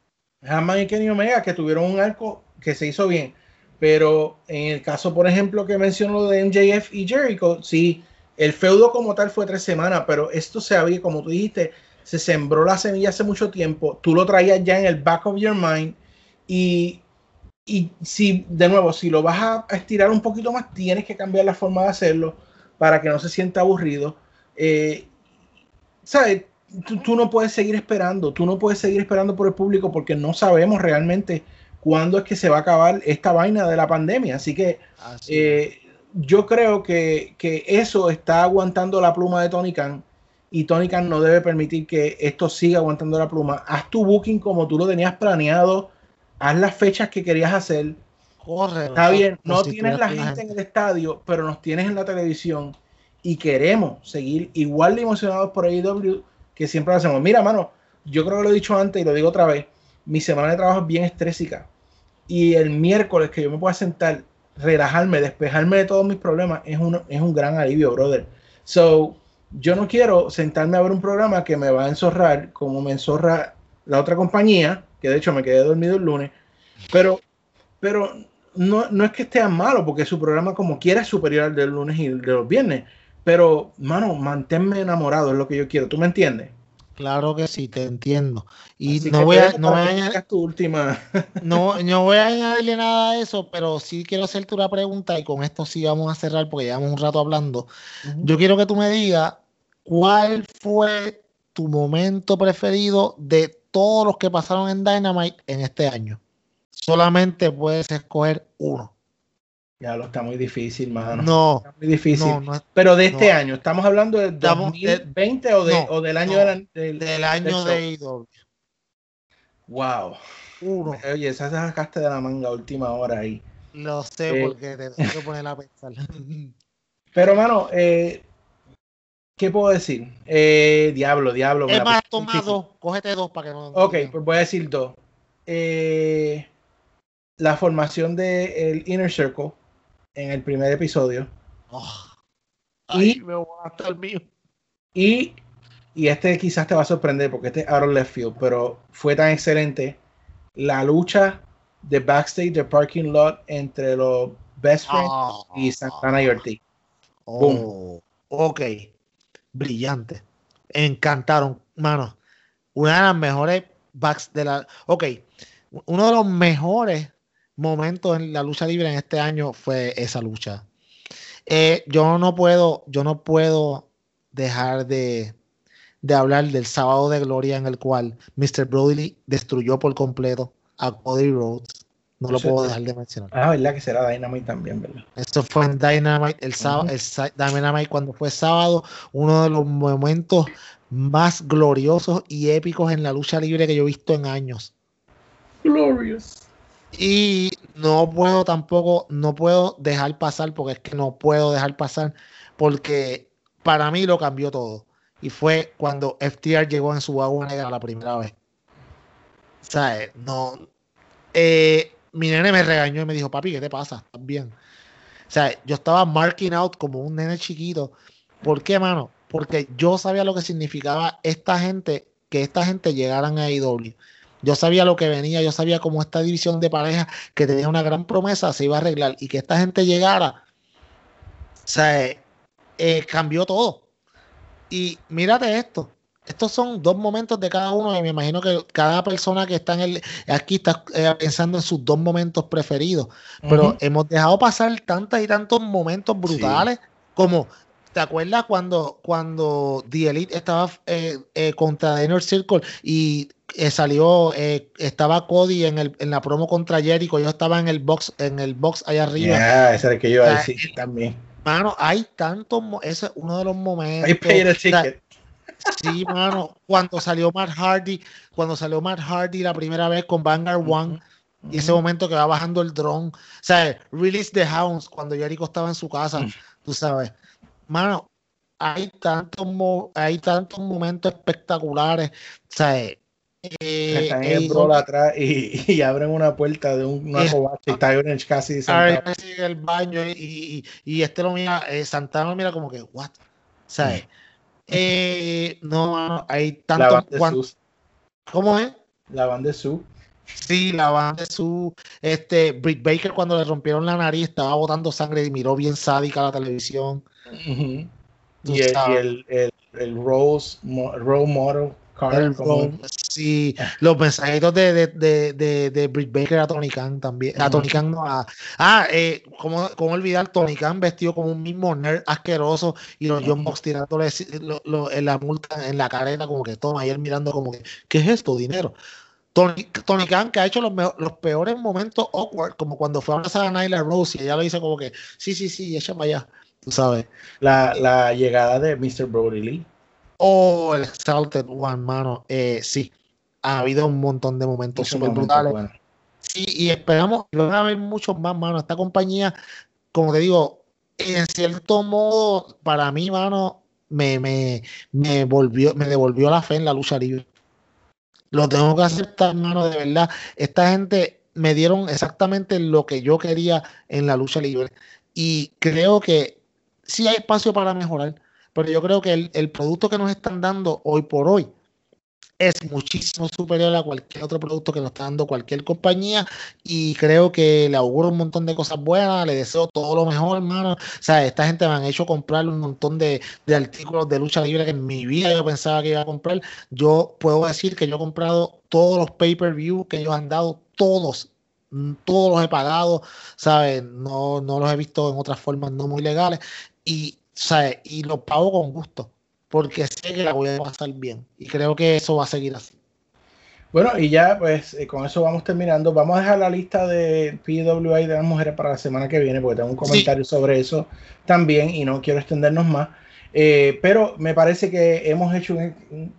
Hammond y Kenny Omega que tuvieron un arco que se hizo bien. Pero en el caso, por ejemplo, que menciono de MJF y Jericho, sí, el feudo como tal fue tres semanas, pero esto se había, como tú dijiste, se sembró la semilla hace mucho tiempo. Tú lo traías ya en el back of your mind. Y, y si, de nuevo, si lo vas a estirar un poquito más, tienes que cambiar la forma de hacerlo para que no se sienta aburrido. Eh, ¿Sabes? Tú, tú no puedes seguir esperando, tú no puedes seguir esperando por el público porque no sabemos realmente cuándo es que se va a acabar esta vaina de la pandemia. Así que Así. eh, yo creo que, que eso está aguantando la pluma de Tony Khan y Tony Khan no debe permitir que esto siga aguantando la pluma. Haz tu booking como tú lo tenías planeado, haz las fechas que querías hacer. Corre. Está bien, no tienes la gente en el estadio, pero nos tienes en la televisión y queremos seguir igual de emocionados por AEW que siempre lo hacemos. Mira, mano, yo creo que lo he dicho antes y lo digo otra vez. Mi semana de trabajo es bien estrésica y el miércoles que yo me pueda sentar, relajarme, despejarme de todos mis problemas, es un, es un gran alivio, brother. So, yo no quiero sentarme a ver un programa que me va a enzorrar como me enzorra la otra compañía, que de hecho me quedé dormido el lunes, pero, pero no, no es que esté malo, porque su programa como quiera es superior al del lunes y el de los viernes, pero, mano, manténme enamorado, es lo que yo quiero, ¿tú me entiendes? Claro que sí, te entiendo. Y Así no voy, a, no, voy a añadir, tu última. no, no voy a añadirle nada a eso, pero sí quiero hacerte una pregunta y con esto sí vamos a cerrar porque llevamos un rato hablando. Yo quiero que tú me digas cuál fue tu momento preferido de todos los que pasaron en Dynamite en este año. Solamente puedes escoger uno. Ya lo está muy difícil, mano. No, Está muy difícil. no, no es Pero de este no. año, ¿estamos hablando del Estamos- 2020 o, de, o del año de la- del, del año de AEW. Wow. Uno. Oye, esa sacaste de la manga última hora ahí. Lo sé Eh. porque te tengo que poner a pensar. Pero, mano, eh, ¿qué puedo decir? Eh, diablo, diablo. Es más, toma difícil. dos, cógete dos para que no. Ok, pues voy a decir dos. Eh, la formación del Inner Circle en el primer episodio. Oh. Y- Ay, me voy a gastar el mío. Y, y este quizás te va a sorprender porque este es out of left field, pero fue tan excelente la lucha de backstage de parking lot entre los best friends Ah. y Santana y Ortiz. Oh, ok. Brillante. Encantaron, mano. Una de las mejores backs de la. Ok. Uno de los mejores momentos en la lucha libre en este año fue esa lucha. Eh, yo no puedo, yo no puedo dejar de, de hablar del sábado de gloria en el cual Mr. Brody destruyó por completo a Cody Rhodes. No lo puedo dejar de mencionar. Ah, verdad que será Dynamite también, ¿verdad? Esto fue en Dynamite, el sábado, Ujú. el sa- Dynamite cuando fue sábado, uno de los momentos más gloriosos y épicos en la lucha libre que yo he visto en años. Glorious. Y no puedo tampoco, no puedo dejar pasar, porque es que no puedo dejar pasar, porque para mí lo cambió todo. Y fue cuando FTR llegó en su agua negra la primera vez. ¿Sabes? No. eh, mi nene me regañó y me dijo, papi, ¿qué te pasa? ¿Estás bien? O sea, yo estaba marking out como un nene chiquito. ¿Por qué, mano? Porque yo sabía lo que significaba esta gente, que esta gente llegaran a AEW. Yo sabía lo que venía, yo sabía cómo esta división de pareja que tenía una gran promesa se iba a arreglar y que esta gente llegara. O sea, eh, eh, cambió todo. Y mírate esto. Estos son dos momentos de cada uno y me imagino que cada persona que está en el, aquí está eh, pensando en sus dos momentos preferidos. Pero hemos dejado pasar tantas y tantos momentos brutales como, ¿te acuerdas cuando, cuando The Elite estaba eh, eh, contra The Inner Circle y eh, salió, eh, estaba Cody en, el, en la promo contra Jericho, yo estaba en el box, en el box allá arriba. Ya, ese era el que yo O sea, decir también. Mano, hay tantos, ese es uno de los momentos. I paid a o sea, ticket. Sí, mano, cuando salió Matt Hardy, cuando salió Matt Hardy la primera vez con Vanguard One, y ese momento que va bajando el dron, o sea, Release the Hounds, cuando Jericho estaba en su casa, tú sabes. Mano, hay tantos, mo- hay tantos momentos espectaculares. O sea, eh, Están en eh, el brawl atrás y, y abren una puerta de un- una Eh, y está Orange casi sentado. En el baño y, y- y este lo mira, eh, Santana lo mira como que, what? ¿Sabes? Eh, no, mano, hay La tanto. van de cuan- sus. ¿Cómo es? La van de su. Sí, la banda de su. Este, Britt Baker, cuando le rompieron la nariz, estaba botando sangre y miró bien sádica la televisión. Tú Y, el, y el, el, el Rose, role model card. Como- sí, los mensajitos de, de, de, de, de Britt Baker a Tony Khan también. A Ujú. Tony Khan no, a- ah, eh, ¿cómo, cómo olvidar Tony Khan vestido como un mismo nerd asqueroso y los John Box tirándole lo- lo- en la multa en la careta, como que toma, y él mirando como que, ¿qué es esto? Dinero. Tony, Tony Khan que ha hecho los, los peores momentos awkward, como cuando fue a abrazar a Nyla Rose y ella lo hizo como que, sí, sí, sí, echa para allá, tú sabes. La, la llegada de Mr. Brody Lee. Oh, el Exalted One, mano. Eh, sí, ha habido un montón de momentos súper brutales. Sí, y esperamos que van a haber muchos más, mano. Esta compañía, como te digo, en cierto modo, para mí, mano, me, me, me volvió, me devolvió la fe en la lucha libre. Lo tengo que aceptar, mano, de verdad. Esta gente me dieron exactamente lo que yo quería en la lucha libre. Y creo que sí hay espacio para mejorar, pero yo creo que el, el producto que nos están dando hoy por hoy es muchísimo superior a cualquier otro producto que nos está dando cualquier compañía y creo que le auguro un montón de cosas buenas, le deseo todo lo mejor, hermano. O sea, esta gente me han hecho comprar un montón de, de artículos de lucha libre que en mi vida yo pensaba que iba a comprar. Yo puedo decir que yo he comprado todos los pay-per-view que ellos han dado, todos, mm, todos los he pagado, ¿sabes? No, no los he visto en otras formas no muy legales y, ¿sabes? Y los pago con gusto porque sé que la voy a pasar bien y creo que eso va a seguir así. Bueno, y ya pues eh, con eso vamos terminando. Vamos a dejar la lista de PWI de las mujeres para la semana que viene, porque tengo un comentario sobre eso también y no quiero extendernos más. Eh, pero me parece que hemos hecho un, un-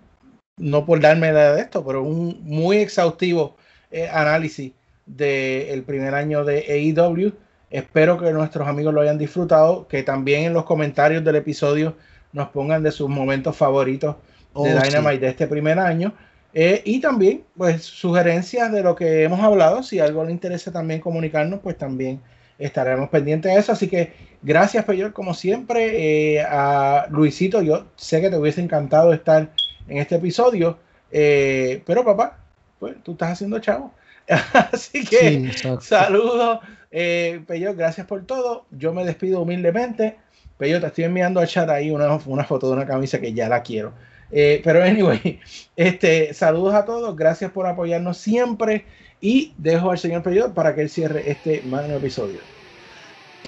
no por darme la de esto, pero un muy exhaustivo eh, análisis del primer año de AEW. Espero que nuestros amigos lo hayan disfrutado, que también en los comentarios del episodio nos pongan de sus momentos favoritos Oh, de sí. Dynamite de este primer año. Eh, y también, pues, sugerencias de lo que hemos hablado. Si algo le interesa también comunicarnos, pues también estaremos pendientes de eso. Así que gracias, Peyor, como siempre. eh, a Luisito, yo sé que te hubiese encantado estar en este episodio. eh, pero, papá, pues tú estás haciendo chavo. Así que, Sí, saludos. Eh, gracias por todo. Yo me despido humildemente. Peyor, te estoy enviando al chat ahí una, una foto de una camisa que ya la quiero. Eh, pero anyway, este, saludos a todos, gracias por apoyarnos siempre y dejo al señor Peyor para que él cierre este magno episodio.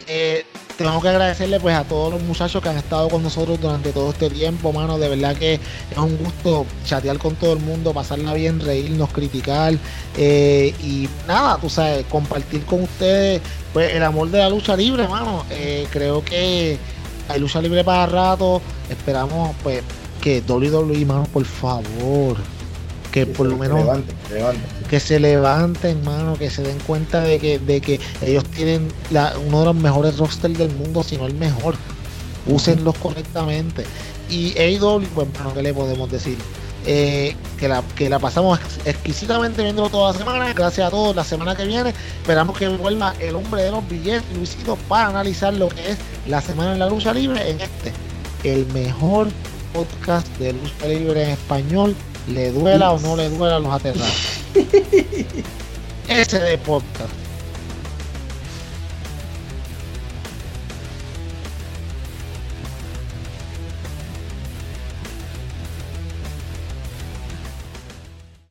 Eh, tengo que agradecerle pues a todos los muchachos que han estado con nosotros durante todo este tiempo, mano. De verdad que es un gusto chatear con todo el mundo, pasarla bien, reírnos, criticar eh, y nada, tú sabes, compartir con ustedes pues el amor de la lucha libre, mano. Eh, creo que hay lucha libre para rato. Esperamos pues que WWE, mano, por favor, que por lo menos que se levanten, mano, que se den cuenta de que, de que ellos tienen la- uno de los mejores rosters del mundo, si no el mejor. Úsenlos correctamente. Y AEW, pues, mano, ¿qué le podemos decir? Eh, que, la, que la pasamos ex- exquisitamente viéndolo toda la semana. Gracias a todos. La semana que viene esperamos que vuelva el hombre de los billetes, Luisito, para analizar lo que es la semana en la lucha libre en este, el mejor podcast de lucha libre en español. Le duela o no le duela a los aterrados. Ese de podcast.